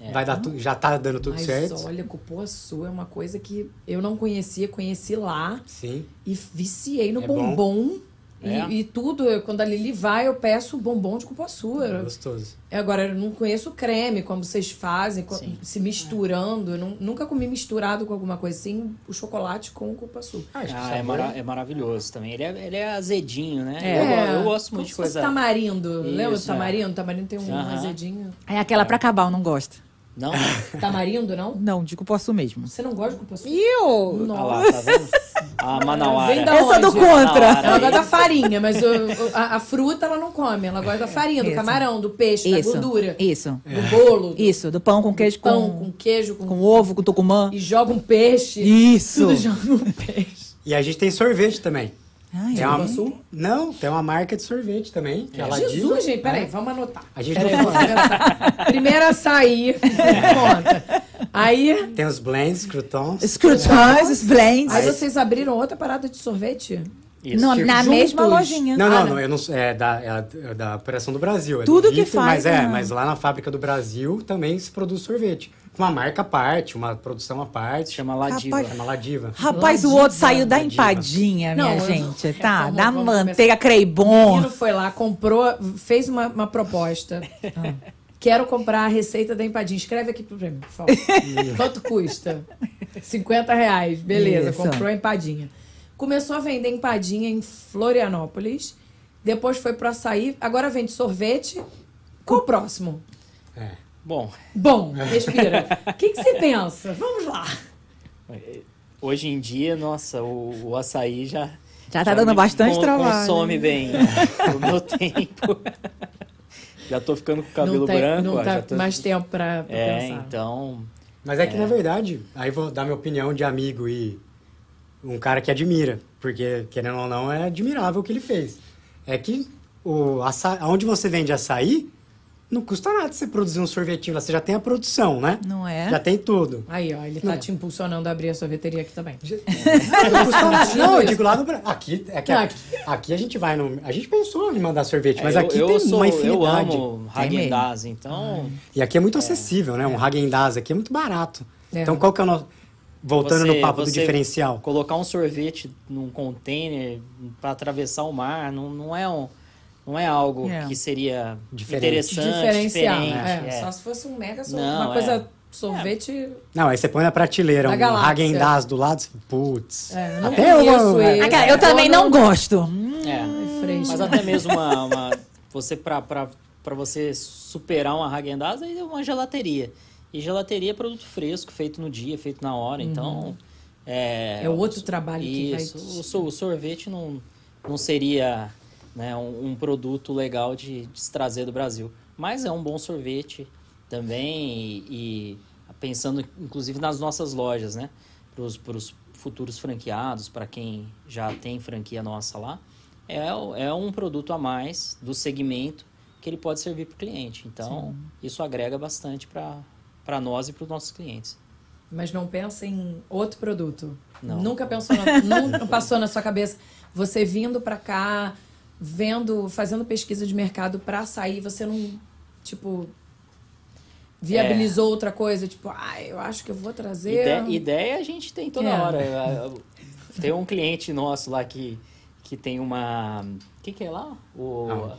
É. vai dar tu, já tá dando tudo Mas certo. olha, cupuaçu é uma coisa que eu não conhecia, conheci lá Sim. e viciei no É bom. É. E, e tudo, eu- quando a Lili vai, eu peço bombom de cupuaçu. Eu- Gostoso. Agora, eu não conheço o creme, como vocês fazem, Sim. se misturando. Eu nu- nunca comi misturado com alguma coisa assim, o chocolate com o cupuaçu. Ah, o é, mara- é maravilhoso também. Ele é, ele é azedinho, né? É. Eu, eu gosto como muito de coisa. tamarindo. Lembra do Isso, é. tamarindo? Tamarindo tem um Aham. azedinho. É aquela pra acabar, eu não gosto. Não? Tamarindo, não? Não, de cupuaçu mesmo. Você não gosta de cupuaçu? Eu? Olha lá, tá vendo? A Manauara. Vem da Eu sou do contra. Ela gosta da farinha, mas o- o- a, a fruta ela não come. Ela gosta da farinha, do Isso. camarão, do peixe, da Isso. gordura, Isso. do bolo, do Isso, do pão com queijo pão, com, com queijo, com, com ovo, com tucumã. e joga um peixe. Isso. Tudo joga um peixe. E a gente tem sorvete também. Ai, Tem uma... Cupuaçu? Não, tem uma marca de sorvete também. Que é a Ladiva. Jesus, gente, peraí, vamos anotar. A gente Peraí, não. Primeiro açaí, conta. Aí, Tem os blends, croutons. Scrutons, os blends. aí vocês abriram outra parada de sorvete? Isso. No- na juntos. mesma lojinha. Não, Ah, não, não. não, eu não é da, é é da Operação do Brasil. É Tudo do que faz, Mas é, né? mas lá na fábrica do Brasil também se produz sorvete. Com uma marca à parte, uma produção à parte. Chama Ladiva. Rapaz, Chama Ladiva. Rapaz, o Ladiva, outro saiu da Ladiva. empadinha, minha Não, eu- gente, tá? vamos- da vamos manteiga O creibon. menino foi lá, comprou, fez uma, uma proposta. Quero comprar a receita da empadinha. Escreve aqui pra mim, por favor. Quanto custa? 50 reais. Beleza, Isso. comprou a empadinha. Começou a vender empadinha em Florianópolis. Depois foi pro açaí. Agora vende sorvete. Qual o próximo? É. Bom, Bom, respira. O que, que você pensa? Vamos lá. hoje em dia, nossa, o, o açaí já. Já tá dando me bastante con- trabalho. Consome bem o meu tempo. já tô ficando com o cabelo não tem, branco. não ó, tá já tô... mais tempo pra, pra É, pensar. então. Mas é que, na verdade, aí vou dar minha opinião de amigo e um cara que admira. Porque, querendo ou não, é admirável o que ele fez. É que o aça... onde você vende açaí, não custa nada você produzir um sorvetinho lá. Você já tem a produção, né? Não é? Já tem tudo. Aí, ó, ele tá Não. te impulsionando a abrir a sorveteria aqui também. Não, custa nada. não, eu digo lá no Brasil. Aqui, é que Aqui. aqui a gente vai no. A gente pensou em mandar sorvete, mas é, aqui eu, tem eu sou, uma Eu infinidade. amo Tem mesmo. Häagen-Dazs, então. E aqui é muito acessível, né? Um Häagen-Dazs aqui é muito barato. É. Então, qual que é o nosso... Voltando Você- no papo do diferencial. Colocar um sorvete num container para atravessar o mar não, não é um. Não é algo É. que seria Diferente. interessante, Diferencial. diferente. é, é. Só se fosse um mega sor- Não, uma coisa é. sorvete. Não, aí você põe na prateleira Da um galáxia. Häagen-Dazs do lado, você- putz. É, eu não Até eu, é. esse. Aquela- Eu também não gosto. É. É fresco. Mas até mesmo uma, uma- você para para você superar uma Häagen-Dazs, aí é uma gelateria. E gelateria é produto fresco, feito no dia, feito na hora. Então, é... É outro trabalho que vai... Isso, o o sorvete não, não seria né, um, um produto legal de, de se trazer do Brasil. Mas é um bom sorvete também e, e pensando inclusive nas nossas lojas, né? Para os futuros franqueados, para quem já tem franquia nossa lá, é, é um produto a mais do segmento que ele pode servir para o cliente. Então, isso agrega bastante para nós e para os nossos clientes. Mas não pensa em outro produto. Não. Nunca pensou, na, nunca passou na sua cabeça. Você vindo pra cá, vendo, fazendo pesquisa de mercado pra sair, você não, tipo, viabilizou outra coisa, tipo, ah, eu acho que eu vou trazer. Ide- ideia a gente tem toda É. hora. Tem um cliente nosso lá que, que tem uma. O que, que é lá? O, Aonde?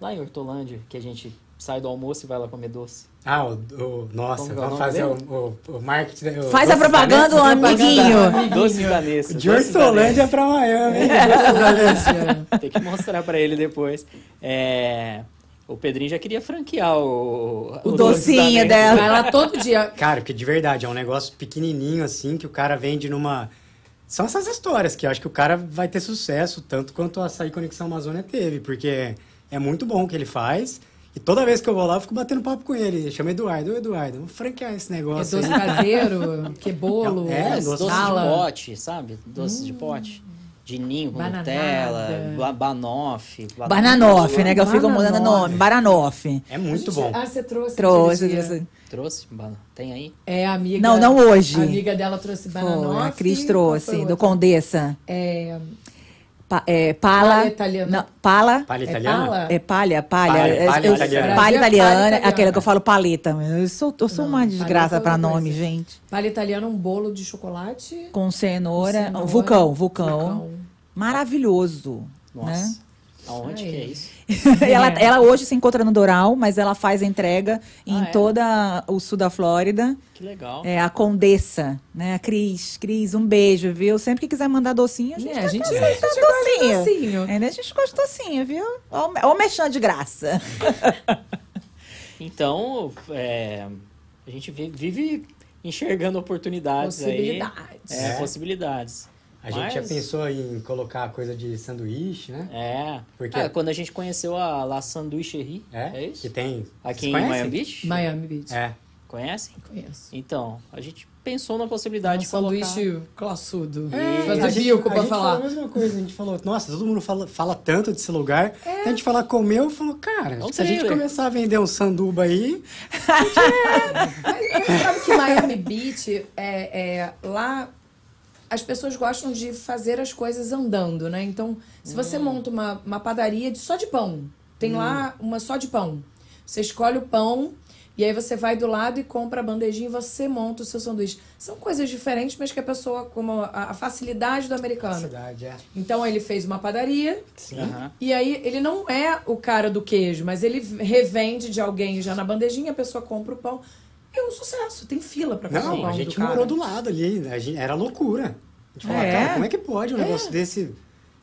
lá em Hortolândia, que a gente sai do almoço e vai lá comer doce. Ah, o, o- nossa, é o vamos nome fazer o, o, o marketing. o Faz a propaganda, da o Nessa. amiguinho. Doces da Nessa. De Hortolândia pra Miami. hein? Nessa. Tem que mostrar pra ele depois. É, O Pedrinho já queria franquear o... O Doces docinho dela. Vai lá todo dia. Cara, porque de verdade, é um negócio pequenininho assim, que o cara vende numa... São essas histórias que eu acho que o cara vai ter sucesso, tanto quanto a Açaí Conexão Amazônia teve, porque é muito bom o que ele faz. E toda vez que eu vou lá, eu fico batendo papo com ele. Chama Eduardo. Ô, Eduardo, vamos franquear esse É negócio doce aí. caseiro, que bolo. É, É, doce doce de pote, sabe? Doce de pote. De ninho. Nutella, ba- banoffee. ba- Bananoff, né? Que eu fico mudando o nome. Baranoff. É muito bom. Ah, você trouxe. Trouxe. trouxe. Trouxe? Tem aí? É, amiga. Não, não hoje. A amiga dela trouxe bananoff. Foi, a Cris trouxe, do? Condessa. É, Pa, é, pala. Palha italiana. Não, pala. Palha é italiana? É palha, palha. Palha, É, palha eu- italiana. palha italiana, Palha italiana. aquela que eu falo paleta. Eu sou, eu sou Não, uma palha desgraça é pra outra nome, coisa. gente. Palha italiana, um bolo de chocolate. Com cenoura. cenoura, vulcão, vulcão, vulcão. Maravilhoso. Nossa. Né? Aonde que é isso? ela, É. ela hoje se encontra no Doral, mas ela faz entrega em Ah, é? toda o sul da Flórida. Que legal. É a Condessa, né? A Cris. Cris, um beijo, viu? Sempre que quiser mandar docinho, a gente, É, tá a gente, a aceitando gente gosta de docinho. docinho. É, né? A gente gosta de docinho, viu? Ó, o mexão de graça. Então, é, a gente vi- vive enxergando oportunidades aí. Possibilidades. É, É. possibilidades. A gente já Mas- pensou em colocar coisa de sanduíche, né? É. Porque- Ah, quando a gente conheceu a La Sanduicherie, é, isso? Que tem... Aqui Vocês em conhecem? Miami Beach? Miami Beach. É. Conhecem? Conheço. Então, a gente pensou na possibilidade Um de colocar... sanduíche classudo. É, Fazer a gente, bico a pra gente falar. falou a mesma coisa, a gente falou, nossa, todo mundo fala, fala tanto desse lugar. A gente fala comeu, falou, cara, Não se a sei, gente começar a vender um sanduba aí, Mas você sabe que Miami Beach, é, é, lá as pessoas gostam de fazer as coisas andando, né? Então, se você Hum. monta uma, uma padaria de só de pão, tem lá uma só de pão. Você escolhe o pão e aí você vai do lado e compra a bandejinha e você monta o seu sanduíche. São coisas diferentes, mas que a pessoa, como a, a facilidade do americano. cidade, é. Então, ele fez uma padaria, Sim. Aham. e aí, ele não é o cara do queijo, mas ele revende de alguém já na bandejinha, a pessoa compra o pão. É um sucesso, tem fila pra Não, a gente do cara. morou do lado ali, a gente- era loucura. A gente falava, É? cara, como é que pode um negócio desse?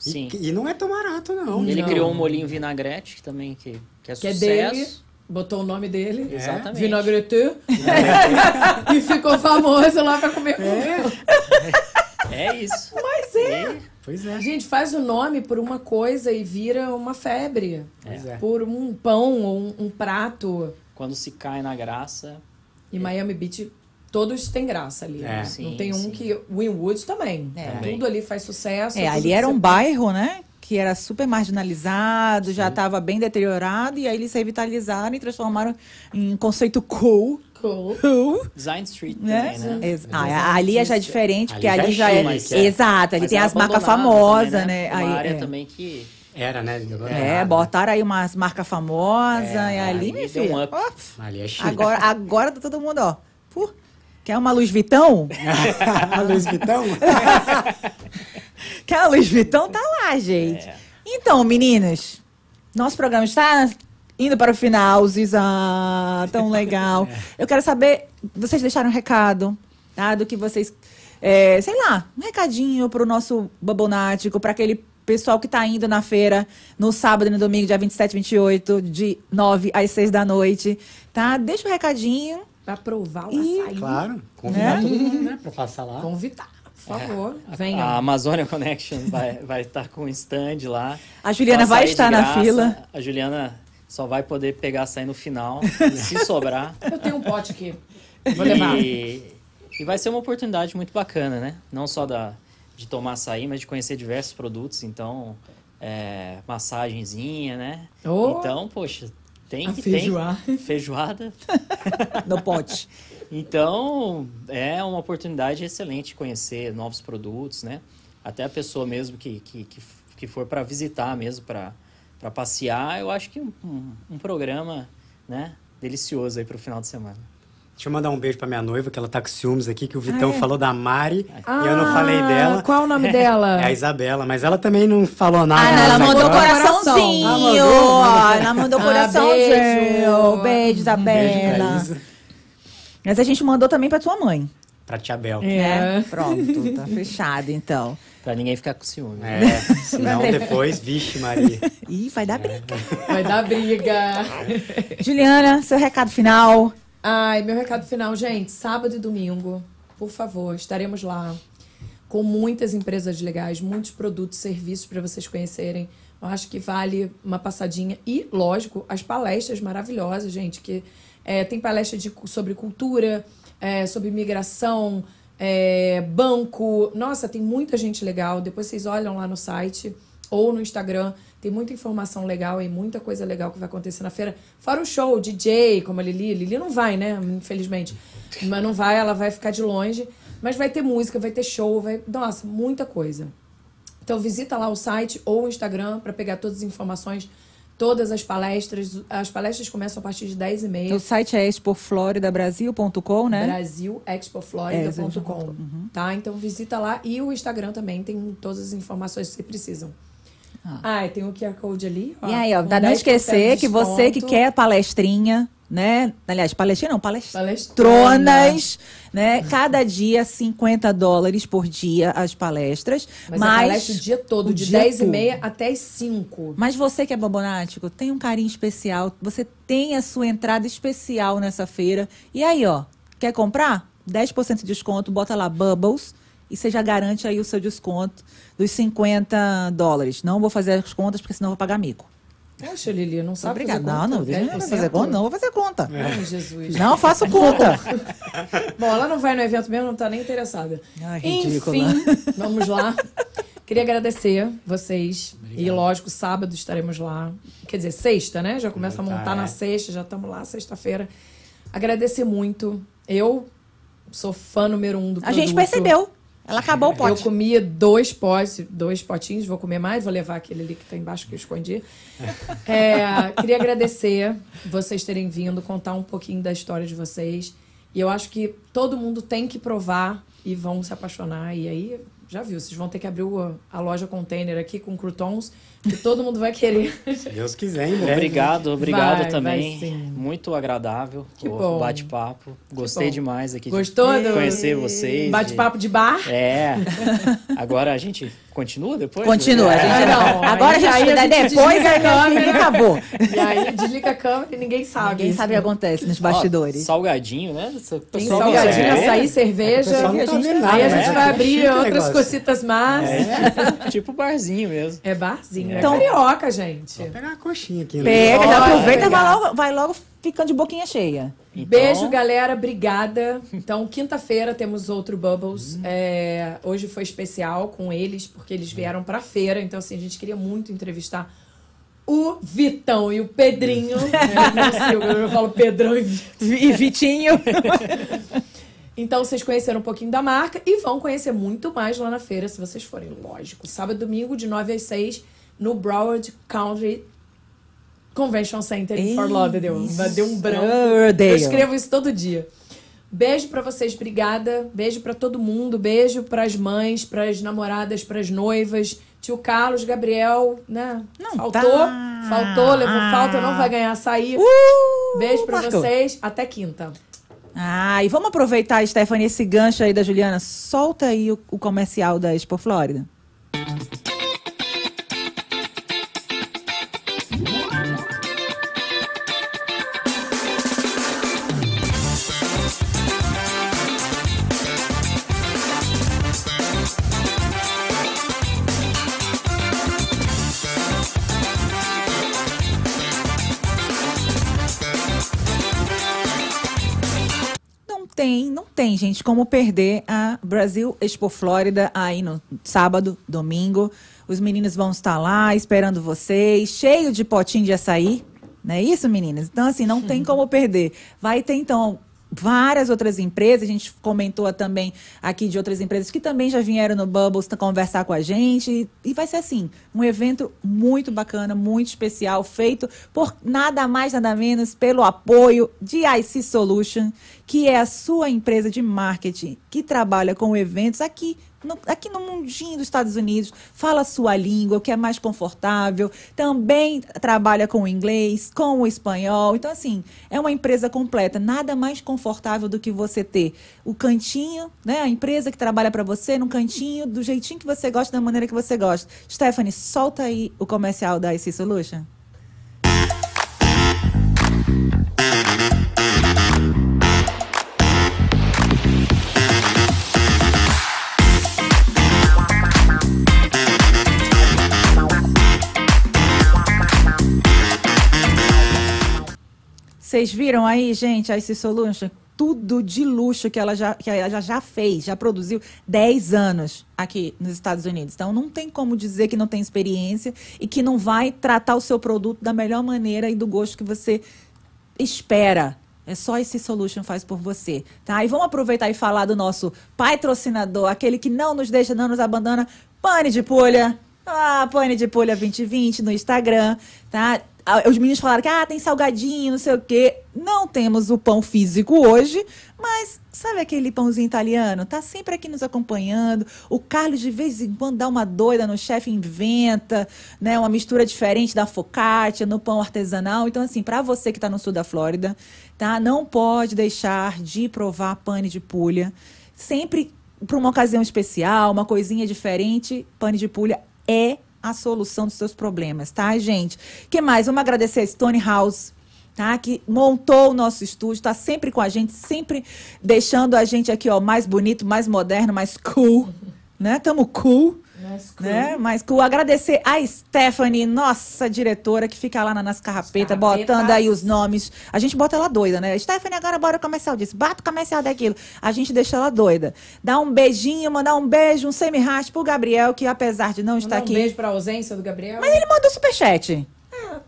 E- Sim. E, não é tão barato, não. Ele Não. criou um molinho vinagrete que também que, que é Que é sucesso. dele, botou o nome dele, Exatamente. Vinagrete, e ficou famoso lá pra comer. É isso. Mas é. Pois é. Gente, faz o nome por uma coisa e vira uma febre. Pois é. Por um pão ou um, um prato. quando se cai na graça, E Miami Beach, todos têm graça ali. É. né? Sim, Não tem um sim. que. Winwood também. É. Também. Tudo ali faz sucesso. É, ali era você- um bairro, né? Que era super marginalizado, já estava bem deteriorado, e aí eles revitalizaram e transformaram em conceito cool. Cool. Cool, Design Street né? também, né? Ah, ali é já diferente, porque Ali ali já já é é. chique, é. Exato, ali Mas tem é as marcas famosas, também, né? Uma Aí, área é. também que Era, né? Agora É, nada. botaram aí umas marcas famosas, É, e ali, ali minha um Ali é chique. agora, agora tá todo mundo, ó. Pô, quer uma Luz Vitão? a Luiz Vitão? Quer uma Luz Vitão? Tá lá, gente. É. Então, meninos, nosso programa está indo para o final, Ziza. Tão legal. Eu quero saber, vocês deixaram um recado, tá? Do que vocês. é, sei lá, um recadinho pro nosso babonático, para aquele Pessoal que tá indo na feira no sábado e no domingo, dia 27 e 28, de 9 às 6 da noite, tá? Deixa um recadinho. Pra provar o Ih, açaí. Claro, convidar Né? todo mundo, né, pra passar lá. Convidar, por favor. A Venha. Amazônia Connection vai estar vai estar com um stand lá. A Juliana vai estar na fila. A Juliana só vai poder pegar açaí no final, se sobrar. Eu tenho um pote aqui. Vou levar. E, e vai ser uma oportunidade muito bacana, né? Não só da, de tomar açaí, mas de conhecer diversos produtos. Então, é, massagenzinha, né? Oh. Então, poxa, tem que feijoada. tem feijoada. No pote. Então, é uma oportunidade excelente de conhecer novos produtos, né? Até a pessoa mesmo que, que, que, que for para visitar mesmo, para passear, eu acho que um, um, um programa, né? Delicioso aí para o final de semana. Deixa eu mandar um beijo pra minha noiva, que ela tá com ciúmes aqui, que o Vitão Ah, é? falou da Mari Ah, e eu não falei dela. Qual o nome dela? É a Isabela, mas ela também não falou nada. Ah, não, ela Ela mandou agora- coraçãozinho. Ah, mandou? Ah, ela mandou Ah, coraçãozinho. beijo. Beijo, Beijo Isabela. pra Isa. Mas a gente mandou também pra tua mãe. Pra tia Bel. É. né? Pronto, tá fechado então. Para ninguém ficar com ciúme. É, senão depois, vixe Maria. Ih, vai dar briga. Vai dar briga. Juliana, seu recado final. Ai, meu recado final, gente. Sábado e domingo, por favor, estaremos lá com muitas empresas legais, muitos produtos, serviços para vocês conhecerem. Eu acho que vale uma passadinha. E, lógico, as palestras maravilhosas, gente, que é, tem palestra de, sobre cultura, é, sobre migração, é, banco. Nossa, tem muita gente legal. Depois vocês olham lá no site ou no Instagram. Tem muita informação legal e muita coisa legal que vai acontecer na feira. Fora o show, DJ, como a Lili. Lili não vai, né? Infelizmente. Mas não vai, ela vai ficar de longe. Mas vai ter música, vai ter show, vai. Nossa, muita coisa. Então visita lá o site ou o Instagram para pegar todas as informações, todas as palestras. As palestras começam a partir de 10h30. O site é expofloridabrasil.com, né? brasilexpoflorida.com, tá? Então visita lá e o Instagram também tem todas as informações que você precisam. Ah, e tem o QR Code ali. ó, E aí, ó, pra não 10% esquecer que você que quer palestrinha, né? Aliás, palestrinha não, Palestrona. palestranas, né? Cada dia 50 dólares por dia as palestras. Mas, Mas, palestra o dia todo, o de dia 10h30 todo. até as 5. Mas você que é babonático, tem um carinho especial, você tem a sua entrada especial nessa feira. E aí, ó, quer comprar? 10% de desconto, bota lá Bubbles e você já garante aí o seu desconto dos 50 dólares. Não vou fazer as contas porque senão eu vou pagar mico. Poxa, Lili, não sabe Obrigada. fazer Não, conta? não, eu não 10%? fazer conta, não vou fazer conta. Ai, Jesus. Não faço conta. Bom, ela não vai no evento mesmo, não tá nem interessada. Ai, ridícula. Enfim, vamos lá. Queria agradecer vocês. E lógico, sábado estaremos lá. Quer dizer, sexta, né? Já começa a montar é. na sexta, já estamos lá sexta-feira. Agradecer muito. Eu sou fã número um do A gente produto. percebeu. Ela acabou o Eu pote. comi dois potes, dois potinhos, vou comer mais, vou levar aquele ali que tá embaixo que eu escondi. É, queria agradecer vocês terem vindo, contar um pouquinho da história de vocês. E eu acho que todo mundo tem que provar e vão se apaixonar. E aí, já viu, vocês vão ter que abrir o- a loja container aqui com croutons, que todo mundo vai querer. Se Deus quiser, breve. Obrigado, obrigado Vai, também. vai. Muito agradável Que o bom. bate-papo. Gostei bom. demais aqui Gostou de do conhecer vocês. Bate-papo de bar? de- É. Agora a gente continua depois? Continua, a É. gente Ah, não. Agora a gente aí a gente depois desliga a câmera. filha acabou. E aí desliga a câmera e ninguém sabe. Ninguém sabe o que acontece nos bastidores. Ó, salgadinho, né? Tem salgadinho, consegue- açaí, cerveja. Pessoal não tá vendo nada, Aí a né? gente vai É abrir outras negócio. Cositas mais. É, tipo, tipo barzinho mesmo. É barzinho. É Então- carioca, gente. Vou pegar uma coxinha aqui. né? Pega, já aproveita e vai logo, vai logo ficando de boquinha cheia. Então, Beijo, galera. Obrigada. Então, quinta-feira temos outro Bubbles. Uhum. É, hoje foi especial com eles, porque eles vieram pra feira. Então, assim, a gente queria muito entrevistar o Vitão e o Pedrinho. Eu não consigo, eu falo Pedrão e. E Vitinho. Então, vocês conheceram um pouquinho da marca e vão conhecer muito mais lá na feira, se vocês forem, lógico. Sábado e domingo, de 9 às 6, no Broward Country Convention Center em Fort Lauderdale. Deu um branco. Eu escrevo isso todo dia. Beijo pra vocês, obrigada. Beijo pra todo mundo. Beijo pras mães, pras namoradas, pras noivas. Tio Carlos, Gabriel, né? Não faltou, tá. faltou, levou falta, não vai ganhar açaí. Uh, Beijo pra Marcou. vocês. Até quinta. Ah, e vamos aproveitar, Stephanie, esse gancho aí da Juliana. Solta aí o, o comercial da Expo Flórida. Tem, gente, como perder a Brasil Expo Flórida aí no sábado, domingo. Os meninos vão estar lá esperando vocês, cheio de potinho de açaí. Não é isso, meninas? Então, assim, não tem como perder. Vai ter, então, várias outras empresas, a gente comentou também aqui de outras empresas que também já vieram no Bubbles conversar com a gente. E vai ser assim, um evento muito bacana, muito especial, feito por nada mais, nada menos pelo apoio de IC Solution, que é a sua empresa de marketing que trabalha com eventos aqui no, aqui no mundinho dos Estados Unidos, fala a sua língua, o que é mais confortável, também trabalha com o inglês, com o espanhol. Então, assim, é uma empresa completa. Nada mais confortável do que você ter o cantinho, né? A empresa que trabalha para você no cantinho, do jeitinho que você gosta, da maneira que você gosta. Stephanie, solta aí o comercial da IC Solution. Vocês viram aí, gente, a IC Solution? Tudo de luxo que ela, já, que ela já fez, já produziu 10 anos aqui nos Estados Unidos. Então, não tem como dizer que não tem experiência e que não vai tratar o seu produto da melhor maneira e do gosto que você espera. É só esse Solution faz por você, tá? E vamos aproveitar e falar do nosso patrocinador, aquele que não nos deixa, não nos abandona, Pane de Pulha. Ah, Pane de Pulha 2020 no Instagram, tá? Os meninos falaram que ah, tem salgadinho, não sei o quê. Não temos o pão físico hoje, mas sabe aquele pãozinho italiano? Tá sempre aqui nos acompanhando. O Carlos de vez em quando dá uma doida no chefe inventa, né, uma mistura diferente da focaccia no pão artesanal. Então assim, para você que está no sul da Flórida, tá? Não pode deixar de provar pane de pulha. Sempre para uma ocasião especial, uma coisinha diferente, pane de pulha é a solução dos seus problemas, tá, gente? que mais? Vamos agradecer a Stone House, tá? Que montou o nosso estúdio, está sempre com a gente, sempre deixando a gente aqui, ó, mais bonito, mais moderno, mais cool, né? Tamo cool. Né? Mais cool. Agradecer a Stephanie, nossa diretora, que fica lá nas carrapetas, botando aí os nomes. A gente bota ela doida, né? Stephanie, agora bora o comercial disso. Bata o comercial daquilo. A gente deixa ela doida. Dá um beijinho, mandar um beijo, um semi-raste pro Gabriel, que apesar de não estar aqui. Um beijo pra ausência do Gabriel. Mas ele mandou superchat.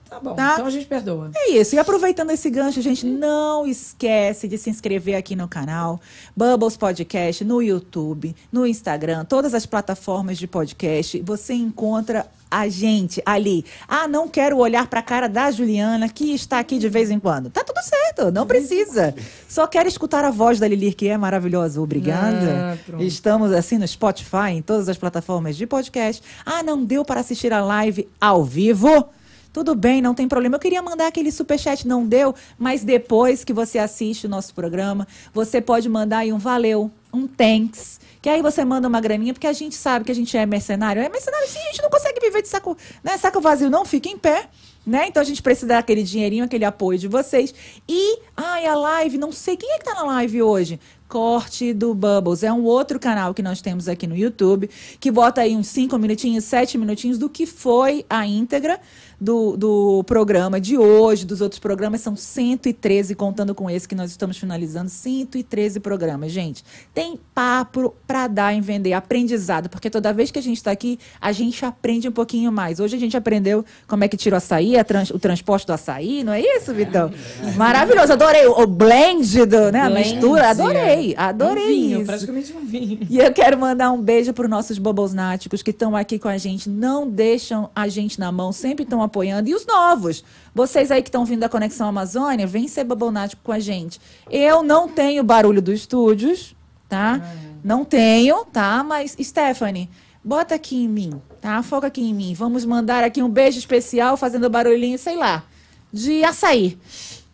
Tá bom, tá? então a gente perdoa. É isso. E aproveitando esse gancho, gente, não esquece de se inscrever aqui no canal Bubbles Podcast, no YouTube, no Instagram, todas as plataformas de podcast. Você encontra a gente ali. Ah, não quero olhar para a cara da Juliana, que está aqui de vez em quando. Tá tudo certo, não precisa. Só quero escutar a voz da Lilir, que é maravilhosa. Obrigada. Ah, Estamos assim no Spotify, em todas as plataformas de podcast. Ah, não deu para assistir a live ao vivo? Tudo bem, não tem problema. Eu queria mandar aquele superchat, não deu, mas depois que você assiste o nosso programa, você pode mandar aí um valeu, um thanks. Que aí você manda uma graninha, porque a gente sabe que a gente é mercenário. É mercenário sim, a gente não consegue viver de saco, né? Saco vazio não fica em pé. Né? Então a gente precisa daquele dinheirinho, aquele apoio de vocês. E, ai, a live, não sei quem é que tá na live hoje. Corte do Bubbles. É um outro canal que nós temos aqui no YouTube, que bota aí uns 5 minutinhos, 7 minutinhos do que foi a íntegra do, do programa de hoje, dos outros programas, são 113, contando com esse que nós estamos finalizando, 113 programas, gente. Tem papo para dar em vender, aprendizado, porque toda vez que a gente está aqui, a gente aprende um pouquinho mais. Hoje a gente aprendeu como é que tira o açaí, trans, o transporte do açaí, não é isso, Vitão? Maravilhoso, adorei o, o blend, do, né, a mistura, adorei, adorei um vinho, isso. praticamente um vinho. E eu quero mandar um beijo para os nossos bobos náticos que estão aqui com a gente, não deixam a gente na mão, sempre estão apoiando. E os novos. Vocês aí que estão vindo da Conexão Amazônia, vem ser babonático com a gente. Eu não tenho barulho dos estúdios, tá? Ah, é. Não tenho, tá? Mas, Stephanie, bota aqui em mim, tá? Foca aqui em mim. Vamos mandar aqui um beijo especial fazendo barulhinho, sei lá, de açaí.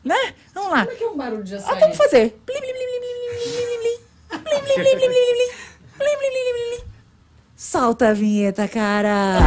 Né? Vamos lá. Como é que é um barulho de açaí? Ah, vamos fazer. Solta a vinheta, cara.